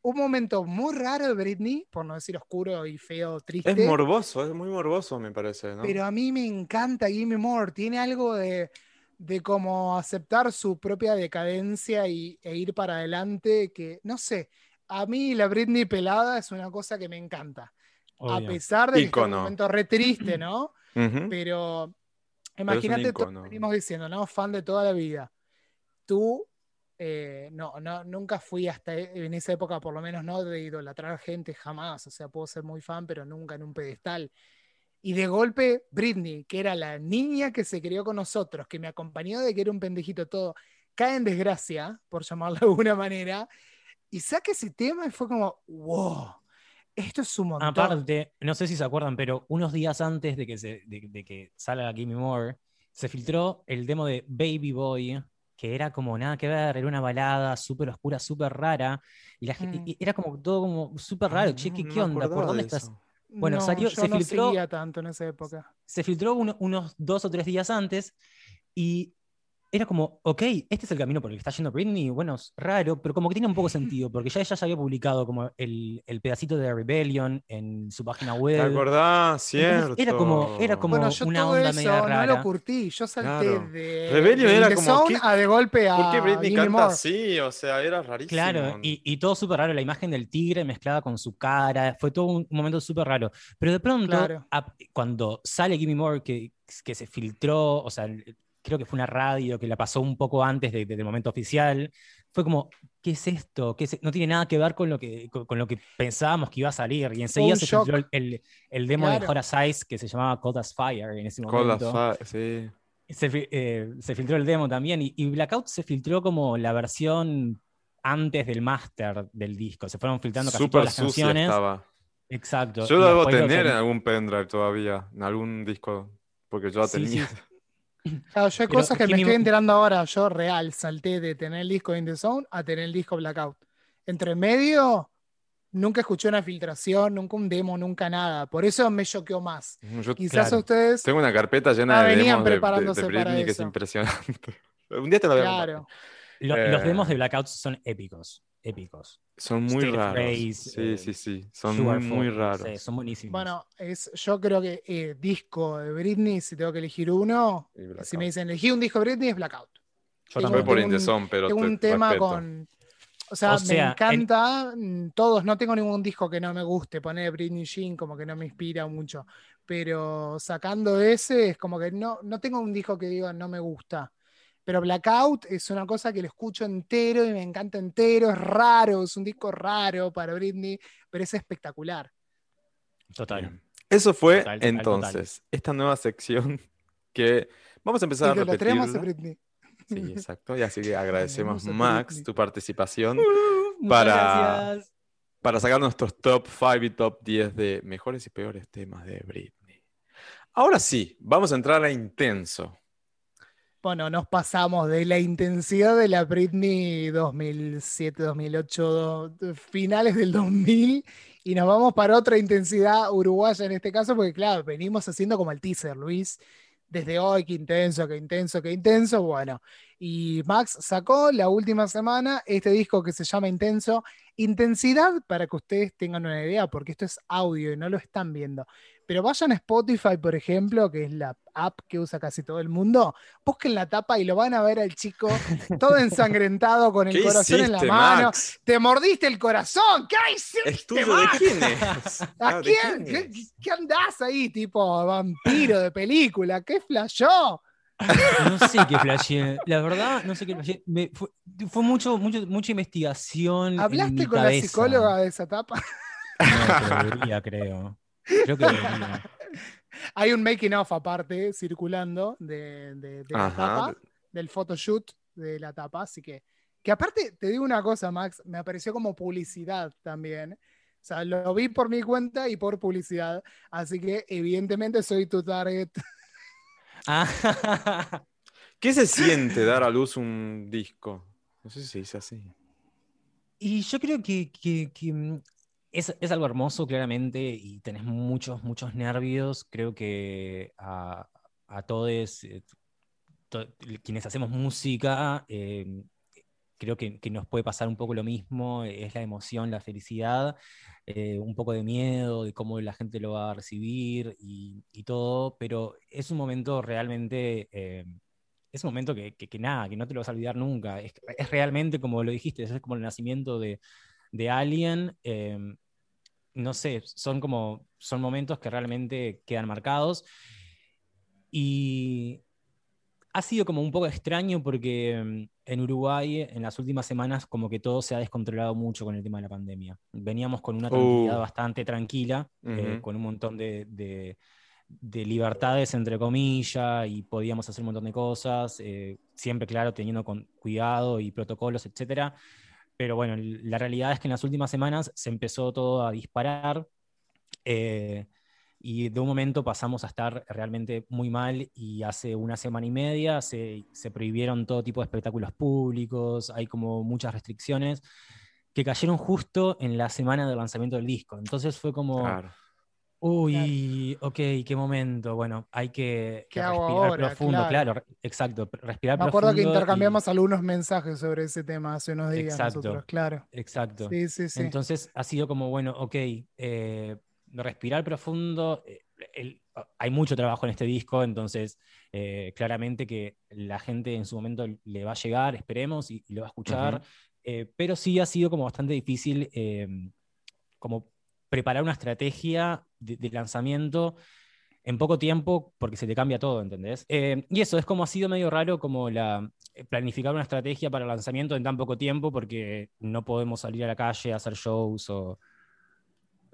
un momento muy raro de Britney, por no decir oscuro y feo, triste. Es morboso, es muy morboso, me parece, ¿no? Pero a mí me encanta Gimme More. Tiene algo de, de como aceptar su propia decadencia y, e ir para adelante que, no sé, a mí la Britney pelada es una cosa que me encanta. A pesar de que en un momento re triste, ¿no? Pero imagínate, todo ícono. que venimos diciendo, ¿no? Fan de toda la vida. Tú, eh, no, no, nunca fui hasta e- en esa época, por lo menos, no de idolatrar gente jamás. O sea, puedo ser muy fan, pero nunca en un pedestal. Y de golpe, Britney, que era la niña que se crió con nosotros, que me acompañó de que era un pendejito todo, cae en desgracia, por llamarlo de alguna manera, y saca ese tema y fue como, wow, esto es un montón. Aparte, no sé si se acuerdan, pero unos días antes de que, se, de, de que salga Gimme More, se filtró el demo de Baby Boy, que era como nada que ver, era una balada súper oscura, súper rara, y, la gente, Mm. y era como todo como súper raro. Ay, che, ¿qué, no qué onda? ¿Por dónde de estás? eso. Bueno, No, salió- yo se no filtró- tanto en esa época. Se filtró uno- unos dos o tres días antes y era como, ok, este es el camino por el que está yendo Britney. Bueno, es raro, pero como que tiene un poco sentido, porque ya ella ya había publicado como el, el pedacito de Rebellion en su página ¿Te web. acordás? Cierto. Entonces, era como- era como- Bueno, yo una todo onda eso media no lo rara. curtí. Yo salté Claro. de, Rebellion de era The como, ¿qué- a de golpe a ¿Por qué Britney canta More. así? O sea, era rarísimo. Claro, y, y todo súper raro, la imagen del tigre mezclada con su cara, fue todo un momento súper raro. Pero de pronto, Claro. cuando sale Gimme More, que, que se filtró, o sea, el- creo que fue una radio que la pasó un poco antes de- de- del momento oficial, fue como, ¿qué es esto? ¿Qué es- No tiene nada que ver con lo que, con, con lo que pensábamos que iba a salir. Y enseguida un se shock. filtró el, el- demo de Claro. Horace Ice que se llamaba Cold as Fire en ese Cold as momento. Fire, sí. Se, eh, se filtró el demo también y, y Blackout se filtró como la versión antes del máster del disco. Se fueron filtrando casi Súper todas las sucia canciones. estaba. Exacto. Yo lo debo tener en algún pendrive todavía, en algún disco, porque yo la Sí, tenía. sí. Claro, yo hay Pero cosas que me estoy enterando ahora. Yo real salté de tener el disco In The Zone a tener el disco Blackout. Entre medio, nunca escuché una filtración, nunca un demo, nunca nada. Por eso me choqueó más. Yo Quizás Claro. ustedes, tengo una carpeta llena Ah, de venían demos de- de, de, preparándose para Britney que es eso. impresionante. Un día te lo voy a claro. Lo- Los Eh. demos de Blackout son épicos. Épicos. Son muy raros. Race, sí, eh, sí, sí. Son muy, raros. sí, son buenísimos. Bueno, es, yo creo que eh, disco de Britney, si tengo que elegir uno, si me dicen elegí un disco de Britney, es Blackout. Yo tengo- también. por Indezón, pero Tengo te un tema respeto. con. O sea, O sea, me en- encanta mm, todos. No tengo ningún disco que no me guste. Poner Britney Jean como que no me inspira mucho. Pero sacando ese, es como que no, no tengo un disco que diga no me gusta. Pero Blackout es una cosa que lo escucho entero y me encanta entero. Es raro, es un disco raro para Britney, pero es espectacular. Total. Eso fue Total, total, entonces esta nueva sección que vamos a empezar a Idolatremos a repetirla. Britney. Sí, exacto. Y así que agradecemos, a Max, tu participación Para- gracias. para sacar nuestros top 5 y top 10 de mejores y peores temas de Britney. Ahora sí, vamos a entrar a intenso. Bueno, nos pasamos de la intensidad de la Britney 2007, 2008, do- finales del 2000, y nos vamos para otra intensidad uruguaya en este caso, porque claro, venimos haciendo como el teaser, Luis, desde hoy, qué intenso, qué intenso, qué intenso, bueno. Y Max sacó la última semana este disco que se llama Intenso. Intensidad, para que ustedes tengan una idea, porque esto es audio y no lo están viendo. Pero vayan a Spotify, por ejemplo, que es la app que usa casi todo el mundo, busquen la tapa y lo van a ver al chico todo ensangrentado con el ¿Qué corazón en la mano. Max? te mordiste el corazón, ¿qué hiciste? ¿Es tuyo de quién es? ¿A Ah, ¿de quién? quién ¿Qué, es? qué andás ahí, tipo vampiro de película? ¿Qué flashó? No sé qué flasheé. La verdad, no sé qué flasheé. Me- fue, fue mucho, mucho, mucha investigación. en ¿Hablaste mi con la psicóloga de esa etapa? No, pero debería, creo. Creo que debería. Hay un making of aparte circulando de, de- de la tapa, del photoshoot de la tapa, así que, que aparte te digo una cosa, Max, me apareció como publicidad también. O sea, lo vi por mi cuenta y por publicidad, así que evidentemente soy tu target. Ah, ¿Qué se siente dar a luz un disco? No sé si se dice así. Y yo creo que, que- que, mm, es, es algo hermoso, claramente, y tenés muchos, muchos nervios. Creo que a, a todos eh, to- quienes hacemos música, eh, creo que, que nos puede pasar un poco lo mismo. Es la emoción, la felicidad, eh, un poco de miedo de cómo la gente lo va a recibir y, y todo, pero es un momento realmente... eh, es un momento que, que- que nada, que no te lo vas a olvidar nunca. Es, es realmente, como lo dijiste, es como el nacimiento de, de alguien. eh, no sé, son como, son momentos que realmente quedan marcados. Y ha sido como un poco extraño porque mm, en Uruguay en las últimas semanas como que todo se ha descontrolado mucho con el tema de la pandemia. Veníamos con una tranquilidad Uh. bastante tranquila, eh, Ujú. con un montón de, de- de libertades entre comillas y podíamos hacer un montón de cosas, eh, siempre claro, teniendo con cuidado y protocolos, etcétera. Pero bueno, la realidad es que en las últimas semanas se empezó todo a disparar eh, y de un momento pasamos a estar realmente muy mal y hace una semana y media se, se prohibieron todo tipo de espectáculos públicos, hay como muchas restricciones que cayeron justo en la semana del lanzamiento del disco. Entonces fue como, Claro. Uy, ok, qué momento. Bueno, hay que, ¿Qué que hago respirar ahora? profundo, Claro. claro, exacto, respirar Me acuerdo que profundo y- intercambiamos algunos mensajes sobre ese tema hace unos días Exacto. nosotros, claro. Exacto. Sí, sí, sí. Entonces ha sido como, bueno, ok, eh, respirar profundo. eh, el- hay mucho trabajo en este disco, entonces eh, claramente que la gente en su momento le va a llegar, esperemos, y, y lo va a escuchar. Eh, pero sí ha sido como bastante difícil eh, como preparar una estrategia de, lanzamiento en poco tiempo porque se te cambia todo, ¿entendés? Eh, y eso es como ha sido medio raro como la eh, planificar una estrategia para el lanzamiento en tan poco tiempo porque no podemos salir a la calle a hacer shows o,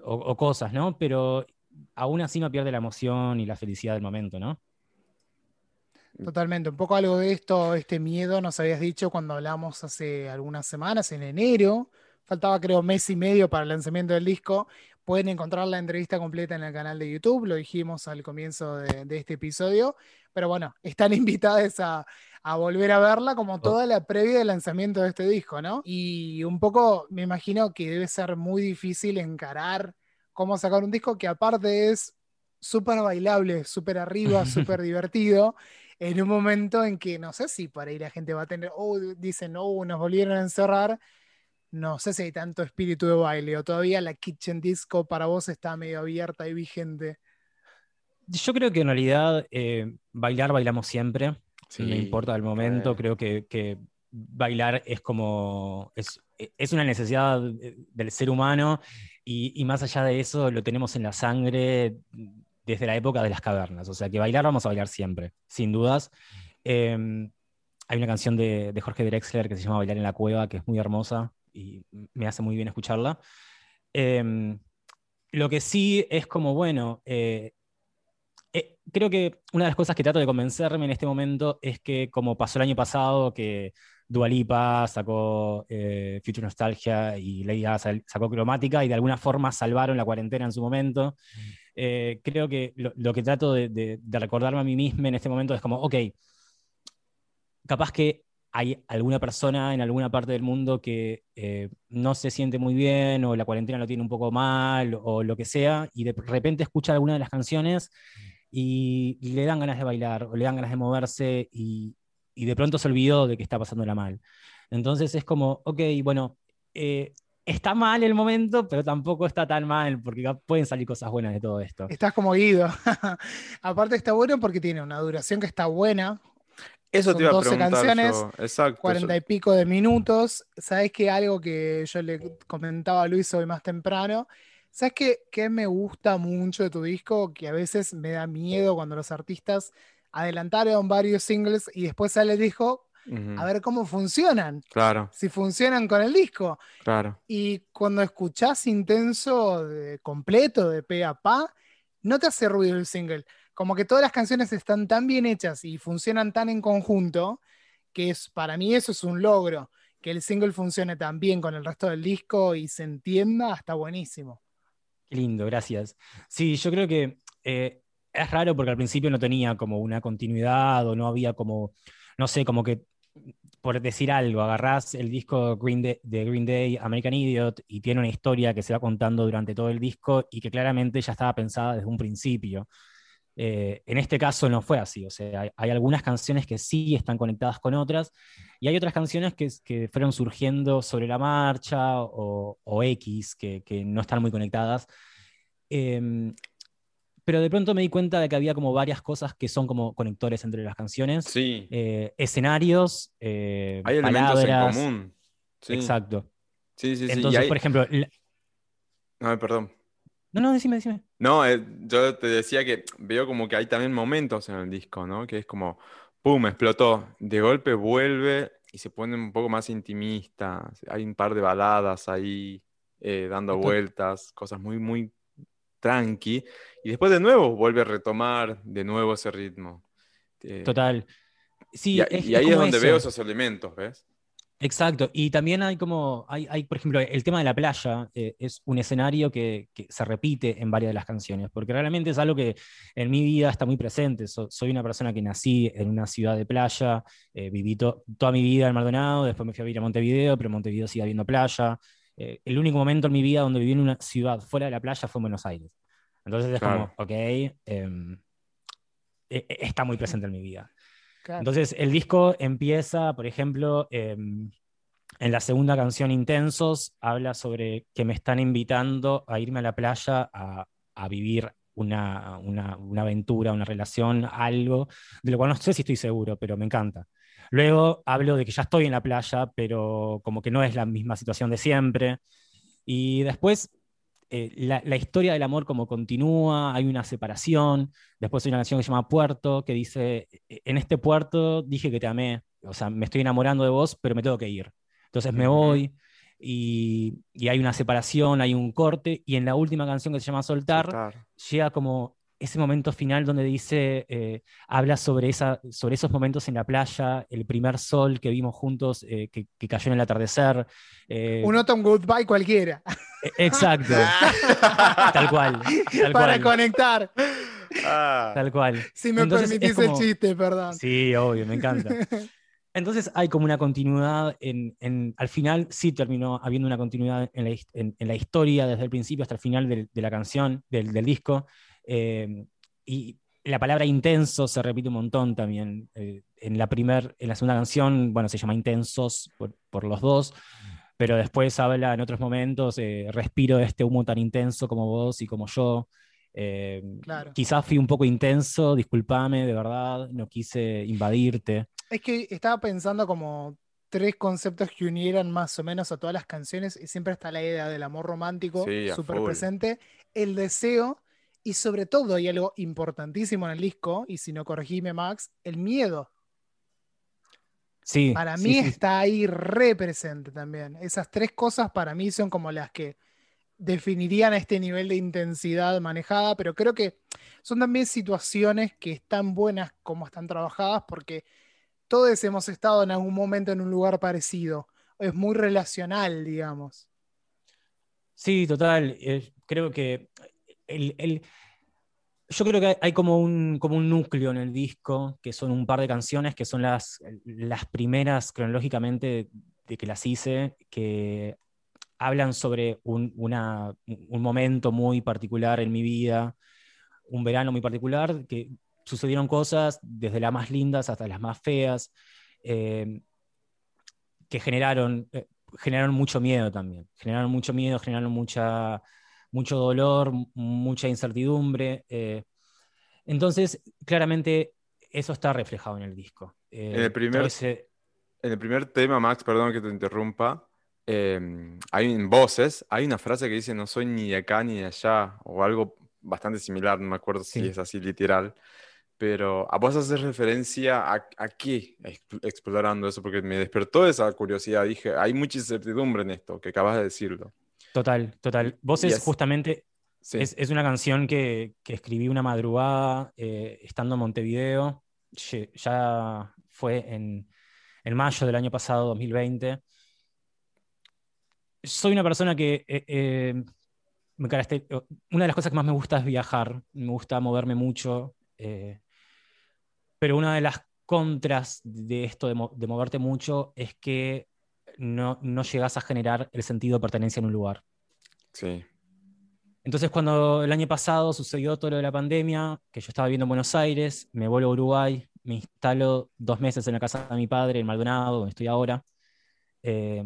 o- o cosas, ¿no? Pero aún así no pierde la emoción y la felicidad del momento, ¿no? Totalmente, un poco algo de esto, este miedo, nos habías dicho cuando hablamos hace algunas semanas, en enero, faltaba creo mes y medio para el lanzamiento del disco, pueden encontrar la entrevista completa en el canal de YouTube, lo dijimos al comienzo de, de este episodio, pero bueno, están invitadas a, a volver a verla como toda la previa del lanzamiento de este disco, ¿no? Y un poco me imagino que debe ser muy difícil encarar cómo sacar un disco que aparte es súper bailable, súper arriba, súper divertido en un momento en que no sé si para ir la gente va a tener, oh, dicen, oh, nos volvieron a encerrar. No sé si hay tanto espíritu de baile o todavía la Kitchen Disco para vos está medio abierta y vigente. Yo creo que en realidad eh, bailar bailamos siempre, Sí, no importa el momento, re. creo que, que bailar es como, es, es una necesidad del ser humano y, y más allá de eso lo tenemos en la sangre desde la época de las cavernas, o sea que bailar vamos a bailar siempre, sin dudas. Eh, hay una canción de, de Jorge Drexler que se llama Bailar en la Cueva, que es muy hermosa y me hace muy bien escucharla. Eh, lo que sí es como, bueno, eh, eh, creo que una de las cosas que trato de convencerme en este momento es que, como pasó el año pasado, que Dua Lipa sacó eh, Future Nostalgia y Lady sacó Cromática y de alguna forma salvaron la cuarentena en su momento. Creo que lo, que trato de, de- recordarme a mí misma en este momento es como, ok, capaz que hay alguna persona en alguna parte del mundo que eh, no se siente muy bien o la cuarentena lo tiene un poco mal o lo que sea y de repente escucha alguna de las canciones y le dan ganas de bailar o le dan ganas de moverse y, de pronto se olvidó de que está pasándola mal. Entonces es como, ok, bueno, eh, está mal el momento, pero tampoco está tan mal porque pueden salir cosas buenas de todo esto. Estás como Guido. Aparte está bueno porque tiene una duración que está buena, Eso Son te iba a 12 preguntar canciones, yo. Exacto. cuarenta y pico de minutos. ¿Sabes que algo que yo le comentaba a Luis hoy más temprano? ¿Sabes qué, qué me gusta mucho de tu disco? Que a veces me da miedo cuando los artistas adelantaron varios singles y después sale el disco Ujú, a ver cómo funcionan, Claro, si funcionan con el disco. claro. Y cuando escuchás intenso de- completo de pe a pa, no te hace ruido el single. Como que todas las canciones están tan bien hechas y funcionan tan en conjunto que es, para mí eso es un logro. Que el single funcione tan bien con el resto del disco y se entienda, está buenísimo. Qué lindo, gracias. Sí, yo creo que eh, es raro porque al principio no tenía como una continuidad o no había como, no sé, como que, por decir algo, agarrás el disco Green Day- de Green Day, American Idiot, y tiene una historia que se va contando durante todo el disco y que claramente ya estaba pensada desde un principio. Eh, en este caso no fue así, o sea, hay, hay algunas canciones que sí están conectadas con otras y hay otras canciones que, que fueron surgiendo sobre la marcha o, o X, que, que no están muy conectadas. Em, pero de pronto me di cuenta de que había como varias cosas que son como conectores entre las canciones. Sí, Eh, escenarios, eh, hay elementos en palabras. común. Sí, Exacto. sí, sí. sí, Entonces, hay- por ejemplo, la- No, perdón. No, no, decime, decime. No, eh, yo te decía que veo como que hay también momentos en el disco, ¿no? Que es como, ¡pum!, explotó. De golpe vuelve y se pone un poco más intimista. Hay un par de baladas ahí eh, dando vueltas, cosas muy, muy tranqui. Y después de nuevo vuelve a retomar de nuevo ese ritmo. Eh, Total. Sí, y, es, y ahí es donde eso. veo esos elementos, ¿ves? Exacto, y también hay como, hay, hay, por ejemplo, el tema de la playa eh, es un escenario que, que se repite en varias de las canciones, porque realmente es algo que en mi vida está muy presente. So- soy una persona que nací en una ciudad de playa, eh, viví to- toda mi vida en Maldonado, después me fui a vivir a Montevideo, pero Montevideo sigue habiendo playa. Eh, el único momento en mi vida donde viví en una ciudad fuera de la playa fue en Buenos Aires. Entonces es Claro. como, ok, em, e- e- está muy presente en mi vida. Entonces, el disco empieza, por ejemplo, em, en la segunda canción, Intensos, habla sobre que me están invitando a irme a la playa a, a vivir una, una- una aventura, una relación, algo, de lo cual no sé si estoy seguro, pero me encanta. Luego hablo de que ya estoy en la playa, pero como que no es la misma situación de siempre. Y después eh, la, la historia del amor como continúa, hay una separación, después hay una canción que se llama Puerto, que dice, "E, en este puerto dije que te amé, o sea, me estoy enamorando de vos, pero me tengo que ir. Entonces me voy y, y hay una separación, hay un corte, y en la última canción que se llama Soltar, Soltar. llega como ese momento final donde dice, eh, habla sobre, esa, sobre esos momentos en la playa, el primer sol que vimos juntos, eh, que, que cayó en el atardecer. eh, Un Autumn Goodbye cualquiera, e- Exacto, tal cual, tal para cual, conectar. Ah, tal cual. Si me Entonces, permitís como- el chiste, perdón. Sí, obvio, me encanta. Entonces hay como una continuidad, en, en- al final sí terminó habiendo una continuidad en la, en- en la historia desde el principio hasta el final del- de, la canción, del, del disco. Eh, y la palabra intenso se repite un montón también. eh, en, la primer, en la segunda canción, bueno, se llama Intensos por, por los dos, pero después habla en otros momentos, eh, respiro este humo tan intenso como vos y como yo. Eh, Claro. Quizás fui un poco intenso, discúlpame, de verdad, no quise invadirte. Es que estaba pensando como tres conceptos que unieran más o menos a todas las canciones y siempre está la idea del amor romántico Sí, súper full. presente, el deseo y sobre todo hay algo importantísimo en el disco y si no corregime Max, el miedo. Sí, Para mí sí, está ahí re presente también. Esas tres cosas para mí son como las que definirían este nivel de intensidad manejada, pero creo que son también situaciones que están buenas como están trabajadas porque todos hemos estado en algún momento en un lugar parecido. Es muy relacional, digamos. Sí, total. eh, creo que yo creo que hay, como, un, núcleo en el disco, que son un par de canciones, que son las, primeras cronológicamente de que las hice, que hablan sobre un, momento muy particular en mi vida, un verano muy particular, que sucedieron cosas desde las más lindas hasta las más feas, eh, que eh, generaron mucho miedo también. Generaron mucho miedo, generaron mucha, mucho dolor, mucha incertidumbre. eh. entonces, claramente, eso está reflejado en el disco. Eh, En el primer- ese- En el primer tema, Max, perdón que te interrumpa, eh, hay en voces, hay una frase que dice no soy ni de acá ni de allá, o algo bastante similar, no me acuerdo si Sí. es así literal, Pero a vos haces referencia a, a qué Exp- explorando eso, porque me despertó esa curiosidad. Dije, hay mucha incertidumbre en esto, que acabas de decirlo. Total, total. Vos Y es es- justamente, Sí. es, es una canción que, que escribí una madrugada eh, estando en Montevideo. Ya fue en, en mayo del año pasado, 2020. Soy una persona que eh, eh, me una de las cosas que más me gusta es viajar, me gusta moverme mucho, eh, pero una de las contras de esto de, mo- de moverte mucho es que no, no llegas a generar el sentido de pertenencia en un lugar. Sí. Entonces, cuando el año pasado sucedió todo lo de la pandemia, que yo estaba viviendo en Buenos Aires, me vuelvo a Uruguay, me instalo dos meses en la casa de mi padre, en Maldonado, donde estoy ahora. eh,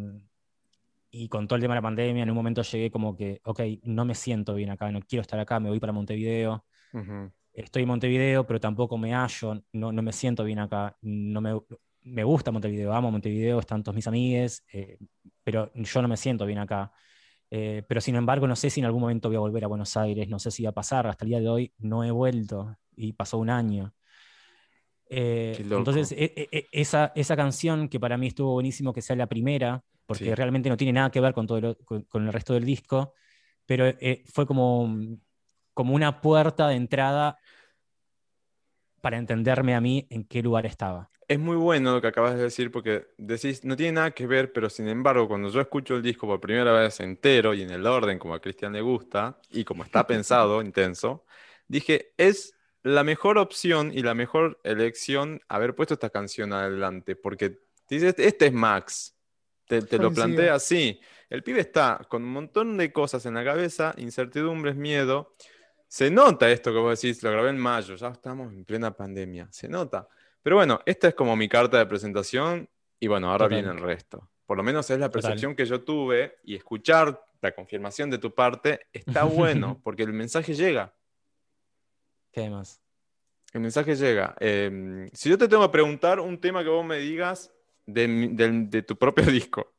y con todo el tema de la pandemia, en un momento llegué como que, ok, no me siento bien acá, no quiero estar acá, me voy para Montevideo. Ujú. Estoy en Montevideo, pero tampoco me hallo, no, no me siento bien acá. No me, me gusta Montevideo, amo Montevideo, están todos mis amigues, eh, pero yo no me siento bien acá. Eh, pero sin embargo, no sé si en algún momento voy a volver a Buenos Aires, no sé si va a pasar. Hasta el día de hoy no he vuelto y pasó un año. Eh, entonces, e- e- e- esa, esa canción que para mí estuvo buenísimo que sea la primera, porque Sí. realmente no tiene nada que ver con, todo lo- con, con el resto del disco, pero eh, fue como, como una puerta de entrada para entenderme a mí en qué lugar estaba. Es muy bueno lo que acabas de decir porque decís, no tiene nada que ver, pero sin embargo, cuando yo escucho el disco por primera vez entero y en el orden como a Cristian le gusta y como está pensado, intenso, dije, es la mejor opción y la mejor elección haber puesto esta canción adelante, porque dices, este es Max, te, te lo plantea así. El pibe está con un montón de cosas en la cabeza, incertidumbres, miedo. Se nota esto que vos decís, lo grabé en mayo, ya estamos en plena pandemia, se nota. Pero bueno, esta es como mi carta de presentación y bueno, ahora Total. viene el resto. Por lo menos es la Total. percepción que yo tuve y escuchar la confirmación de tu parte está bueno porque el mensaje llega. ¿Qué más? El mensaje llega. Eh, si yo te tengo que preguntar un tema que vos me digas de, del- de tu propio disco,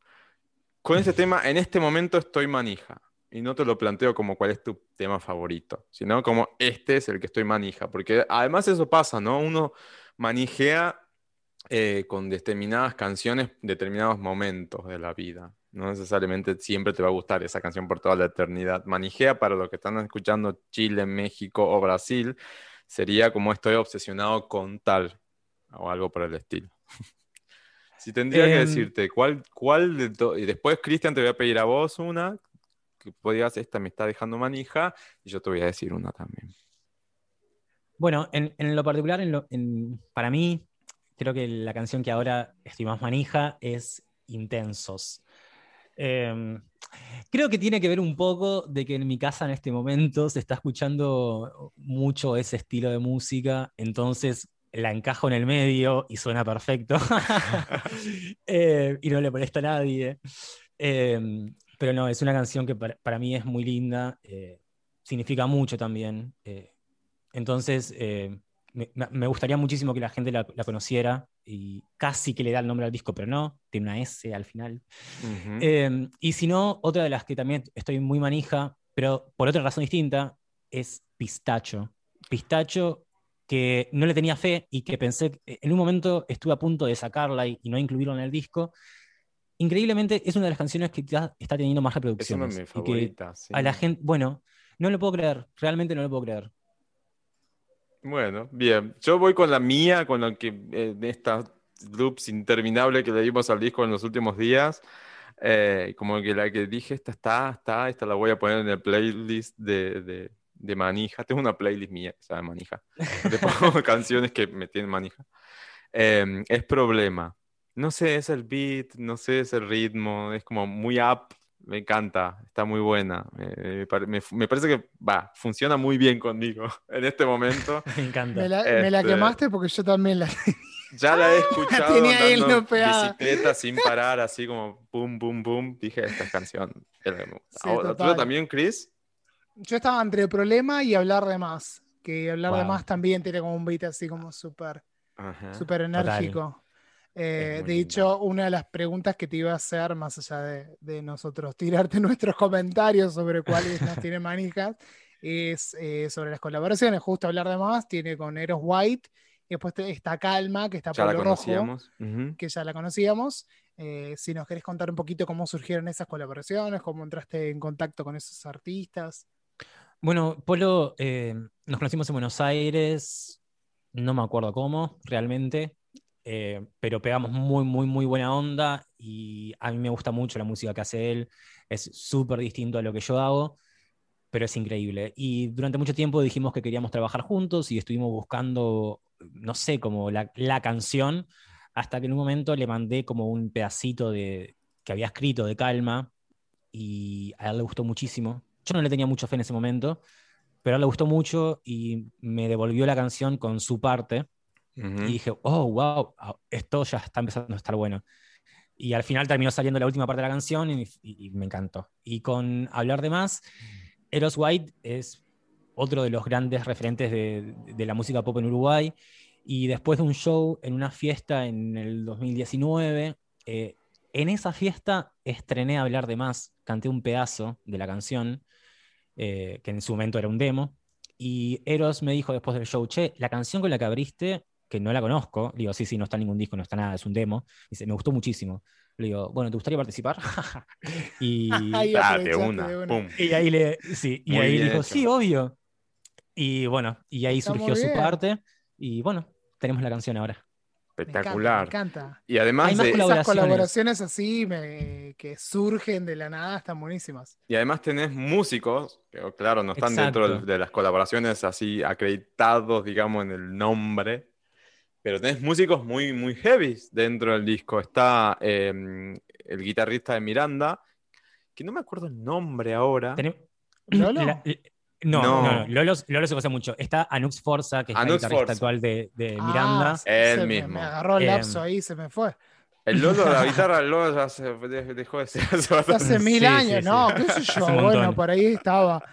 con este tema en este momento estoy manija. Y no te lo planteo como cuál es tu tema favorito, sino como este es el que estoy manija. Porque además eso pasa, ¿no? Uno manijea eh, con determinadas canciones, determinados momentos de la vida. No necesariamente siempre te va a gustar esa canción por toda la eternidad. Manijea para los que están escuchando Chile, México o Brasil, sería como estoy obsesionado con tal o algo por el estilo. si tendría que Em, decirte, ¿cuál, cuál de to- Y después, Cristian, te voy a pedir a vos una, que podías, esta me está dejando manija, y yo te voy a decir una también. Bueno, en, en lo particular, en lo- en- para mí, creo que la canción que ahora estoy más manija es Intensos. Eh, creo que tiene que ver un poco de que en mi casa en este momento se está escuchando mucho ese estilo de música, entonces la encajo en el medio y suena perfecto. Eh, y no le molesta a nadie. Eh, pero no, es una canción que para, para mí es muy linda, eh, significa mucho también. Eh, entonces, eh, me, me- gustaría muchísimo que la gente la, la conociera y casi que le da el nombre al disco, pero no, tiene una S al final. Ujú. Eh, y si no, otra de las que también estoy muy manija, pero por otra razón distinta, es Pistacho. Pistacho que no le tenía fe y que pensé, que en un momento estuve a punto de sacarla y, y no incluirla en el disco. Increíblemente es una de las canciones que ya está teniendo más es una reproducciones. de mis favoritas. a la sí. gente, bueno, no lo puedo creer, realmente no lo puedo creer. Bueno, bien. Yo voy con la mía, con lo que eh, de estas loops interminables que le dimos al disco en los últimos días. Eh, como que la que dije, esta está, está, esta la voy a poner en el playlist de, de, de manija. Tengo una playlist mía que se llama manija. Le pongo canciones que me tienen manija. Eh, es problema. No sé, es el beat, no sé, es el ritmo, es como muy up. Me encanta, está muy buena. Eh, me, pare- me- me parece que va, funciona muy bien conmigo en este momento. Me encanta. Me la, me la Este- quemaste porque yo también la Ya la he escuchado tenía enlopeada. bicicleta sin parar, así como boom, boom, boom. Dije, esta canción es. Sí, Ahora, ¿tú también, Chris? Yo estaba entre problema y hablar de más. Que hablar de más también tiene como un beat así como súper súper enérgico. Eh, de hecho, una de las preguntas que te iba a hacer, más allá de, de nosotros tirarte nuestros comentarios sobre cuáles nos tienen manijas, es eh, sobre las colaboraciones, justo hablar de más, tiene con Eros White, y después está Calma, que está Ya la Pablo Rojo, conocíamos. Que ya la conocíamos. Eh, si nos querés contar un poquito cómo surgieron esas colaboraciones, cómo entraste en contacto con esos artistas. Bueno, Polo, eh, nos conocimos en Buenos Aires, no me acuerdo cómo realmente, eh, pero pegamos muy, muy, muy buena onda y a mí me gusta mucho la música que hace él, es súper distinto a lo que yo hago, pero es increíble. Y durante mucho tiempo dijimos que queríamos trabajar juntos y estuvimos buscando, no sé, como la, la canción, hasta que en un momento le mandé como un pedacito de, que había escrito de Calma y a él le gustó muchísimo. Yo no le tenía mucha fe en ese momento, pero a él le gustó mucho y me devolvió la canción con su parte Y dije, oh, wow, esto ya está empezando a estar bueno. Y al final terminó saliendo la última parte de la canción y me encantó. Y con hablar de más, Eros White es otro de los grandes referentes de, de la música pop en Uruguay. Y después de un show en una fiesta en el 2019, eh, en esa fiesta estrené Hablar de Más, canté un pedazo de la canción, eh, que en su momento era un demo. Y Eros me dijo después del show, che, la canción con la que abriste, que no la conozco, le digo, sí, sí, no está en ningún disco, no está nada, es un demo. Dice, me gustó muchísimo. Le digo, bueno, ¿te gustaría participar? y, Ahí Ah, de una, de una. pum. y ahí le, sí, y ahí dijo, hecho. sí, obvio. Y bueno, y ahí Está surgió su parte. Y bueno, tenemos la canción ahora. Me encanta, Espectacular. Me encanta. Y además, Hay más de- Esas Colaboraciones. colaboraciones así me- que surgen de la nada están buenísimas. y además tenés músicos, que claro, no están dentro Exacto. de, de las colaboraciones así acreditados, digamos, en el nombre, pero tenés músicos muy, muy heavy dentro del disco. Está eh, el guitarrista de Miranda, que no me acuerdo el nombre ahora. ¿Lolo? La- la- no, No. no, no, Lolo, Lolo se conoce mucho. Está Anux Forza, que es Anux la guitarrista Forza. actual de, de Ah, Miranda. se- Él se mismo. Me agarró el Em, lapso ahí, se me fue. El Lolo, la guitarra, el Lolo ya se de- dejó de ser hace. Hace mil Sí, años, sí, ¿no? sí. ¿Qué sé yo? Bueno, por ahí estaba.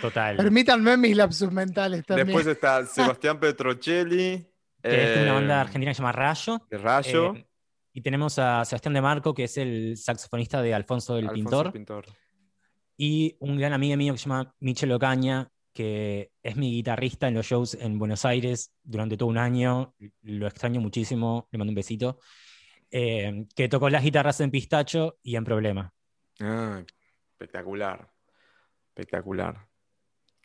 Total. Permítanme mis lapsus mentales también. Después está Sebastián Petrocelli. Que es de una banda eh, argentina que se llama Rayo. de Rayo. Eh, y tenemos a Sebastián de Marco, que es el saxofonista de Alfonso el Alfonso Pintor. Pintor. Y un gran amigo mío que se llama Michel Ocaña, que es mi guitarrista en los shows en Buenos Aires durante todo un año. Lo extraño muchísimo, le mando un besito. Eh, que tocó las guitarras en Pistacho y en Problema. Ah, espectacular. Espectacular.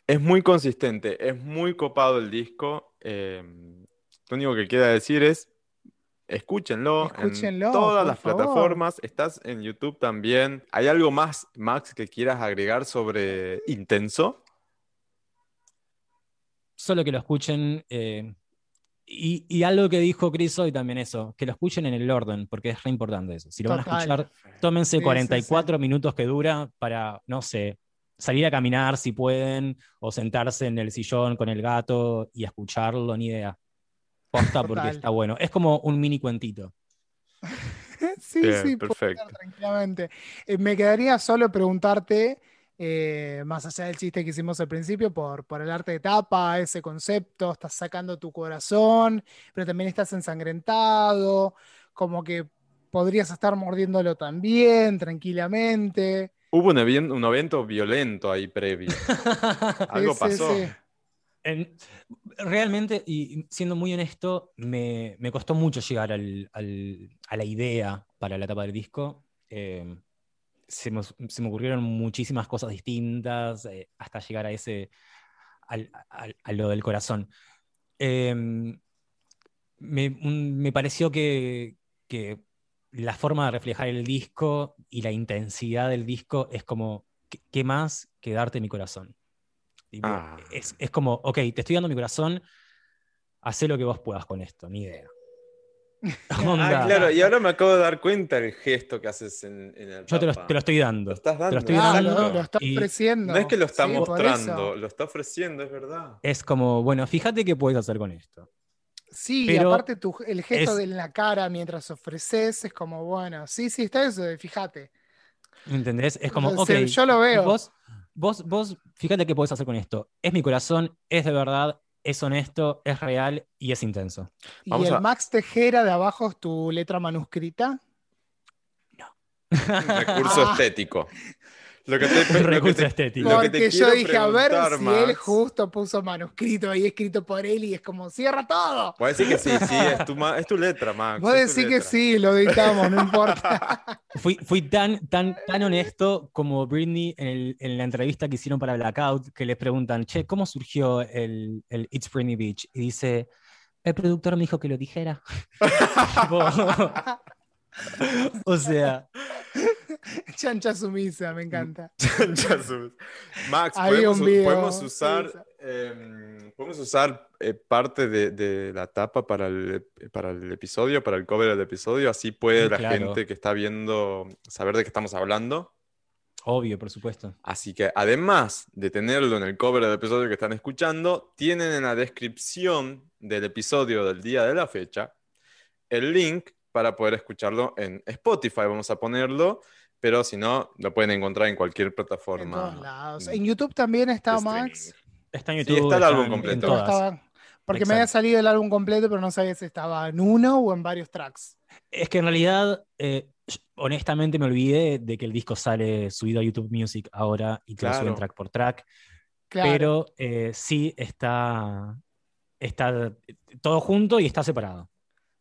Es muy consistente, es muy copado el disco. eh, lo único que queda decir es, escúchenlo, Escúchenlo, en todas las favor. plataformas. Estás en YouTube también. ¿Hay algo más, Max, que quieras agregar sobre Intenso? Solo que lo escuchen. eh, y, y algo que dijo Chris hoy también eso, que lo escuchen en el orden, porque es re importante eso. Si lo van a escuchar, tómense Sí, sí, 44 minutos que dura para, no sé, salir a caminar si pueden, o sentarse en el sillón con el gato y escucharlo, ni idea. Posta porque Total. está bueno. Es como un mini cuentito. sí, Bien, sí, perfecto. tranquilamente. Eh, me quedaría solo preguntarte, eh, más allá del chiste que hicimos al principio, por, por el arte de tapa, ese concepto, estás sacando tu corazón, pero también estás ensangrentado, como que podrías estar mordiéndolo también, tranquilamente. Hubo un, evento violento ahí previo. Algo Sí, sí, pasó. sí. En- realmente, y siendo muy honesto, me, costó mucho llegar al- a la idea para la tapa del disco. Eh, se, me, ocurrieron muchísimas cosas distintas eh, hasta llegar a ese, al- lo del corazón. Eh, me, pareció que, que la forma de reflejar el disco y la intensidad del disco es como, ¿qué, qué más que darte mi corazón? Tipo, Ah. es, es como, ok, te estoy dando mi corazón, haz lo que vos puedas con esto, ni idea. Onda, Ah, claro, y ahora me acabo de dar cuenta el gesto que haces en, en el Yo te lo, te estoy dando. Lo estás dando. lo estoy Ah, dando. lo, lo está y- ofreciendo. No es que lo está Sí, mostrando, eso. lo está ofreciendo, es verdad. Es como, bueno, fíjate qué puedes hacer con esto. Sí, y aparte tu, el gesto es- de en la cara mientras ofreces es como, bueno, sí, sí, está eso de fíjate. ¿Entendés? Es como, O ok, yo lo veo. Vos, vos, vos, fíjate qué puedes hacer con esto. Es mi corazón, es de verdad, es honesto, es real y es intenso. ¿Y Vamos el a- Max Tejera de abajo es tu letra manuscrita? Un recurso Ah. estético. Lo que te, lo que te- estético. Lo que te Porque yo dije, a ver si él justo puso manuscrito ahí escrito por él y es como, cierra todo. Puedes decir que sí, sí, es tu, ma- es tu letra, Max. Vos decís que sí, lo editamos, no importa. Fui, fui tan, tan, tan honesto como Britney en, el- en la entrevista que hicieron para Blackout, que les preguntan, che, ¿cómo surgió el, el It's Britney Beach? Y dice, el productor me dijo que lo dijera. O sea, Chancha sumisa, me encanta. Ya sus- Max, podemos, podemos sí, usar, sí. em, podemos usar eh, parte de, de la tapa para el, para el episodio, para el cover del episodio, así puede Mm, la claro. gente que está viendo saber de qué estamos hablando. obvio, por supuesto. Así que además de tenerlo en el cover del episodio que están escuchando, tienen en la descripción del episodio del día de la fecha el link para poder escucharlo en Spotify. Vamos a ponerlo, pero si no, lo pueden encontrar en cualquier En plataforma. todos lados. de En YouTube también está streaming. Max. Está en Sí, YouTube. está el álbum en- completo. En estaba- porque me Exacto. había salido el álbum completo, pero no sabía si estaba en uno o en varios tracks. Es que en realidad, eh, honestamente me olvidé de que el disco sale subido a YouTube Music ahora y que lo Claro. suben track por track. Claro. Pero eh, sí está, está todo junto y está separado.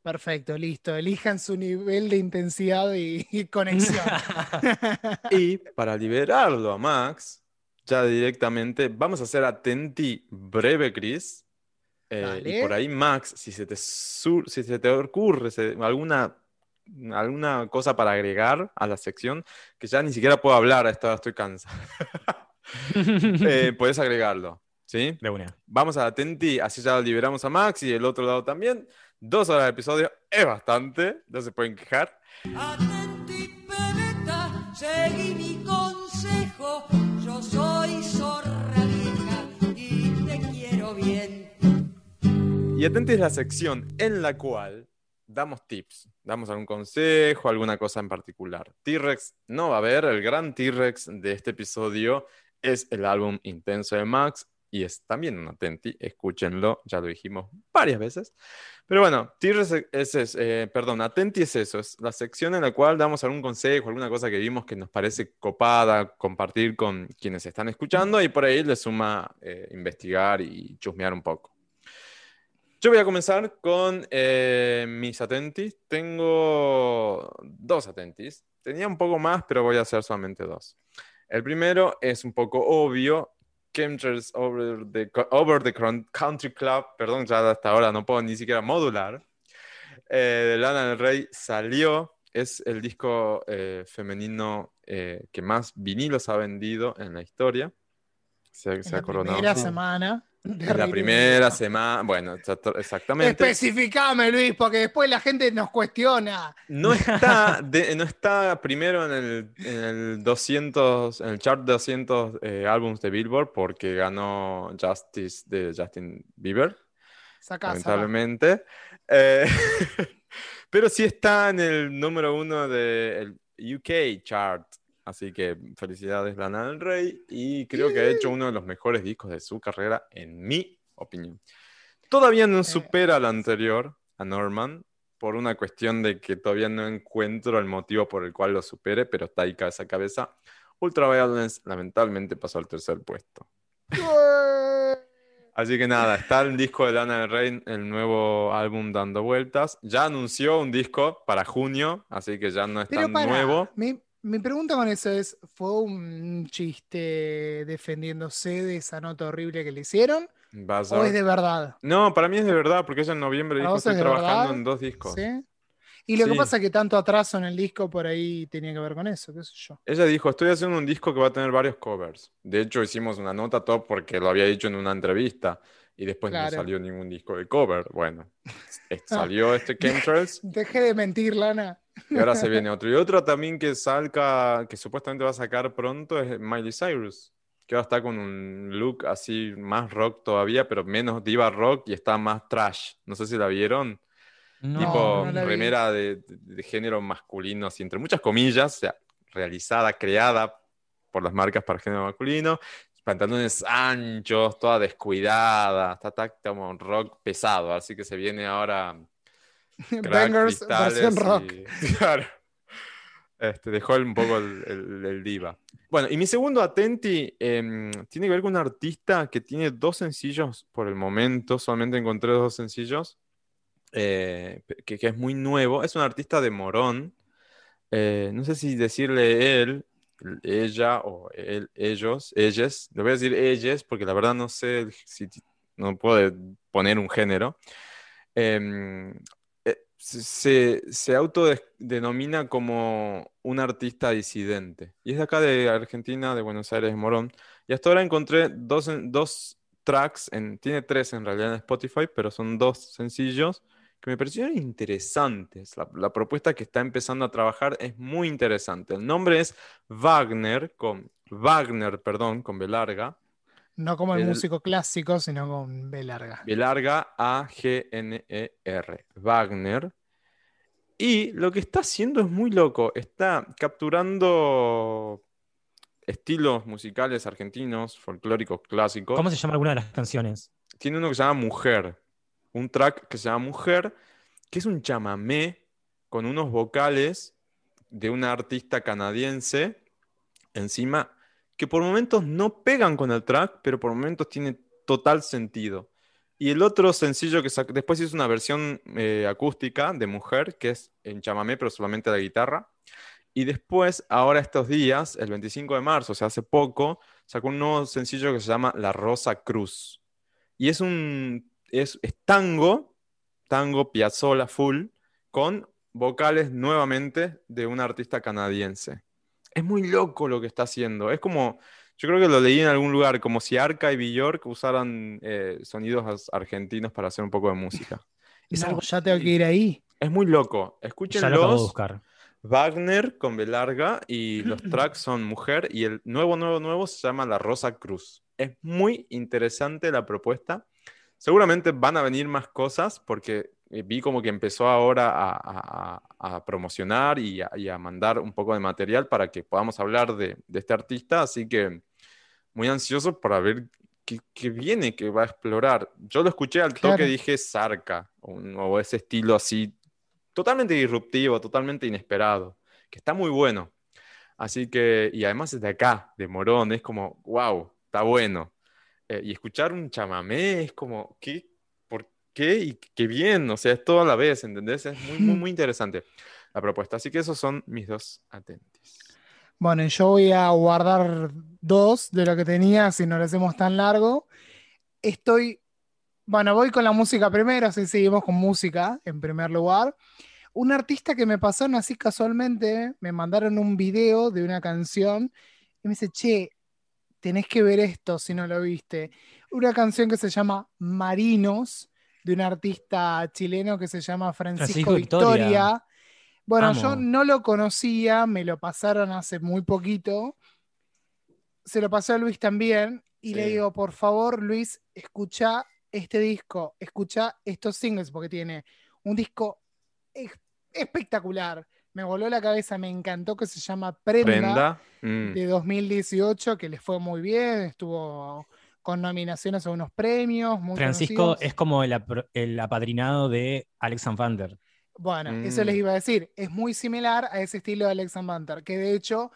Perfecto, listo. Elijan su nivel de intensidad y, y conexión. Y para liberarlo a Max, ya directamente vamos a hacer atenti breve, Chris. Eh, y por ahí, Max, si se te, sur- si se te ocurre se- alguna, alguna cosa para agregar a la sección, que ya ni siquiera puedo hablar, a esta hora estoy cansado, eh, puedes agregarlo. ¿Sí? De una. Vamos a atenti, así ya liberamos a Max y el otro lado también. Dos horas de episodio es bastante, no se pueden quejar. Atenti, pebeta, seguí mi consejo. Yo soy zorra vieja y te quiero bien. Y atenti es la sección en la cual damos tips, damos algún consejo, alguna cosa en particular. T-Rex no va a haber, el gran T-Rex de este episodio es el álbum Intenso de Max y es también un atenti, escúchenlo, ya lo dijimos varias veces. Pero bueno, T-Rex es, es, eh, perdón, atenti es eso, es la sección en la cual damos algún consejo, alguna cosa que vimos que nos parece copada, compartir con quienes están escuchando y por ahí le suma eh, investigar y chusmear un poco. Yo voy a comenzar con eh, mis atentis. Tengo dos atentis. Tenía un poco más, pero voy a hacer solamente dos. El primero es un poco obvio. Chemtrails over the, over the Country Club, perdón, ya hasta ahora no puedo ni siquiera modular, eh, de Lana del Rey salió. Es el disco eh, femenino eh, que más vinilos ha vendido en la historia. Se, se en ha la coronado. primera semana. De la primera semana, bueno, exactamente. Especificame, Luis, porque después la gente nos cuestiona. No está, de- no está primero en el, en el 200, en el chart 200 eh, álbums de Billboard porque ganó Justice de Justin Bieber, Sacá, lamentablemente. Eh, pero sí está en el número uno del UK chart. Así que felicidades Lana del Rey y creo que ha hecho uno de los mejores discos de su carrera, en mi opinión. Todavía no supera al anterior, a Norman, por una cuestión de que todavía no encuentro el motivo por el cual lo supere, pero está ahí cabeza a cabeza. Ultraviolence lamentablemente pasó al tercer puesto. Así que nada, está el disco de Lana del Rey, el nuevo álbum dando vueltas. Ya anunció un disco para junio, así que ya no es Pero tan para, nuevo. Mi pregunta con eso es, ¿fue un chiste defendiéndose de esa nota horrible que le hicieron? Vas a ¿O es de verdad? No, para mí es de verdad, porque ella en noviembre ¿Para dijo estoy trabajando verdad? en dos discos. ¿Sí? Y lo que pasa es que tanto atraso en el disco por ahí tenía que ver con eso, qué sé yo. Ella dijo, estoy haciendo un disco que va a tener varios covers. De hecho, hicimos una nota todo porque lo había dicho en una entrevista y después Claro. no salió ningún disco de cover. Bueno, es- salió este Chemtrails Deje de mentir, Lana. y ahora se viene otro. Y otro también que salga, que supuestamente va a sacar pronto es Miley Cyrus, que ahora está con un look así más rock todavía, pero menos diva rock y está más trash. No sé si la vieron. No, tipo no la vi. remera de, de- de género masculino, así, entre muchas comillas, o sea, realizada, creada por las marcas para género masculino, pantalones anchos, toda descuidada, está, está como un rock pesado, así que se viene ahora crack, Bangers versión rock. claro. Este, dejó el- un poco el, el- el diva. Bueno, y mi segundo atenti em, tiene que ver con un artista que tiene dos sencillos por el momento, solamente encontré dos sencillos, eh, que, que es muy nuevo. Es un artista de Morón. Eh, no sé si decirle él, ella o él, ellos, ellas. Le voy a decir ellas porque la verdad no sé si no puedo poner un género. Em, eh, se, se- autodenomina como un artista disidente. Y es de acá de Argentina, de Buenos Aires, Morón. Y hasta ahora encontré dos, dos tracks, en, tiene tres en realidad en Spotify, pero son dos sencillos que me parecieron interesantes. La, la propuesta que está empezando a trabajar es muy interesante. El nombre es Wagner, con Wagner, perdón, con B larga. No como el El- músico clásico, sino con B larga. B larga A-G-N-E-R. Wagner. Y lo que está haciendo es muy loco. Está capturando estilos musicales argentinos, folclóricos, clásicos. ¿Cómo se llama alguna de las canciones? Tiene uno que se llama Mujer. Un track que se llama Mujer, que es un chamamé con unos vocales de una artista canadiense encima, que por momentos no pegan con el track, pero por momentos tiene total sentido. Y el otro sencillo que después hizo una versión eh, acústica de Mujer, que es en chamamé, pero solamente la guitarra. Y después, ahora estos días, el 25 de marzo, o sea, hace poco, sacó un nuevo sencillo que se llama La Rosa Cruz. Y es un es, es tango, tango Piazzolla full, con vocales nuevamente de un artista canadiense. Es muy loco lo que está haciendo. Es como, yo creo que lo leí en algún lugar, como si Arca y Bjork usaran eh, sonidos argentinos para hacer un poco de música. Es, No, algo ya tengo que muy- ir ahí. es muy loco. Ya lo acabo de Escúchenlos. buscar. Wagner con B larga y los tracks son Mujer y el nuevo, nuevo, nuevo se llama La Rosa Cruz. Es muy interesante la propuesta. Seguramente van a venir más cosas porque eh, vi como que empezó ahora a, a- a- a promocionar y a, y a mandar un poco de material para que podamos hablar de, de este artista. Así que muy ansioso para ver qué, qué viene, qué va a explorar. Yo lo escuché al Claro. toque, dije Zarca, o ese estilo así totalmente disruptivo, totalmente inesperado, que está muy bueno. Así que, y además es de acá, de Morón, es como, wow, está bueno. Eh, y escuchar un chamamé es como, ¿qué? ¿Por qué? Y qué bien, o sea, es todo a la vez, ¿entendés? Es muy, muy, muy interesante la propuesta. Así que esos son mis dos atentis. Bueno, yo voy a guardar dos de lo que tenía, si no lo hacemos tan largo. Estoy, bueno, voy con la música primero, así seguimos con música en primer lugar. Un artista que me pasaron así casualmente, me mandaron un video de una canción y me dice, che, tenés que ver esto si no lo viste. Una canción que se llama Marinos, de un artista chileno que se llama Francisco, Francisco Victoria. Victoria. Bueno, yo no lo conocía, me lo pasaron hace muy poquito. Se lo pasó a Luis también. Y le digo, por favor, Luis, escucha este disco, escucha estos singles, porque tiene un disco espectacular. Me voló la cabeza, me encantó que se llama Prenda, Prenda. mm, de 2018, que les fue muy bien, estuvo con nominaciones a unos premios. Muy Francisco conocidos. es como el, apro- el apadrinado de Alex Van Bueno, eso les Mm. iba a decir. Es muy similar a ese estilo de Alex Banter, que de hecho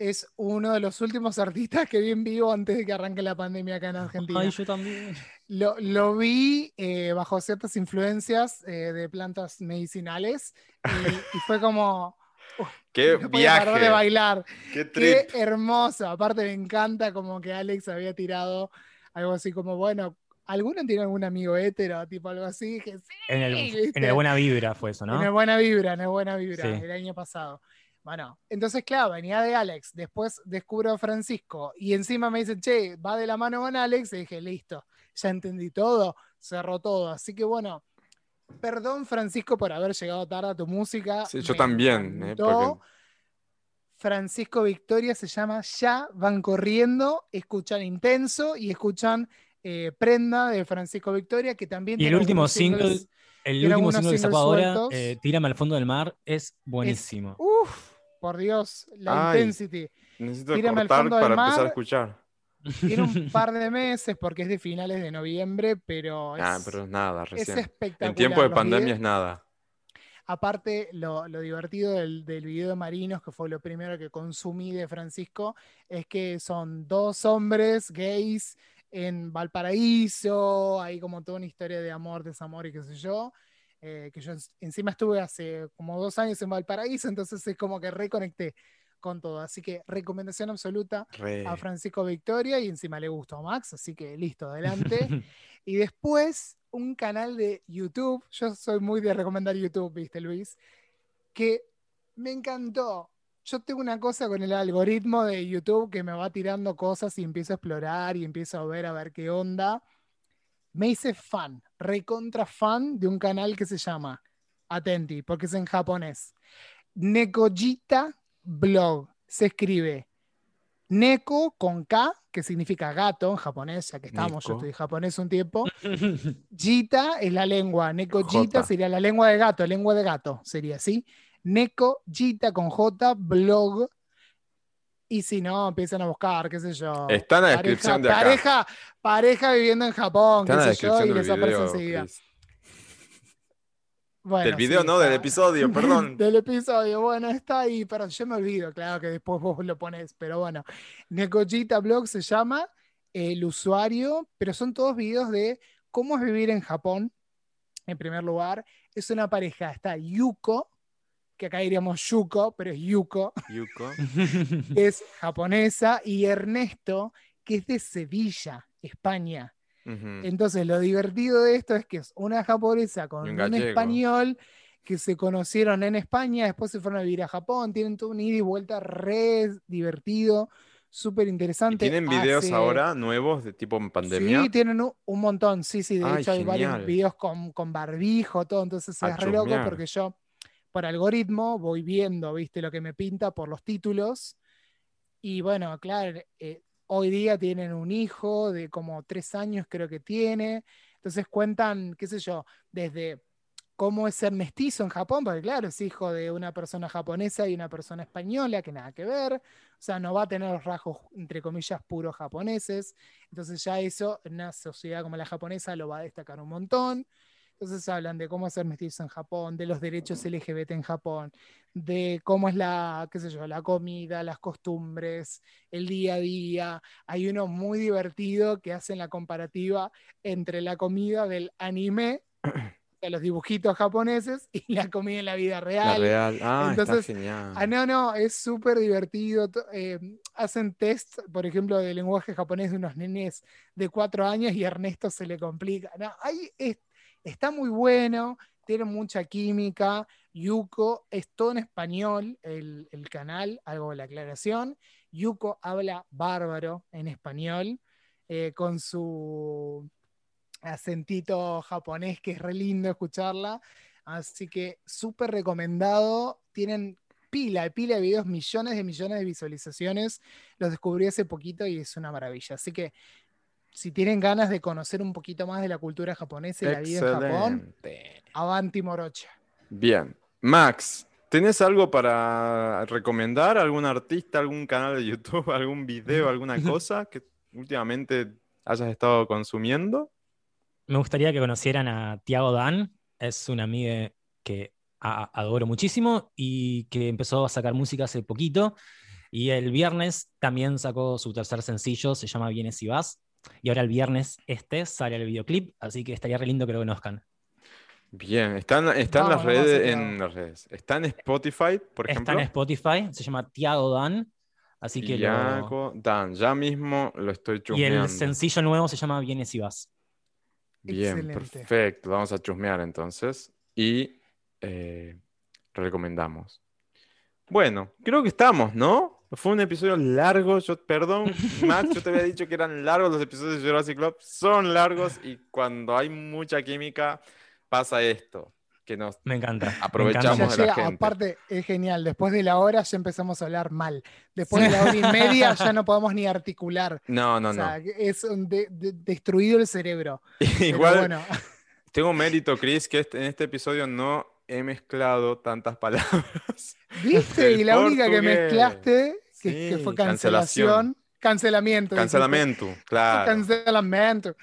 es uno de los últimos artistas que vi en vivo antes de que arranque la pandemia acá en Argentina. Ay, yo también. Lo, lo vi eh, bajo ciertas influencias eh, de plantas medicinales y, y fue como. uf, ¡Qué no parar de viaje! bailar. ¡Qué hermoso. Aparte me encanta como que Alex había tirado algo así como, bueno, ¿alguno tiene algún amigo hétero? Tipo algo así. Dije, sí. En el, en el Buena Vibra fue eso, En el ¿no? Buena Vibra, en el Buena Vibra, Sí. el año pasado. Bueno, entonces, claro, venía de Alex, después descubro a Francisco y encima me dicen, che, va de la mano con Alex, y dije, listo, ya entendí todo, cerró todo. Así que bueno, perdón Francisco por haber llegado tarde a tu música. Sí, yo me también, eh, porque- Francisco Victoria se llama Ya van corriendo, escuchan Intenso y escuchan eh, Prenda de Francisco Victoria, que también Y el último single, singles- el último single que sacó ahora, eh, Tírame al fondo del mar, es buenísimo. Uf, por Dios, la Ay. intensity. Necesito Tírame al cortar fondo del para empezar a mar. escuchar. Tiene un par de meses porque es de finales de noviembre, pero es, Ah, pero es nada, es recién. espectacular. En tiempo de Los pandemia vide- es nada. aparte, lo, lo divertido del, del video de Marinos, que fue lo primero que consumí de Francisco, es que son dos hombres gays en Valparaíso, hay como toda una historia de amor, desamor y qué sé yo. Eh, que yo en- encima estuve hace como dos años en Valparaíso, entonces es como que reconecté con todo. Así que recomendación absoluta Re. a Francisco Victoria y encima le gustó a Max, así que listo, adelante. y después un canal de YouTube, yo soy muy de recomendar YouTube, viste Luis, que me encantó. Yo tengo una cosa con el algoritmo de YouTube que me va tirando cosas y empiezo a explorar y empiezo a ver a ver qué onda. Me hice fan, recontra fan de un canal que se llama Atenti, porque es en japonés. Nekojita Blog. Se escribe Neko con K, que significa gato en japonés, ya que estamos, yo Neko. estudié japonés un tiempo. Jita es la lengua, Neko Jita Jota. sería la lengua de gato, lengua de gato, sería así. Neko Jita con J, blog. Y si no, empiezan a buscar, qué sé yo. Está en la pareja- descripción de acá. Pareja, pareja viviendo en Japón, Está en la qué sé yo, y les aparece enseguida. Bueno, Del video, sí, no, del episodio, perdón. del episodio, bueno, está ahí, pero yo me olvido, claro que después vos lo pones, pero bueno. Nekojita Blog se llama el usuario, pero son todos videos de cómo es vivir en Japón, en primer lugar. Es una pareja, está Yuko, que acá diríamos Yuko, pero es Yuko, Yuko. que es japonesa, y Ernesto, que es de Sevilla, España. Entonces, lo divertido de esto es que es una japonesa con un, español que se conocieron en España, después se fueron a vivir a Japón, tienen todo un ida y vuelta re divertido, súper ¿Y interesante. tienen videos Hace- ahora nuevos de tipo en pandemia? Sí, tienen un, un montón, sí, sí, de Ay, hecho hay varios videos con, con barbijo, todo, entonces A es re loco porque yo por algoritmo voy viendo, viste, lo que me pinta por los títulos. Y bueno, claro, eh, hoy día tienen un hijo de como tres años creo que tiene, entonces cuentan, qué sé yo, desde cómo es ser mestizo en Japón, porque claro, es hijo de una persona japonesa y una persona española, que nada que ver, o sea, no va a tener los rasgos, entre comillas, puros japoneses, entonces ya eso en una sociedad como la japonesa lo va a destacar un montón. Entonces hablan de cómo ser mestizo en Japón, de los derechos LGBT en Japón, de cómo es la, qué sé yo, la comida, las costumbres, el día a día. Hay uno muy divertido que hacen la comparativa entre la comida del anime, de los dibujitos japoneses, y la comida en la vida La real. real. Ah, Entonces, está genial. Ah, no, no, es súper divertido. eh, hacen test, por ejemplo, de lenguaje japonés de unos nenes de cuatro años y a Ernesto se le complica. No, ahí es- está muy bueno, tiene mucha química. Yuko es todo en español, el, el canal, algo de la aclaración. Yuko habla bárbaro en español, eh, con su acentito japonés que es re lindo escucharla. Así que súper recomendado. Tienen pila, pila de videos, millones de millones de visualizaciones. Los descubrí hace poquito y es una maravilla. Así que si tienen ganas de conocer un poquito más de la cultura japonesa y la vida en Japón, Excelente. avanti morocha. Bien. Max, ¿tenés algo para recomendar? ¿Algún artista, algún canal de YouTube, algún video, alguna cosa que últimamente hayas estado consumiendo? Me gustaría que conocieran a Tiago Dan. Es una amiga que adoro muchísimo y que empezó a sacar música hace poquito. Y el viernes también sacó su tercer sencillo, se llama Vienes y Vas. Y ahora el viernes este sale el videoclip, así que estaría re lindo que lo conozcan. Bien, están, las redes, en las redes. Está en Spotify, por Está ejemplo. en Spotify, se llama Tiago Dan. Así que lo- Iago Dan, ya mismo lo estoy Y chusmeando. el sencillo nuevo se llama Vienes y Vas. Bien, Excelente. perfecto. Vamos a chusmear entonces. Y eh, recomendamos. Bueno, creo que estamos, ¿no? Fue un episodio largo. Yo, perdón, Max, yo te había dicho que eran largos los episodios de Jurassic Club. Son largos y cuando hay mucha química pasa esto. Que nos Me encanta. Aprovechamos Ya encanta. de la gente. aparte, es genial. Después de la hora ya empezamos a hablar mal. Después de la hora y media ya no podemos ni articular. No, no, o sea, no. es un de- de- destruido el cerebro. Igual bueno, tengo mérito, Chris, que este- en este episodio no he mezclado tantas palabras. ¿viste? Y la única que mezclaste, que, que Sí, fue cancelación. cancelación, cancelamiento. dijiste. Cancelamiento, claro. Cancelamiento.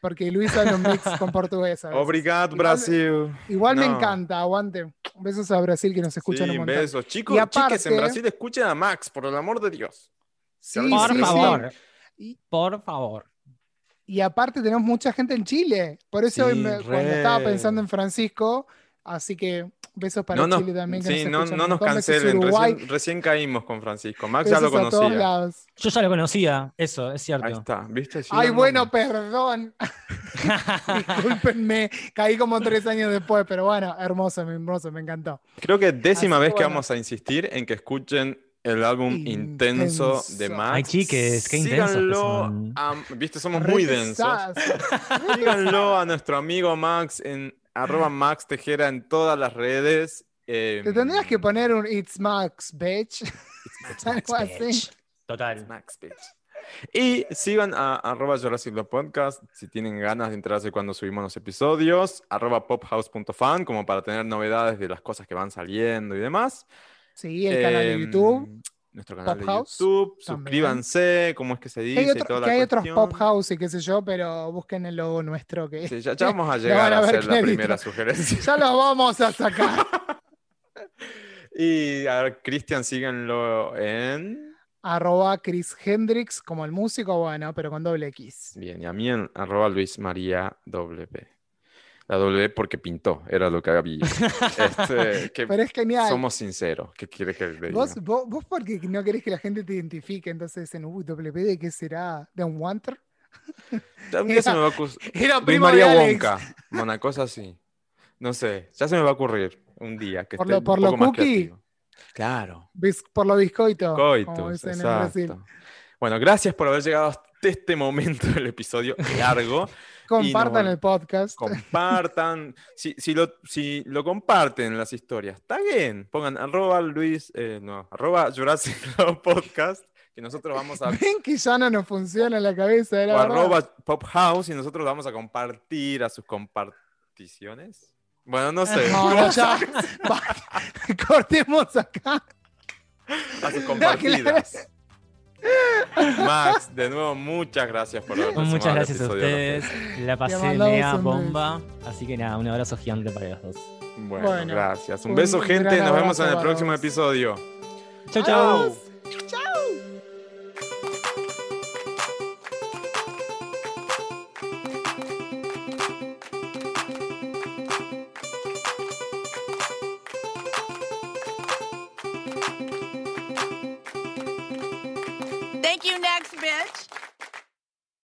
porque Luis habla un mix con portugués. Obrigado, Igual- Brasil. Igual me No. encanta, aguante. Besos a Brasil que nos escuchan Sí, un montón. besos. Chicos, Y chiques en aparte- Brasil, escuchen a Max, por el amor de Dios. Sí, Por sí, favor. Y- Por favor. Y aparte tenemos mucha gente en Chile. Por eso Sí, me- cuando estaba pensando en Francisco, así que besos para No Chile también. Que sí, nos no, no nos cancelen. Recién, recién caímos con Francisco. Max ya lo conocía. Yo ya lo conocía, eso, es cierto. Ahí está, ¿viste? Sí, Ay, no, bueno, no. perdón. Discúlpenme, caí como tres años después, pero bueno, hermoso, hermoso, me encantó. Creo que décima Así vez que vamos a insistir en que escuchen el álbum Intenso, Intenso. de Max. Ay, chiques, qué Síganlo son. a- Viste, somos muy densos. Síganlo a nuestro amigo Max en arroba Max Tejera en todas las redes. eh, Te tendrías que poner un It's Max, bitch. It's Algo así. Total. Max, bitch. Y sigan a arroba Jurassic Love Podcast si tienen ganas de enterarse cuando subimos los episodios. Arroba pophouse.fan como para tener novedades de las cosas que van saliendo y demás. Sí, el canal de Em, YouTube. Nuestro canal Pop de House YouTube. también. Suscríbanse, cómo es que se dice hay, y que otros pop house y qué sé yo, pero busquen el logo nuestro que Sí, ya, ya vamos a llegar a a, hacer la primera sugerencia. ya lo vamos a sacar. Y a ver, Cristian, síganlo en. Arroba Chris Hendrix, como el músico, bueno, pero con doble X. Bien, y a mí en arroba Luis María W. La W porque pintó, era lo que había. Este, que Pero es genial. somos sinceros. ¿Qué quieres que diga? Vos, vos, vos porque no querés que la gente te identifique, entonces en WP de qué será, de un Wanter. Un día se me va a ocurrir. Era Luis primo de María Alex. Wonka, una cosa así. No sé, ya se me va a ocurrir un día que Por esté lo- por un lo poco más cookie. creativo. Claro. Bis- Por lo bizcoito. Brasil. exacto. Bueno, gracias por haber llegado hasta este momento del episodio largo. Compartan no- el podcast. Compartan. si, si, lo, si lo comparten en las historias, está bien. Pongan arroba Luis, eh, no, arroba Jurassic Podcast, que nosotros vamos a. Ven que ya no nos funciona la cabeza, o era verdad. arroba Pop House y nosotros vamos a compartir a sus comparticiones. Bueno, no sé. No, no, ya. Va, Cortemos acá. A sus compartidas. Max, de nuevo, muchas gracias por haber Muchas gracias a ustedes. La pasé un bomba. Así que nada, un abrazo gigante para los dos. Bueno, Bueno, gracias. Un un beso, gente. Nos vemos en el próximo episodio. Chau, chau. Adiós. Thank you, next bitch.